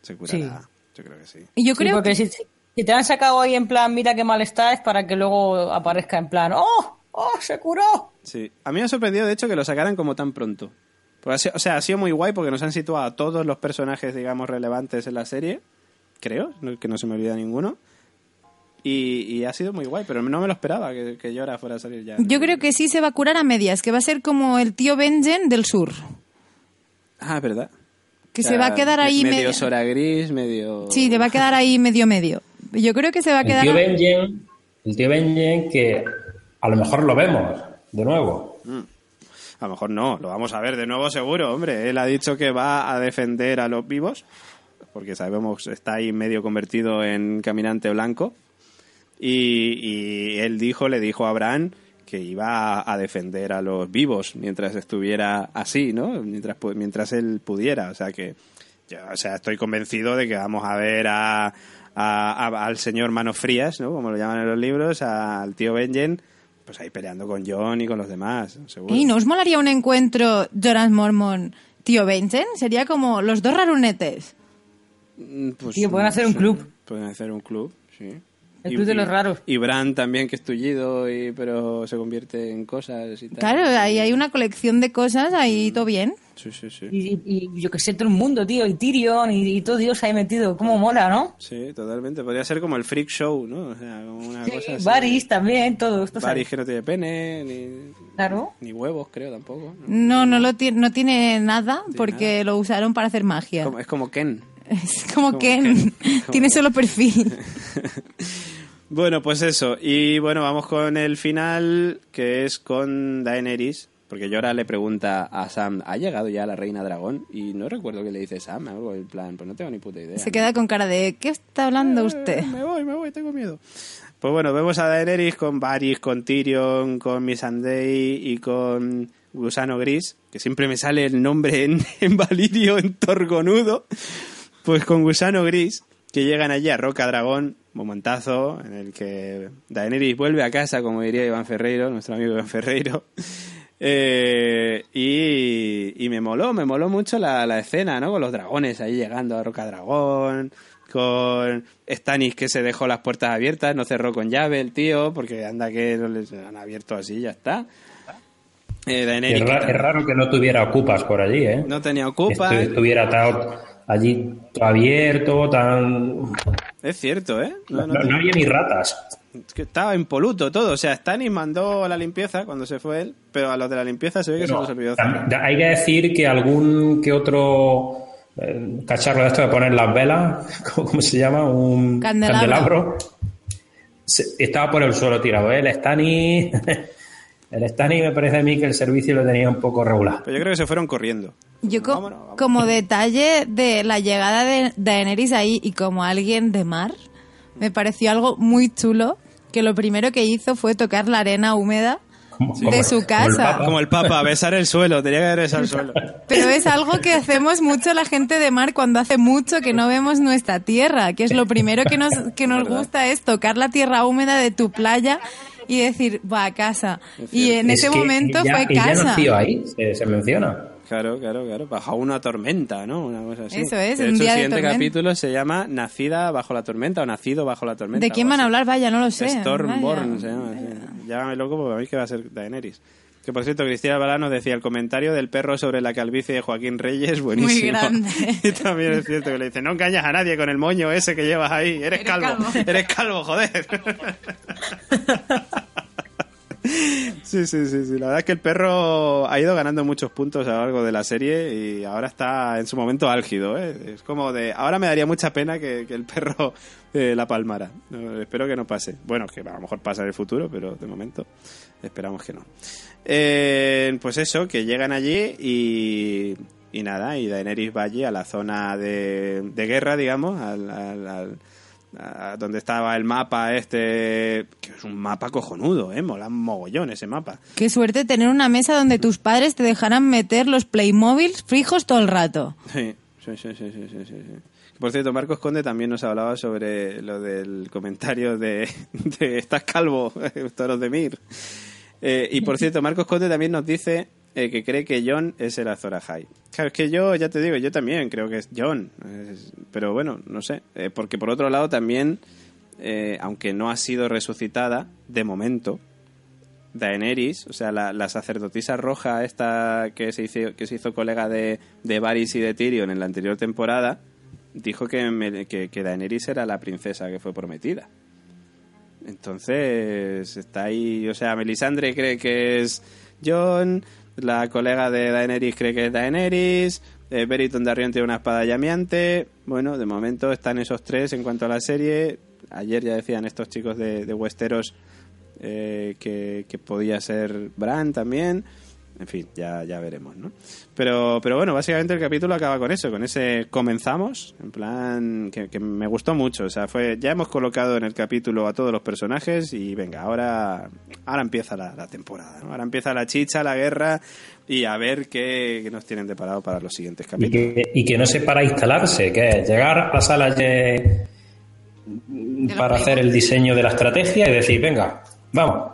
Speaker 1: Se curará. Yo creo que sí.
Speaker 3: Y yo
Speaker 2: Sí,
Speaker 3: creo
Speaker 2: porque
Speaker 3: que...
Speaker 2: si, si te han sacado ahí en plan, mira qué mal está, es para que luego aparezca en plan, ¡oh! ¡oh! ¡se curó!
Speaker 1: Sí. A mí me ha sorprendido, de hecho, que lo sacaran como tan pronto. Porque ha sido- o sea, ha sido muy guay porque nos han situado a todos los personajes, digamos, relevantes en la serie. Creo, que no se me olvida ninguno. Y, y ha sido muy guay, pero no me lo esperaba que, que Yora fuera a salir ya.
Speaker 3: Yo creo que sí se va a curar a medias, que va a ser como el tío Benjen del sur.
Speaker 1: Ah, verdad.
Speaker 3: Que
Speaker 1: O
Speaker 3: se va a quedar ahí
Speaker 1: Medio
Speaker 3: medio...
Speaker 1: Sora Gris, medio...
Speaker 3: Sí, te va a quedar ahí medio medio. Yo creo que se va a
Speaker 4: El
Speaker 3: quedar...
Speaker 4: tío Benjen, el tío Benjen que a lo mejor lo vemos de nuevo.
Speaker 1: A lo mejor no, lo vamos a ver de nuevo seguro, hombre. Él ha dicho que va a defender a los vivos, porque sabemos está ahí medio convertido en caminante blanco. Y, y él dijo, le dijo a Abraham que iba a, defender a los vivos mientras estuviera así, ¿no? Mientras, mientras él pudiera. O sea que, yo, o sea, estoy convencido de que vamos a ver a, a- a- al señor Manos Frías, ¿no? Como lo llaman en los libros, al tío Benjen, pues ahí peleando con John y con los demás, seguro.
Speaker 3: ¿Y no os molaría un encuentro Jonas Mormon, tío Benjen? Sería como los dos rarunetes.
Speaker 1: Mm, Pues,
Speaker 2: Tío, pueden hacer un
Speaker 1: sí,
Speaker 2: club.
Speaker 1: Pueden hacer un club, sí.
Speaker 2: El club de los raros.
Speaker 1: Y Bran también, que es tullido, y, pero se convierte en cosas y tal.
Speaker 3: Claro, ahí hay una colección de cosas, ahí todo bien.
Speaker 1: Sí, sí, sí.
Speaker 2: Y, y- y yo que sé, todo el mundo, tío, y Tyrion y, y todo Dios ahí metido. ¿Cómo mola, no?
Speaker 1: Sí, totalmente. Podría ser como el freak show, ¿no? O sea, como una cosa así.
Speaker 2: Varys también, todo esto.
Speaker 1: Varys que no tiene pene, ni,
Speaker 2: Claro.
Speaker 1: ni huevos, creo, tampoco. ¿no?
Speaker 3: No, no, lo tiene, no tiene nada
Speaker 1: tiene
Speaker 3: porque lo usaron para hacer magia.
Speaker 1: Como- es como Ken.
Speaker 3: Es como,
Speaker 1: como
Speaker 3: Ken,
Speaker 1: Ken.
Speaker 3: tiene solo perfil.
Speaker 1: Bueno, pues eso. Y bueno, vamos con el final, que es con Daenerys. Porque Yora le pregunta a Sam, ¿ha llegado ya la reina dragón? Y no recuerdo que le dice Sam, algo en plan, pues no tengo ni puta idea.
Speaker 3: Se queda con cara de, ¿qué está hablando usted?
Speaker 1: Eh, me voy, me voy, tengo miedo. Pues bueno, vemos a Daenerys con Varys, con Tyrion, con Missandei y con Gusano Gris, que siempre me sale el nombre en, en Valirio, en Torgonudo. Pues con Gusano Gris, que llegan allí a Roca Dragón, momentazo en el que Daenerys vuelve a casa, como diría Iván Ferreiro, nuestro amigo Iván Ferreiro. Eh, y, y me moló, me moló mucho la, la escena, ¿no? Con los dragones ahí llegando a Roca Dragón, con Stannis que se dejó las puertas abiertas, no cerró con llave el tío, porque anda que no les han abierto así, ya está. Eh, Daenerys
Speaker 4: Es, raro que no tuviera ocupas por allí, ¿eh?
Speaker 1: no tenía ocupa.
Speaker 4: Estu- estuviera tan- allí abierto, tan...
Speaker 1: Es cierto, ¿eh? No,
Speaker 4: No,
Speaker 1: no
Speaker 4: había ni ratas.
Speaker 1: Que estaba impoluto todo. O sea, Stannis mandó a la limpieza cuando se fue él, pero a los de la limpieza se ve que se
Speaker 4: No,
Speaker 1: los olvidó
Speaker 4: hay que decir que algún que otro eh, cacharro de esto de poner las velas, ¿cómo, se llama? Un
Speaker 3: Candelabro.
Speaker 4: se- estaba por el suelo tirado. ¿eh? El Stani, el Stani me parece a mí que el servicio lo tenía un poco regular.
Speaker 1: Pero yo creo que se fueron corriendo.
Speaker 3: Yo co-
Speaker 1: Vámonos, vámonos.
Speaker 3: como detalle de la llegada de Daenerys ahí y como alguien de mar, me pareció algo muy chulo que lo primero que hizo fue tocar la arena húmeda
Speaker 4: Como-
Speaker 3: de
Speaker 4: como-
Speaker 3: su
Speaker 4: como el
Speaker 3: casa.
Speaker 4: Papa.
Speaker 1: Como el Papa, besar el suelo, tenía que besado el suelo.
Speaker 3: Pero es algo que hacemos mucho la gente de mar cuando hace mucho que no vemos nuestra tierra, que es lo primero que nos, que nos gusta es tocar la tierra húmeda de tu playa y decir, va a casa. Y en
Speaker 4: Es
Speaker 3: ese momento
Speaker 4: ella-
Speaker 3: fue
Speaker 4: ella
Speaker 3: casa.
Speaker 4: nació ahí, se, se menciona.
Speaker 1: Claro, claro, claro. Bajo una tormenta, ¿no? Una cosa así.
Speaker 3: Eso es,
Speaker 1: de
Speaker 3: un
Speaker 1: hecho,
Speaker 3: día
Speaker 1: el siguiente capítulo se llama Nacida bajo la tormenta o Nacido bajo la tormenta.
Speaker 3: ¿De quién van a
Speaker 1: así.
Speaker 3: hablar? Vaya, no lo sé.
Speaker 1: Stormborn
Speaker 3: Vaya.
Speaker 1: se llama. sí. Llámame loco porque a mí que va a ser Daenerys. Que por cierto, Cristina Balá nos decía el comentario del perro sobre la calvicie de Joaquín Reyes, buenísimo.
Speaker 3: grande.
Speaker 1: Y también es cierto que le dice, no engañas a nadie con el moño ese que llevas ahí, eres,
Speaker 3: Eres
Speaker 1: calvo,
Speaker 3: calvo.
Speaker 1: eres calvo, joder. Sí, sí, sí, sí. La verdad es que el perro ha ido ganando muchos puntos a lo largo de la serie y ahora está en su momento álgido. ¿eh? Es como de. Ahora me daría mucha pena que, el perro eh, la palmara. Espero que no pase. Bueno, que a lo mejor pasa en el futuro, pero de momento esperamos que no. Eh, pues eso, que llegan allí y. Nada, y Daenerys va allí a la zona de, de guerra, digamos, al- al- al, a donde estaba el mapa este, que es un mapa cojonudo, ¿eh? Mola un mogollón ese mapa.
Speaker 3: Qué suerte tener una mesa donde tus padres te dejarán meter los Playmobiles fijos todo el rato.
Speaker 1: Sí, sí, sí, sí, sí, sí, sí, sí. Por cierto, Marcos Conde también nos hablaba sobre lo del comentario de, de estás calvo, toros de Mir. Eh, y por cierto, Marcos Conde también nos dice eh, que cree que John es el Azor Ahai. Claro, es que yo, ya te digo, yo también creo que es John. Pero bueno, no sé. Eh, porque por otro lado también, eh, aunque no ha sido resucitada, de momento, Daenerys, o sea, la, la sacerdotisa roja esta que se hizo, que se hizo colega de, de Varys y de Tyrion en la anterior temporada, dijo que, que, que Daenerys era la princesa que fue prometida. Entonces, está ahí, o sea, Melisandre cree que es John, la colega de Daenerys cree que es Daenerys, eh, Beriton Darrion tiene una espada llameante. Bueno, de momento están esos tres en cuanto a la serie. Ayer ya decían estos chicos de, de Westeros eh, que, que podía ser Bran también. En fin, ya, ya veremos, ¿no? Pero, pero bueno, básicamente el capítulo acaba con eso, con ese comenzamos, en plan que, que me gustó mucho. O sea, fue ya hemos colocado en el capítulo a todos los personajes y venga, ahora, ahora empieza la, la temporada, ¿no? Ahora empieza la chicha, la guerra y a ver qué, qué nos tienen deparado para los siguientes
Speaker 4: Y
Speaker 1: capítulos.
Speaker 4: que, y que no sé para instalarse, que es llegar a la sala de, para hacer el diseño de la estrategia y decir, venga, vamos,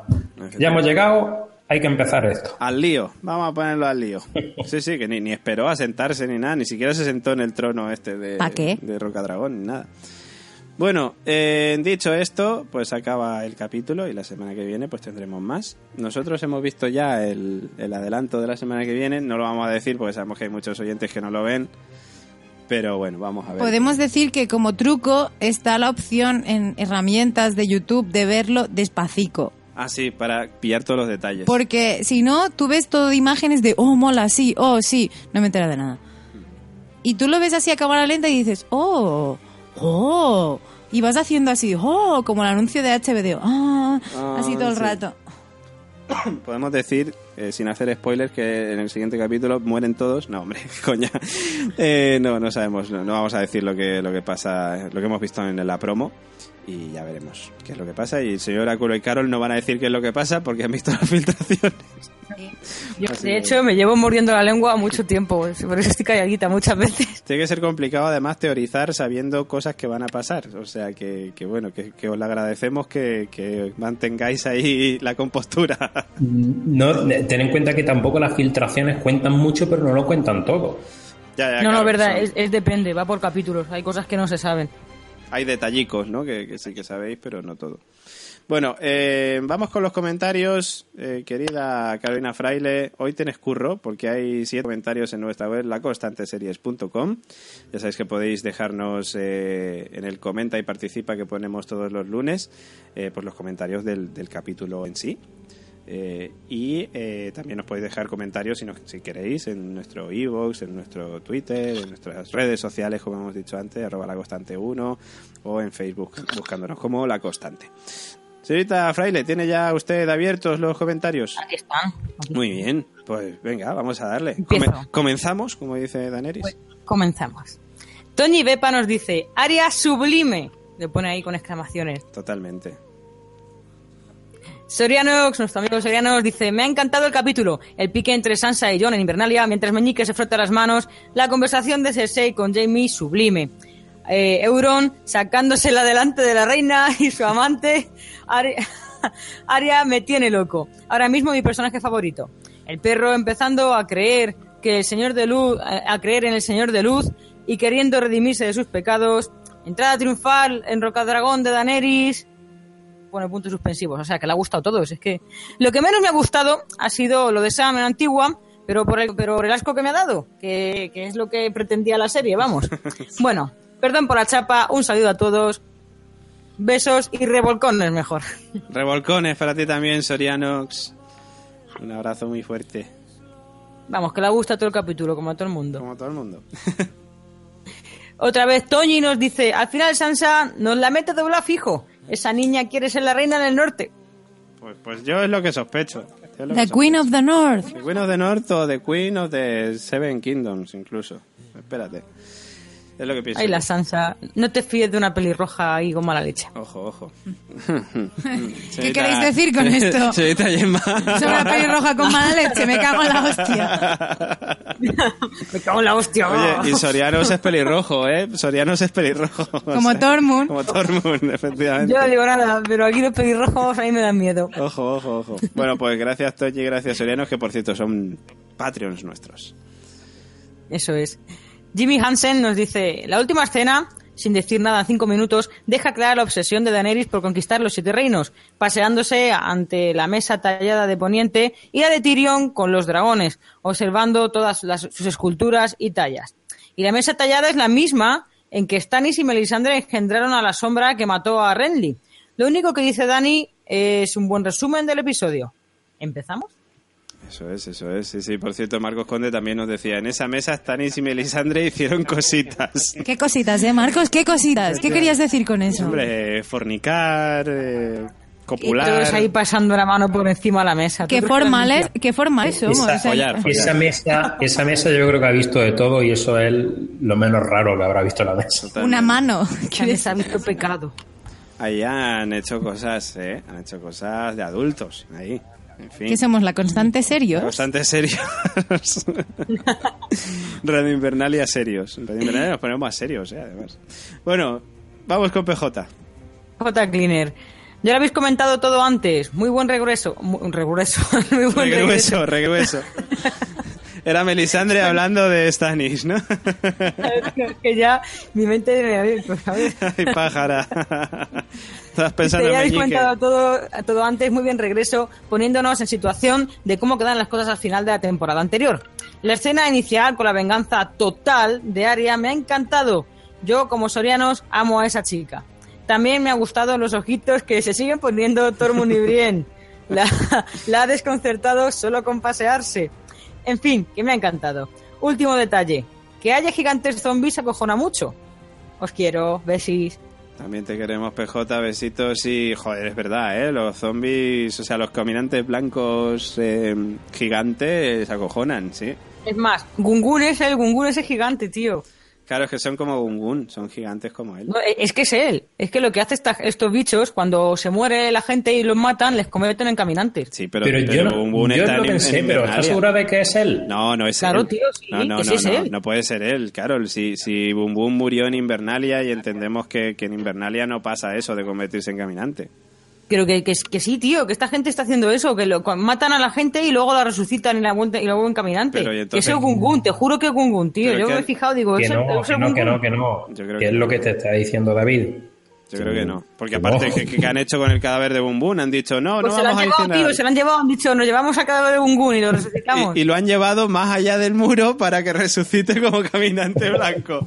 Speaker 4: ya hemos llegado, hay que empezar esto.
Speaker 1: Al lío, vamos a ponerlo al lío. Sí, sí, que ni, ni esperó a sentarse ni nada, ni siquiera se sentó en el trono este de,
Speaker 3: ¿Pa qué?
Speaker 1: de Rocadragón ni nada. Bueno, eh, dicho esto, pues acaba el capítulo y la semana que viene pues tendremos más. Nosotros hemos visto ya el, el adelanto de la semana que viene, no lo vamos a decir porque sabemos que hay muchos oyentes que no lo ven, pero bueno, vamos a ver.
Speaker 3: Podemos decir que como truco está la opción en herramientas de YouTube de verlo despacito.
Speaker 1: Ah, sí, para pillar todos los detalles.
Speaker 3: Porque si no, tú ves todo de imágenes de, oh, mola, sí, oh, sí, no me entera de nada. Y tú lo ves así a cámara lenta y dices, oh, oh. Y vas haciendo así, oh, como el anuncio de HBD, ah,
Speaker 1: Ah,
Speaker 3: así todo el
Speaker 1: sí.
Speaker 3: rato.
Speaker 1: Podemos decir, eh, sin hacer spoilers, que en el siguiente capítulo mueren todos. No, hombre, coña. Eh, no, no sabemos, no, no vamos a decir lo que, lo que pasa, lo que hemos visto en la promo. Y ya veremos qué es lo que pasa. Y el señor Oráculo y Carol no van a decir qué es lo que pasa porque han visto las filtraciones.
Speaker 2: Yo,
Speaker 1: Así
Speaker 2: de hecho, me llevo mordiendo la lengua mucho tiempo, por eso estoy calladita muchas veces.
Speaker 1: Tiene que ser complicado además teorizar sabiendo cosas que van a pasar. O sea que, que bueno, que, que os lo agradecemos que, que mantengáis ahí la compostura.
Speaker 4: No, ten en cuenta que tampoco las filtraciones cuentan mucho, pero no lo cuentan todo.
Speaker 1: Ya, ya,
Speaker 2: no,
Speaker 1: claro,
Speaker 2: no, verdad,
Speaker 1: son-
Speaker 2: es, es depende, va por capítulos, hay cosas que no se saben.
Speaker 1: Hay detallicos, ¿no? Que, que sí que sabéis, pero no todo. Bueno, eh, vamos con los comentarios. Eh, querida Carolina Fraile, hoy tenés curro porque hay siete comentarios en nuestra web, laconstanteseries.com. Ya sabéis que podéis dejarnos eh, en el comenta y participa que ponemos todos los lunes, pues los comentarios del capítulo en sí. Eh, y eh, también nos podéis dejar comentarios si, no- si queréis en nuestro e-box, en nuestro Twitter, en nuestras redes sociales, como hemos dicho antes, arroba la constante 1 o en Facebook buscándonos como la constante. Señorita Fraile, ¿tiene ya usted abiertos los comentarios?
Speaker 2: Aquí están.
Speaker 1: Muy bien, pues venga, vamos a darle. Come- comenzamos, como dice Daenerys.
Speaker 2: Pues comenzamos. Toñi Bepa nos dice, área sublime. Le pone ahí con exclamaciones.
Speaker 1: Totalmente.
Speaker 2: Sorianox, nuestro amigo Sorianox, dice, me ha encantado el capítulo, el pique entre Sansa y Jon en Invernalia, mientras Meñique se frota las manos, la conversación de Cersei con Jamie sublime. Eh, Euron sacándosela delante de la reina y su amante, Arya me tiene loco. Ahora mismo mi personaje favorito. El perro empezando a creer que el Señor de Luz, a creer en el Señor de Luz y queriendo redimirse de sus pecados. Entrada triunfal en Rocadragón de Daenerys, pone puntos suspensivos, o sea que le ha gustado todo. Es que lo que menos me ha gustado ha sido lo de Sam en Antigua, pero por el, pero por el asco que me ha dado, que, que es lo que pretendía la serie, vamos. Bueno, perdón por la chapa, un saludo a todos, besos y revolcones mejor.
Speaker 1: Revolcones para ti también, Sorianox. Un abrazo muy fuerte.
Speaker 2: Vamos, que le gusta todo el capítulo, como a todo el mundo.
Speaker 1: Como a todo el mundo.
Speaker 2: Otra vez Toñi nos dice, al final Sansa nos la mete dobla fijo. Esa niña quiere ser la reina del norte.
Speaker 1: Pues, pues yo es lo que sospecho. Lo
Speaker 3: The
Speaker 1: que
Speaker 3: Queen of the North.
Speaker 1: The Queen of the North o The Queen of the Seven Kingdoms, incluso. Espérate. Es lo que pienso.
Speaker 2: Ay, la Sansa. No te fíes de una pelirroja ahí con mala leche.
Speaker 1: Ojo, ojo.
Speaker 3: ¿Qué queréis decir con esto?
Speaker 1: Señorita Gemma.
Speaker 3: Soy una pelirroja con mala leche, me cago en la hostia.
Speaker 2: Me cago en la hostia.
Speaker 1: Oye, y Sorianos es pelirrojo, ¿eh? Sorianos es pelirrojo. o
Speaker 3: Como
Speaker 1: sea,
Speaker 3: Tormund.
Speaker 1: Como Tormund, efectivamente.
Speaker 2: Yo no digo nada, pero aquí los pelirrojos a mí me dan miedo.
Speaker 1: Ojo, ojo, ojo. Bueno, pues gracias Toñi, gracias Sorianos, que por cierto son Patreons nuestros.
Speaker 2: Eso es. Jimmy Hansen nos dice, la última escena, sin decir nada en cinco minutos, deja clara la obsesión de Daenerys por conquistar los siete reinos, paseándose ante la mesa tallada de poniente y la de Tyrion con los dragones, observando todas las- sus esculturas y tallas. Y la mesa tallada es la misma en que Stannis y Melisandre engendraron a la sombra que mató a Renly. Lo único que dice Dani es un buen resumen del episodio. ¿Empezamos?
Speaker 1: Eso es, eso es. Sí, sí. Por cierto, Marcos Conde también nos decía, en esa mesa Stanis y Melisandre hicieron cositas.
Speaker 3: ¿Qué cositas, eh, Marcos? ¿Qué cositas? ¿Qué querías decir con eso?
Speaker 1: Hombre, eh, fornicar, eh,
Speaker 2: Y
Speaker 1: copular...
Speaker 2: todos ahí pasando la mano por encima de la mesa. ¿Tú
Speaker 3: ¿Qué
Speaker 2: que
Speaker 3: formales, qué formales somos?
Speaker 4: Esa,
Speaker 3: O sea,
Speaker 1: follar, follar.
Speaker 4: esa mesa, esa mesa yo creo que ha visto de todo y eso es lo menos raro que habrá visto la mesa.
Speaker 1: Totalmente.
Speaker 3: una mano.
Speaker 2: Ya les ha visto pecado.
Speaker 1: Ahí han hecho cosas, ¿eh? Han hecho cosas de adultos, ahí. En fin.
Speaker 3: ¿Qué somos? ¿La constante serios?
Speaker 1: Bastante serios. Radio Invernalia serios. Radio Invernalia nos ponemos más serios, ¿eh? Además. Bueno, vamos con PJ.
Speaker 2: J. Cleaner. Ya lo habéis comentado todo antes. Muy buen regreso. Muy, regreso. Muy buen regreso.
Speaker 1: Regreso, regreso. Era Melisandre hablando de Stannis, ¿no?
Speaker 2: que ya mi mente me.
Speaker 1: Ay, pájara. Estás pensando
Speaker 2: habéis
Speaker 1: Meñique.
Speaker 2: comentado todo, todo antes, muy bien regreso, poniéndonos en situación de cómo quedan las cosas al final de la temporada anterior. La escena inicial con la venganza total de Arya me ha encantado. Yo, como sorianos, amo a esa chica. También me ha gustado los ojitos que se siguen poniendo Tormund y Brienne. La, la ha desconcertado solo con pasearse. En fin, que me ha encantado. Último detalle. Que haya gigantes zombies acojona mucho. Os quiero, besis.
Speaker 1: También te queremos, PJ, besitos y, joder, es verdad, ¿eh? Los zombies, o sea, los caminantes blancos eh, gigantes acojonan, sí.
Speaker 2: Es más, Gungun es el Gungun ese gigante, tío.
Speaker 1: Claro, es que son como Gungun, son gigantes como él.
Speaker 2: No, e- es que es él. Es que lo que hace esta- estos bichos, cuando se muere la gente y los matan, les convierten en caminantes.
Speaker 1: Sí, pero,
Speaker 4: Pero, yo, no,
Speaker 1: Gungun
Speaker 4: yo
Speaker 1: está
Speaker 4: lo
Speaker 1: en-
Speaker 4: pensé,
Speaker 1: en
Speaker 4: pero ¿estás segura de que es él?
Speaker 1: No, no es
Speaker 2: Claro,
Speaker 1: él.
Speaker 2: tío, sí,
Speaker 1: no, no, no,
Speaker 2: es
Speaker 1: no,
Speaker 2: él.
Speaker 1: no puede ser él, claro. Si, si Boom Boom murió en Invernalia y entendemos que, que en Invernalia no pasa eso de convertirse en caminante.
Speaker 2: Pero que, que, que sí, tío, que esta gente está haciendo eso, que lo, matan a la gente y luego la resucitan y la, vuelven- y la vuelven caminante.
Speaker 1: Pero, ¿y
Speaker 2: Que
Speaker 1: entonces-
Speaker 2: es el Gungun, te juro que es Gungun, tío.
Speaker 1: Pero
Speaker 2: Yo
Speaker 1: que-
Speaker 2: me he fijado, digo,
Speaker 4: Que
Speaker 2: es el,
Speaker 4: no,
Speaker 2: es
Speaker 4: que no, que no, que no.
Speaker 1: Yo creo
Speaker 4: que
Speaker 1: que
Speaker 4: es lo que te está diciendo David.
Speaker 1: Yo creo que no. Porque
Speaker 4: Que
Speaker 1: aparte. ¿qué, qué han hecho con el cadáver de Boom? Han dicho, no,
Speaker 2: Pues
Speaker 1: no
Speaker 2: se lo han
Speaker 1: vamos a
Speaker 2: llevado, tío, se lo han llevado, han dicho, nos llevamos a cadáver de Gungun y lo resucitamos.
Speaker 1: Y, y lo han llevado más allá del muro para que resucite como caminante blanco.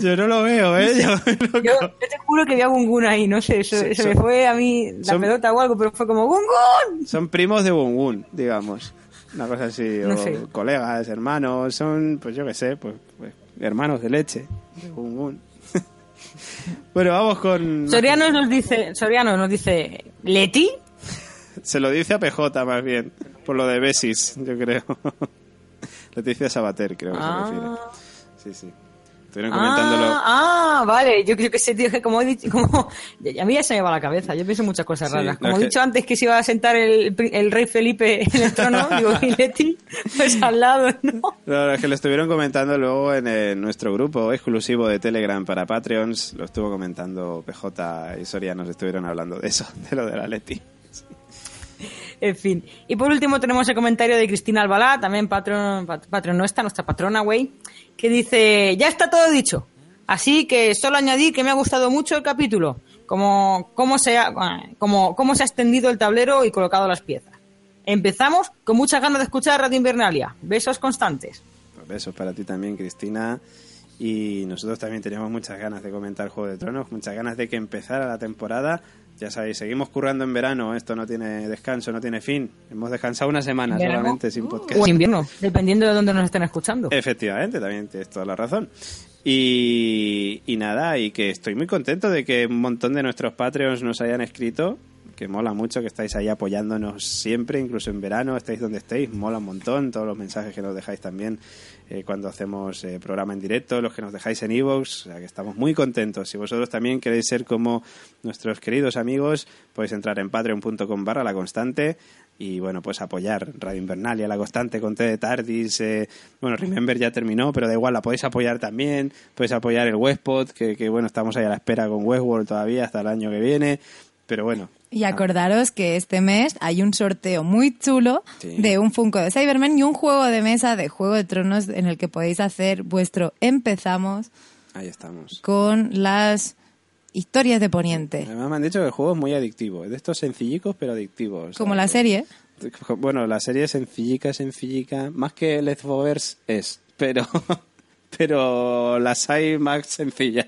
Speaker 1: Yo no lo veo, ¿eh? Yo
Speaker 2: te juro que vi a Gungun ahí, no sé, se,
Speaker 1: Sí,
Speaker 2: se
Speaker 1: son-
Speaker 2: me fue a mí la
Speaker 1: son-
Speaker 2: pelota o algo, pero fue como ¡Gungun!
Speaker 1: Son primos de Boom, digamos. Una cosa así,
Speaker 2: No
Speaker 1: o
Speaker 2: sé.
Speaker 1: colegas, hermanos, son, pues yo qué sé, pues, pues, hermanos de leche, de Boom. Bueno, vamos con...
Speaker 2: Soriano nos dice, Soriano nos dice, ¿Leti?
Speaker 1: Se lo dice a PJ más bien, por lo de Besis, yo creo. Leticia Sabater, creo que
Speaker 2: Ah.
Speaker 1: se refiere. Sí, sí. Estuvieron comentándolo.
Speaker 2: Ah, ah, vale. Yo creo que tío que como he dicho, como a mí ya se me va la cabeza. Yo pienso muchas cosas
Speaker 1: Sí,
Speaker 2: raras. Como he
Speaker 1: que-
Speaker 2: dicho antes que se iba a sentar el, el rey Felipe en el trono, digo, y Leti, pues al lado, ¿no?
Speaker 1: No, es que lo estuvieron comentando luego en, eh, nuestro grupo exclusivo de Telegram para Patreons. Lo estuvo comentando PJ y Soria, nos estuvieron hablando de eso, de lo de la Leti.
Speaker 2: En fin. Y por último tenemos el comentario de Cristina Albalá, también patrón, pat- patrón nuestra, nuestra patrona, güey, que dice, ya está todo dicho. Así que solo añadir que me ha gustado mucho el capítulo, como cómo se ha, como, cómo se ha extendido el tablero y colocado las piezas. Empezamos con muchas ganas de escuchar Radio Invernalia. Besos constantes.
Speaker 1: Pues besos para ti también, Cristina. Y nosotros también teníamos muchas ganas de comentar Juego de Tronos, muchas ganas de que empezara la temporada. Ya sabéis, seguimos currando en verano, esto no tiene descanso, no tiene fin. Hemos descansado una semana solamente sin podcast.
Speaker 2: O en invierno, dependiendo de dónde nos estén escuchando.
Speaker 1: Efectivamente, también tienes toda la razón. Y, y nada, y que estoy muy contento de que un montón de nuestros Patreons nos hayan escrito, que mola mucho que estáis ahí apoyándonos siempre, incluso en verano, estáis donde estéis, mola un montón, todos los mensajes que nos dejáis también eh, cuando hacemos eh, programa en directo, los que nos dejáis en iVoox, o sea que estamos muy contentos. Si vosotros también queréis ser como nuestros queridos amigos, podéis entrar en patreon.com barra la constante y bueno, pues apoyar Radio Invernalia, La Constante con T de Tardis, eh, bueno, Remember ya terminó, pero da igual, la podéis apoyar también, podéis apoyar el Westpod, que, que bueno, estamos ahí a la espera con Westworld todavía hasta el año que viene, pero bueno,
Speaker 3: Y acordaros que este mes hay un sorteo muy chulo
Speaker 1: Sí.
Speaker 3: de un Funko de Cyberman y un juego de mesa de Juego de Tronos en el que podéis hacer vuestro empezamos
Speaker 1: ahí estamos.
Speaker 3: con las historias de Poniente.
Speaker 1: Además me han dicho que el juego es muy adictivo, es de estos sencillicos pero adictivos.
Speaker 3: Como la serie.
Speaker 1: Bueno, la serie es sencillica, sencillica, más que Leftovers es, pero, pero las hay más sencillas.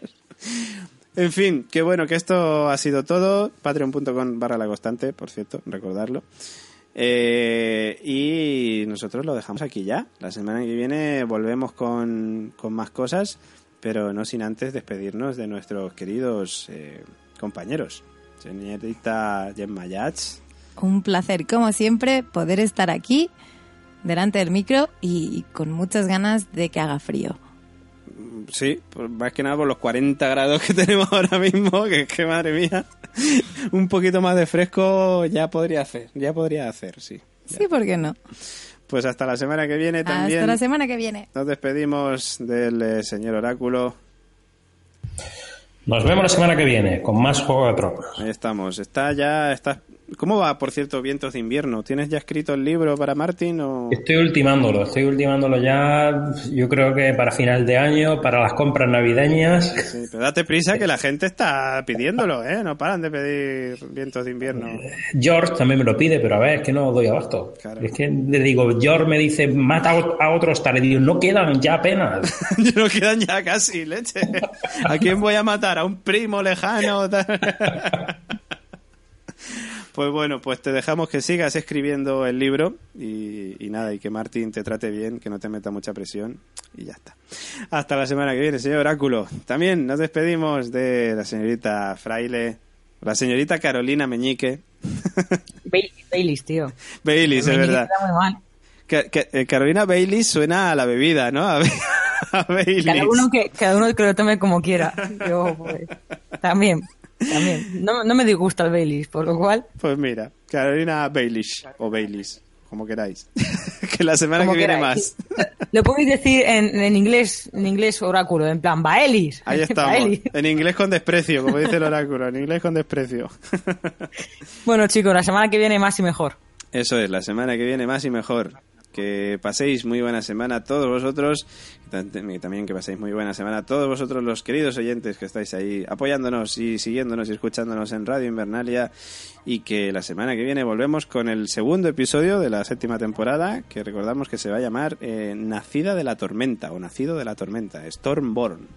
Speaker 1: En fin, que bueno, que esto ha sido todo. Patreon.com barra la constante, por cierto, recordarlo. Eh, y nosotros lo dejamos aquí ya. La semana que viene volvemos con, con más cosas, pero no sin antes despedirnos de nuestros queridos eh, compañeros. Señorita Gemma Yats,
Speaker 3: Un placer, como siempre, poder estar aquí delante del micro y con muchas ganas de que haga frío.
Speaker 1: Sí, más que nada por los 40 grados que tenemos ahora mismo, que, que madre mía, un poquito más de fresco ya podría hacer, ya podría hacer, sí. ya.
Speaker 3: Sí, ¿por qué no?
Speaker 1: Pues hasta la semana que viene también.
Speaker 3: Hasta la semana que viene.
Speaker 1: Nos despedimos del eh, señor Oráculo.
Speaker 4: Nos vemos la semana que viene con más Juego de Tronos.
Speaker 1: Ahí estamos. Está ya, está. ¿Cómo va, por cierto, Vientos de Invierno? ¿Tienes ya escrito el libro para Martín o...?
Speaker 4: Estoy ultimándolo, estoy ultimándolo ya, yo creo que para final de año, para las compras navideñas.
Speaker 1: Sí, pero date prisa que la gente está pidiéndolo, ¿eh? No paran de pedir Vientos de Invierno.
Speaker 4: George también me lo pide, pero a ver, es que no doy abasto.
Speaker 1: Claro.
Speaker 4: Es que le digo, George me dice, mata a ot- a otros tal, le digo, no quedan ya apenas.
Speaker 1: No quedan ya casi, leche. ¿A quién voy a matar? ¿A un primo lejano? Pues bueno, pues te dejamos que sigas escribiendo el libro y, y nada, y que Martín te trate bien, que no te meta mucha presión y ya está. Hasta la semana que viene, señor Oráculo. También nos despedimos de la señorita Fraile, la señorita Carolina Meñique.
Speaker 2: Bailey, Baileys, tío.
Speaker 1: Baileys, es verdad.
Speaker 2: Está muy mal.
Speaker 1: Ca- ca- eh, Carolina Bailey suena a la bebida, ¿no? A, Baileys.
Speaker 2: Cada uno que, cada uno que lo tome como quiera. Yo, pues, también, también. No, no me disgusta el Baileys, por lo cual,
Speaker 1: Pues mira, Carolina Baelish o Baileys, como queráis. que la semana
Speaker 2: como
Speaker 1: que viene
Speaker 2: queráis.
Speaker 1: más.
Speaker 2: Lo podéis decir en, en inglés, en inglés oráculo, en plan Baelis.
Speaker 1: Ahí estamos.
Speaker 2: Baelis.
Speaker 1: En inglés con desprecio, como dice el oráculo, en inglés con desprecio.
Speaker 2: Bueno, chicos, la semana que viene más y mejor.
Speaker 1: Eso es, la semana que viene más y mejor. Que paséis muy buena semana todos vosotros. y tam- También que paséis muy buena semana todos vosotros, los queridos oyentes que estáis ahí apoyándonos y siguiéndonos y escuchándonos en Radio Invernalia. Y que la semana que viene volvemos con el segundo episodio de la séptima temporada. Que recordamos que se va a llamar eh, Nacida de la Tormenta o Nacido de la Tormenta, Stormborn.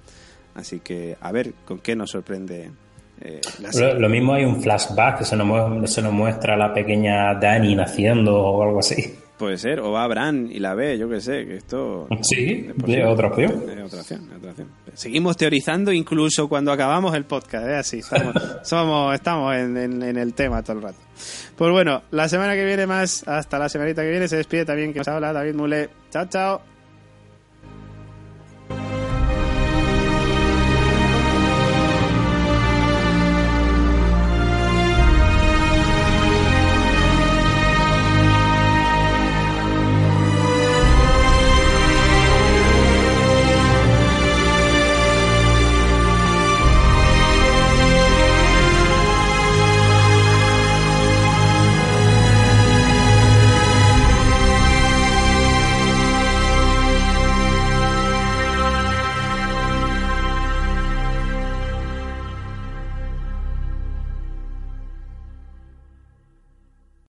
Speaker 1: Así que a ver con qué nos sorprende eh.
Speaker 4: Lo, lo mismo hay un flashback que se nos, se nos muestra a la pequeña Dani naciendo o algo así.
Speaker 1: Puede ser, o va Bran y la ve, yo que sé, que esto...
Speaker 4: Sí,
Speaker 1: es
Speaker 4: de otra opción.
Speaker 1: Es otra opción, otra opción. Seguimos teorizando incluso cuando acabamos el podcast, ¿eh? Así, estamos, somos, estamos en, en- en el tema todo el rato. Pues bueno, la semana que viene más, hasta la semanita que viene, se despide también que nos habla David Mule. Chao, chao.